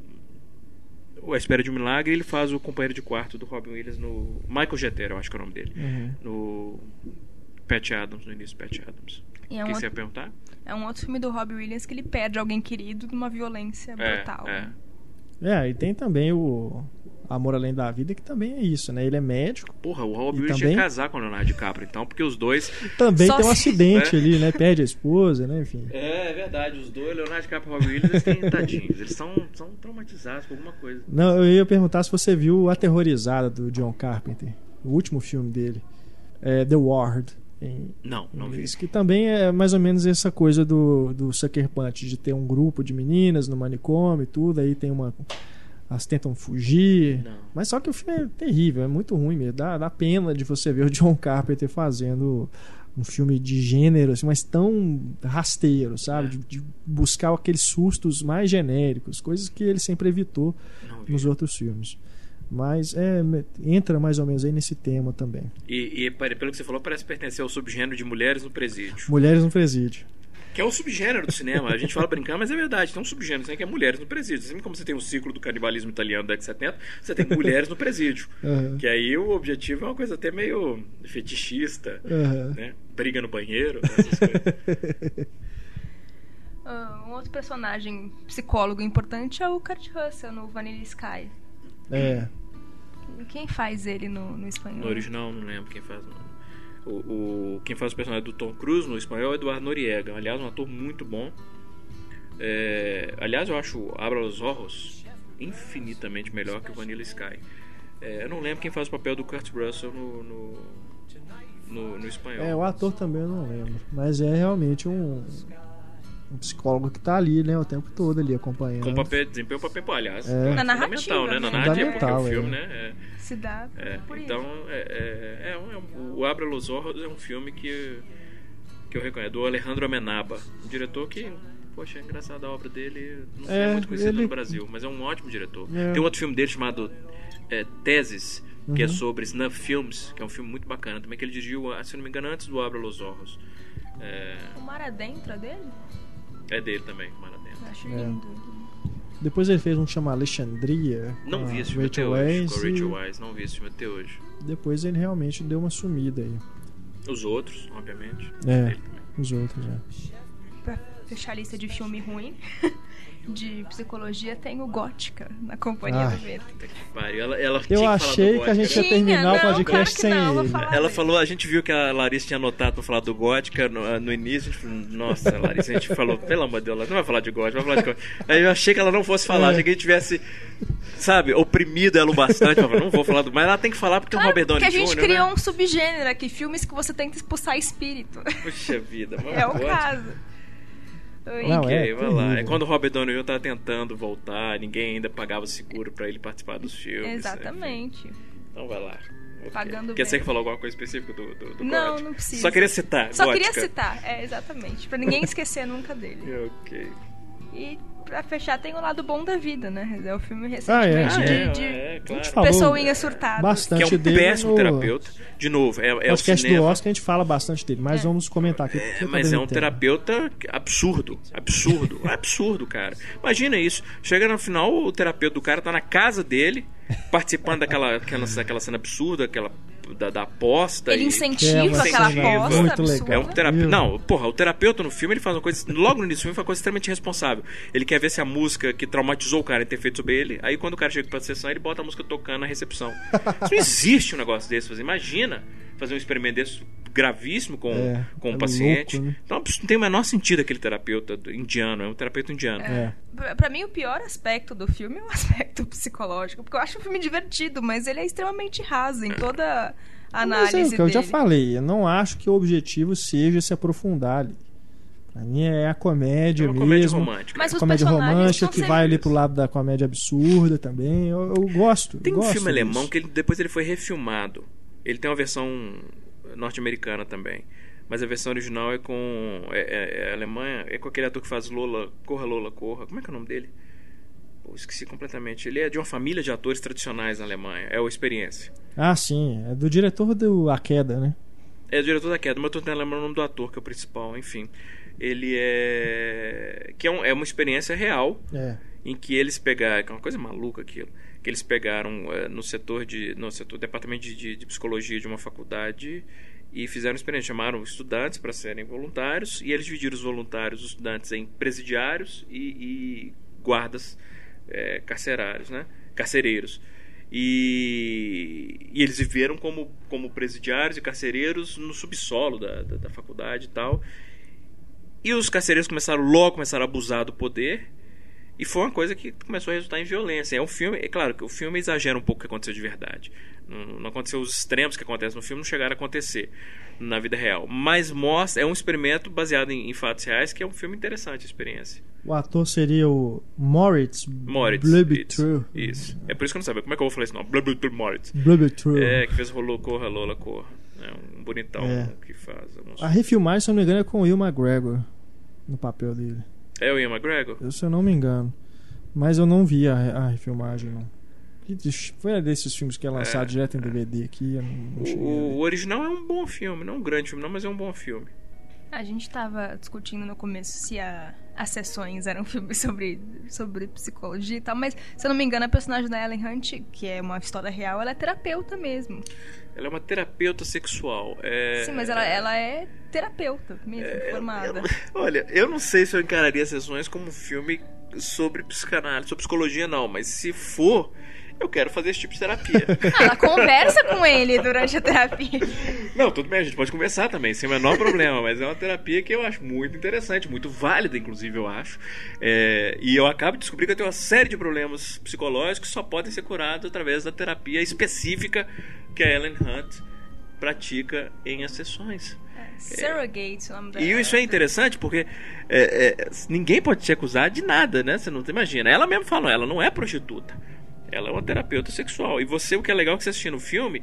Speaker 2: a Espera de um Milagre, ele faz o companheiro de quarto do Robin Williams no. Michael Jeter, eu acho que é o nome dele.
Speaker 1: Uhum.
Speaker 2: No Pat Adams, no início Pat Adams.
Speaker 3: E é
Speaker 2: um
Speaker 3: que
Speaker 2: você ia perguntar?
Speaker 3: É um outro filme do Robbie Williams que ele perde alguém querido numa violência é, brutal.
Speaker 2: É.
Speaker 3: Né?
Speaker 1: é, e tem também o Amor Além da Vida, que também é isso, né? Ele é médico.
Speaker 2: Porra, o Robbie Williams também... ia casar com o Leonardo DiCaprio, então, porque os dois...
Speaker 1: Também Só tem um acidente né? ali, né? Perde a esposa, né? Enfim.
Speaker 2: É, é verdade. Os dois, Leonardo DiCaprio e Robbie Williams, eles têm tadinhos. Eles são, são traumatizados com alguma coisa.
Speaker 1: Não, eu ia perguntar se você viu Aterrorizada, do John Carpenter. O último filme dele. É The Ward.
Speaker 2: Em, não, não vi.
Speaker 1: Que também é mais ou menos essa coisa do, do Sucker Punch, de ter um grupo de meninas no manicômio e tudo, aí tem uma. Elas tentam fugir.
Speaker 2: Não.
Speaker 1: Mas só que o filme é terrível, é muito ruim mesmo. Dá, dá pena de você ver o John Carpenter fazendo um filme de gênero, assim, mas tão rasteiro, sabe? É. De, de, buscar aqueles sustos mais genéricos, coisas que ele sempre evitou nos outros filmes. Mas é, entra mais ou menos aí nesse tema também.
Speaker 2: E, e, pelo que você falou, parece pertencer ao subgênero de mulheres no presídio.
Speaker 1: Mulheres no presídio.
Speaker 2: Que é o subgênero do cinema. A gente fala brincando, mas é verdade. Tem um subgênero né, que é mulheres no presídio. Assim como você tem o ciclo do canibalismo italiano da década de 70, você tem mulheres no presídio. Uhum. Que aí o objetivo é uma coisa até meio fetichista, uhum. né? Briga no banheiro, né, essas coisas.
Speaker 3: Uh, um outro personagem psicólogo importante é o Kurt Russell no Vanilla Sky.
Speaker 1: É.
Speaker 3: Quem faz ele no, no espanhol?
Speaker 2: No original, não lembro quem faz. O, o, quem faz o personagem do Tom Cruise no espanhol é Eduardo Noriega. Aliás, um ator muito bom. É, aliás, eu acho Abra os Horros infinitamente melhor que o Vanilla Sky. É, eu não lembro quem faz o papel do Kurt Russell no, no, no, no espanhol.
Speaker 1: É, o ator também eu não lembro. Mas é realmente um, um psicólogo que está ali, né, o tempo todo ali acompanhando.
Speaker 2: Com papel, desempenho um papel, aliás,
Speaker 3: é. na narrativa,
Speaker 2: né? Na
Speaker 3: narrativa,
Speaker 2: porque o filme, é. né? É.
Speaker 3: Se dá
Speaker 2: é. Então, é, é, é, um, o Abra los Ojos é um filme que que eu reconheço, do Alejandro Amenaba, um diretor que poxa, é engraçado a obra dele, não é, muito conhecido ele... no Brasil, mas é um ótimo diretor. É. Tem um outro filme dele chamado é, Teses, que é
Speaker 1: Uhum.
Speaker 2: sobre Snuff Films, que é um filme muito bacana também, que ele dirigiu, se não me engano, antes do Abra los Ojos. É,
Speaker 3: O Mar Adentro é dele?
Speaker 2: É dele também, Adentro.
Speaker 3: Eu acho
Speaker 1: É.
Speaker 3: lindo.
Speaker 1: Depois ele fez um que chama Alexandria.
Speaker 2: Não vi esse filme até hoje, com a
Speaker 1: e
Speaker 2: Rachel Weisz, não vi esse filme até hoje.
Speaker 1: Depois ele realmente deu uma sumida aí.
Speaker 2: Os outros, obviamente.
Speaker 1: É.
Speaker 2: Dele também.
Speaker 1: Os outros, né?
Speaker 3: Fechar a lista de filme ruim, de psicologia, tem o Gótica, na Companhia
Speaker 1: Ai.
Speaker 3: do Vento.
Speaker 2: Que. Ela, ela
Speaker 1: Eu
Speaker 2: tinha que falar do
Speaker 1: achei que a gente
Speaker 2: Gótica.
Speaker 1: ia terminar
Speaker 3: Tinha,
Speaker 1: o
Speaker 3: não,
Speaker 1: podcast
Speaker 3: claro que
Speaker 1: sem
Speaker 3: não,
Speaker 1: ele.
Speaker 2: Ela falou, a gente viu que a Larissa tinha anotado pra falar do Gótica no, no início. A gente falou, nossa, Larissa, a gente falou, pelo amor de Deus, ela não vai falar de Gótica, vai falar de Gótica. Aí eu achei que ela não fosse falar,
Speaker 1: É.
Speaker 2: achei que a gente tivesse, sabe, oprimido ela o bastante. Falei, não vou falar do. Mas ela tem que falar porque tem o
Speaker 3: Claro,
Speaker 2: Robert Downey
Speaker 3: porque a gente
Speaker 2: Jr.,
Speaker 3: criou
Speaker 2: né?
Speaker 3: um subgênero aqui, filmes que você tenta expulsar espírito.
Speaker 2: Puxa vida, mano.
Speaker 3: É o
Speaker 2: Gótica.
Speaker 3: Caso.
Speaker 1: Não,
Speaker 2: Ok,
Speaker 1: é
Speaker 2: vai lá. É quando o Robert Downey Jr. tava tentando voltar, ninguém ainda pagava seguro pra ele participar dos filmes. enfim.
Speaker 3: Exatamente.
Speaker 2: Então vai lá. Ok.
Speaker 3: Pagando
Speaker 2: Quer você que falou alguma coisa específica do, do, do
Speaker 3: Não,
Speaker 2: Gótica?
Speaker 3: não precisa.
Speaker 2: Só queria citar.
Speaker 3: Só
Speaker 2: Gótica.
Speaker 3: queria citar, é, exatamente. Pra ninguém esquecer nunca dele.
Speaker 2: Ok.
Speaker 3: E pra fechar, tem o lado bom da vida, né? É o filme
Speaker 1: Ah, é.
Speaker 3: recentemente
Speaker 2: Ah,
Speaker 3: de,
Speaker 2: é,
Speaker 3: de
Speaker 2: é, claro.
Speaker 1: A gente falou
Speaker 3: pessoinha surtada.
Speaker 1: bastante
Speaker 2: Que é um
Speaker 1: dele
Speaker 2: péssimo
Speaker 1: no
Speaker 2: terapeuta. De novo, é, é o
Speaker 1: podcast do
Speaker 2: cinema.
Speaker 1: Oscar, a gente fala bastante dele, mas vamos comentar aqui.
Speaker 2: É, mas é um terapeuta absurdo. Absurdo. absurdo, cara. Imagina isso. Chega no final, o terapeuta do cara tá na casa dele, participando daquela, aquela, daquela cena absurda, aquela da, da aposta.
Speaker 3: Ele
Speaker 2: e-
Speaker 1: É
Speaker 3: incentiva
Speaker 1: uma
Speaker 3: aquela aposta
Speaker 1: muito legal.
Speaker 2: É um terapeuta. Não, porra, o terapeuta no filme ele faz uma coisa. Logo no início do filme, faz uma coisa extremamente responsável. Ele quer ver se a música que traumatizou o cara tem feito sobre ele. Aí quando o cara chega pra sessão, ele bota a música tocando na recepção. Isso não existe um negócio desse. Você imagina fazer um experimento desse gravíssimo com,
Speaker 1: É,
Speaker 2: com
Speaker 1: é
Speaker 2: um paciente.
Speaker 1: louco, né?
Speaker 2: Então não tem o menor sentido aquele terapeuta indiano. É um terapeuta indiano.
Speaker 1: É.
Speaker 3: Pra- Pra mim, o pior aspecto do filme é o aspecto psicológico. Porque eu acho o filme divertido, mas ele é extremamente raso em toda a
Speaker 1: Mas
Speaker 3: análise
Speaker 1: é o que eu já falei, eu não acho que o objetivo seja se aprofundar ali. Pra mim é a comédia
Speaker 2: É uma comédia
Speaker 1: mesmo.
Speaker 2: romântica.
Speaker 3: Mas os
Speaker 1: comédia
Speaker 3: personagens
Speaker 1: romântica que vai ali pro lado da comédia absurda também. Eu, eu gosto.
Speaker 2: Tem um
Speaker 1: gosto
Speaker 2: filme alemão
Speaker 1: disso.
Speaker 2: que ele- depois ele foi refilmado. Ele tem uma versão norte-americana também. Mas a versão original é com. É, é, é Alemanha, é com aquele ator que faz Lola. Corra, Lola, corra. Como é que é o nome dele? Pô, esqueci completamente. Ele é de uma família de atores tradicionais na Alemanha. É o Experiência.
Speaker 1: Ah, sim. É do diretor do A Queda, né?
Speaker 2: É o diretor da queda, mas eu tô tentando lembrar o nome do ator, que é o principal, enfim. Ele é. Que é, um- é uma experiência real
Speaker 1: É.
Speaker 2: em que eles pegaram, que é uma coisa maluca aquilo, que eles pegaram eh, no setor de, no setor departamento de, de, psicologia de uma faculdade e fizeram experiência, chamaram estudantes para serem voluntários e eles dividiram os voluntários, os estudantes em presidiários e, e guardas eh, carcerários, né, carcereiros. E, e eles viveram como, como presidiários e carcereiros no subsolo da, da, da faculdade e tal. E os carcereiros começaram logo começaram a abusar do poder e foi uma coisa que começou a resultar em violência. É um filme, é claro que o filme exagera um pouco o que aconteceu de verdade. Não, não aconteceu os extremos que acontecem no filme, não chegaram a acontecer na vida real. Mas mostra, é um experimento baseado em, em fatos reais que é um filme interessante a experiência.
Speaker 1: O ator seria o Moritz
Speaker 2: Moritz.
Speaker 1: Blubitru.
Speaker 2: Isso, isso. É por isso que eu não sabia como é que eu vou falar esse nome. Blubitru Moritz.
Speaker 1: Blubitru.
Speaker 2: É, que fez Rolô Corra, Lola Corra. É um bonitão
Speaker 1: É.
Speaker 2: que faz. alguns-
Speaker 1: A refilmagem, se eu não me engano, é com o Will McGregor no papel dele.
Speaker 2: É o Ian McGregor?
Speaker 1: Eu, se eu não me engano. Mas eu não vi a, a refilmagem, não. Foi desses filmes que é lançado
Speaker 2: É,
Speaker 1: direto em DVD aqui. Eu não, não
Speaker 2: O, o original é um bom filme, não é um grande filme, não, mas é um bom filme.
Speaker 3: A gente tava discutindo no começo se a- as sessões eram filmes sobre, sobre psicologia e tal, mas se eu não me engano, a personagem da Ellen Hunt, que é uma história real, ela é terapeuta mesmo.
Speaker 2: Ela é uma terapeuta sexual. É...
Speaker 3: Sim, mas ela, ela é terapeuta mesmo, formada.
Speaker 2: Eu- olha, eu não sei se eu encararia Sessões como um filme sobre psicanálise, sobre psicologia, não, mas se for, eu quero fazer esse tipo de terapia.
Speaker 3: Ah, ela conversa com ele durante a terapia.
Speaker 2: não, tudo bem, a gente pode conversar também, sem o menor problema, mas é uma terapia que eu acho muito interessante, muito válida, inclusive, eu acho. É, e eu acabo de descobrir que eu tenho uma série de problemas psicológicos que só podem ser curados através da terapia específica que a Ellen Hunt pratica em as sessões.
Speaker 3: Surrogate, o nome dela.
Speaker 2: E isso é interessante porque é, é, ninguém pode te acusar de nada, né? Você não imagina. Ela mesmo falou, ela não é prostituta. Ela é uma terapeuta sexual. E você, o que é legal é que você assistindo o filme,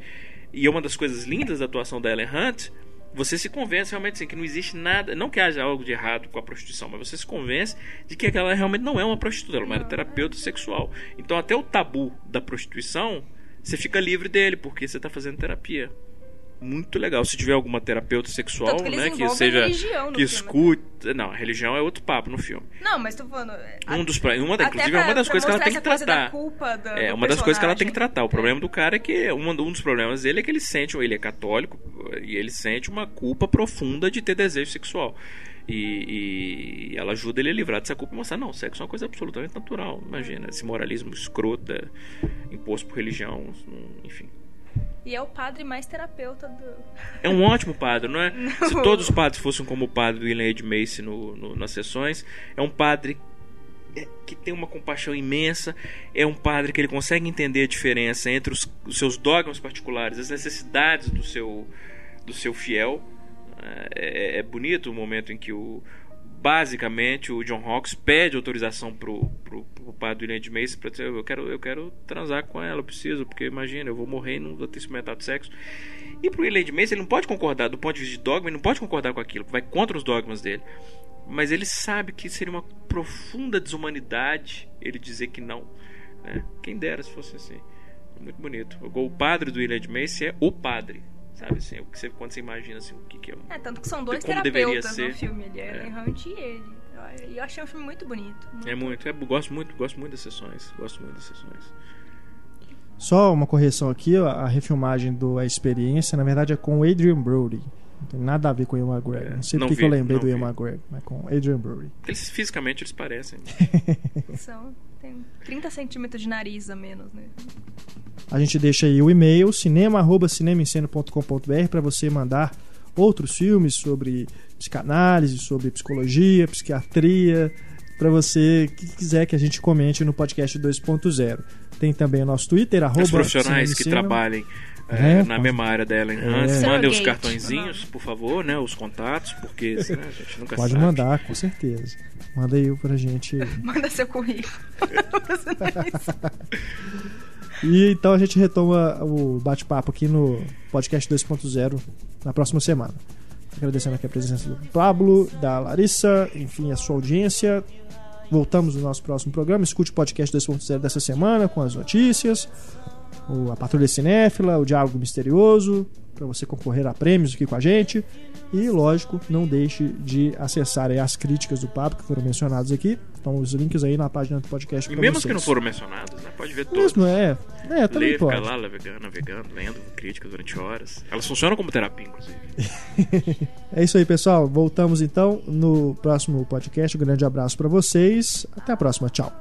Speaker 2: e é uma das coisas lindas da atuação da Ellen Hunt, você se convence realmente assim, que não existe nada, não que haja algo de errado com a prostituição, mas você se convence de que ela realmente não é uma prostituta, ela é uma terapeuta sexual. Então até o tabu da prostituição você fica livre dele, porque você está fazendo terapia. Muito legal. Se tiver alguma terapeuta sexual,
Speaker 3: que
Speaker 2: né, que seja que escute, não, a religião é outro papo no filme.
Speaker 3: Não, mas tô falando,
Speaker 2: um dos uma da, inclusive é uma das coisas que ela tem que tratar.
Speaker 3: Da
Speaker 2: é uma das coisas que ela tem que tratar. O problema do cara é que um, um dos problemas dele é que ele sente, ele é católico e ele sente uma culpa profunda de ter desejo sexual. E, e, ela ajuda ele a livrar dessa culpa e mostrar, não, sexo é uma coisa absolutamente natural. Imagina, esse moralismo escroto imposto por religião, enfim.
Speaker 3: E é o padre mais terapeuta do.
Speaker 2: É um ótimo padre, não é? Não. Se todos os padres fossem como o padre do William Ed Macy no, no, nas sessões, é um padre que tem uma compaixão imensa, é um padre que ele consegue entender a diferença entre os, os seus dogmas particulares, as necessidades do seu, do seu fiel é, é, bonito o momento em que o basicamente o John Hawkes pede autorização pro, pro, pro padre William de Macy para dizer eu quero eu quero transar com ela eu preciso porque imagina eu vou morrer e não vou ter experimentado sexo. E pro William de Macy ele não pode concordar do ponto de vista de dogma ele não pode concordar com aquilo vai contra os dogmas dele. Mas ele sabe que seria uma profunda desumanidade ele dizer que não né? quem dera se fosse assim. Muito bonito. O padre do William de Macy é o padre Sabe assim, o que você, quando você imagina assim, o que, que é.
Speaker 3: É, tanto que são dois terapeutas no filme, ele é Ellen Hunt e ele. E eu achei um filme muito bonito.
Speaker 2: Muito é muito, é, gosto muito, gosto muito das sessões. Gosto muito das sessões.
Speaker 1: Só uma correção aqui, a refilmagem do A Experiência, na verdade, é com Adrian Brody. Não tem nada a ver com o Ian McGregor. É, não sei porque que eu lembrei do Ian McGregor, mas com Adrian Brody.
Speaker 2: Eles fisicamente eles parecem.
Speaker 3: São, tem 30 centímetros de nariz a menos, né?
Speaker 1: A gente deixa aí o e-mail cinema@cinemaenceno.com.br para você mandar outros filmes sobre psicanálise, sobre psicologia, psiquiatria, para você que quiser que a gente comente no podcast 2.0. Tem também o nosso Twitter, arroba
Speaker 2: Os profissionais que trabalhem é, é, na mesma área da Ellen Hunt. É. Mandem os cartõezinhos, por favor, né? Os contatos, porque né, a gente nunca
Speaker 1: Pode
Speaker 2: sabe.
Speaker 1: mandar, com certeza. Manda aí pra gente.
Speaker 3: Manda seu currículo.
Speaker 1: E então a gente retoma o bate-papo aqui no podcast 2.0 na próxima semana. Agradecendo aqui a presença do Pablo, da Larissa, enfim, a sua audiência. Voltamos no nosso próximo programa. Escute o podcast 2.0 dessa semana com as notícias, a Patrulha Cinéfila, o Diálogo Misterioso, para você concorrer a prêmios aqui com a gente. E, lógico, não deixe de acessar as críticas do papo que foram mencionadas aqui. Estão os links aí na página do podcast.
Speaker 2: E mesmo
Speaker 1: vocês.
Speaker 2: que não foram mencionados, né? Pode ver todos.
Speaker 1: Mesmo é. É, também
Speaker 2: Ler,
Speaker 1: pode.
Speaker 2: ficar lá navegando, navegando, lendo críticas durante horas. Elas funcionam como terapia, inclusive.
Speaker 1: é isso aí, pessoal. Voltamos então no próximo podcast. Um grande abraço para vocês. Até a próxima. Tchau.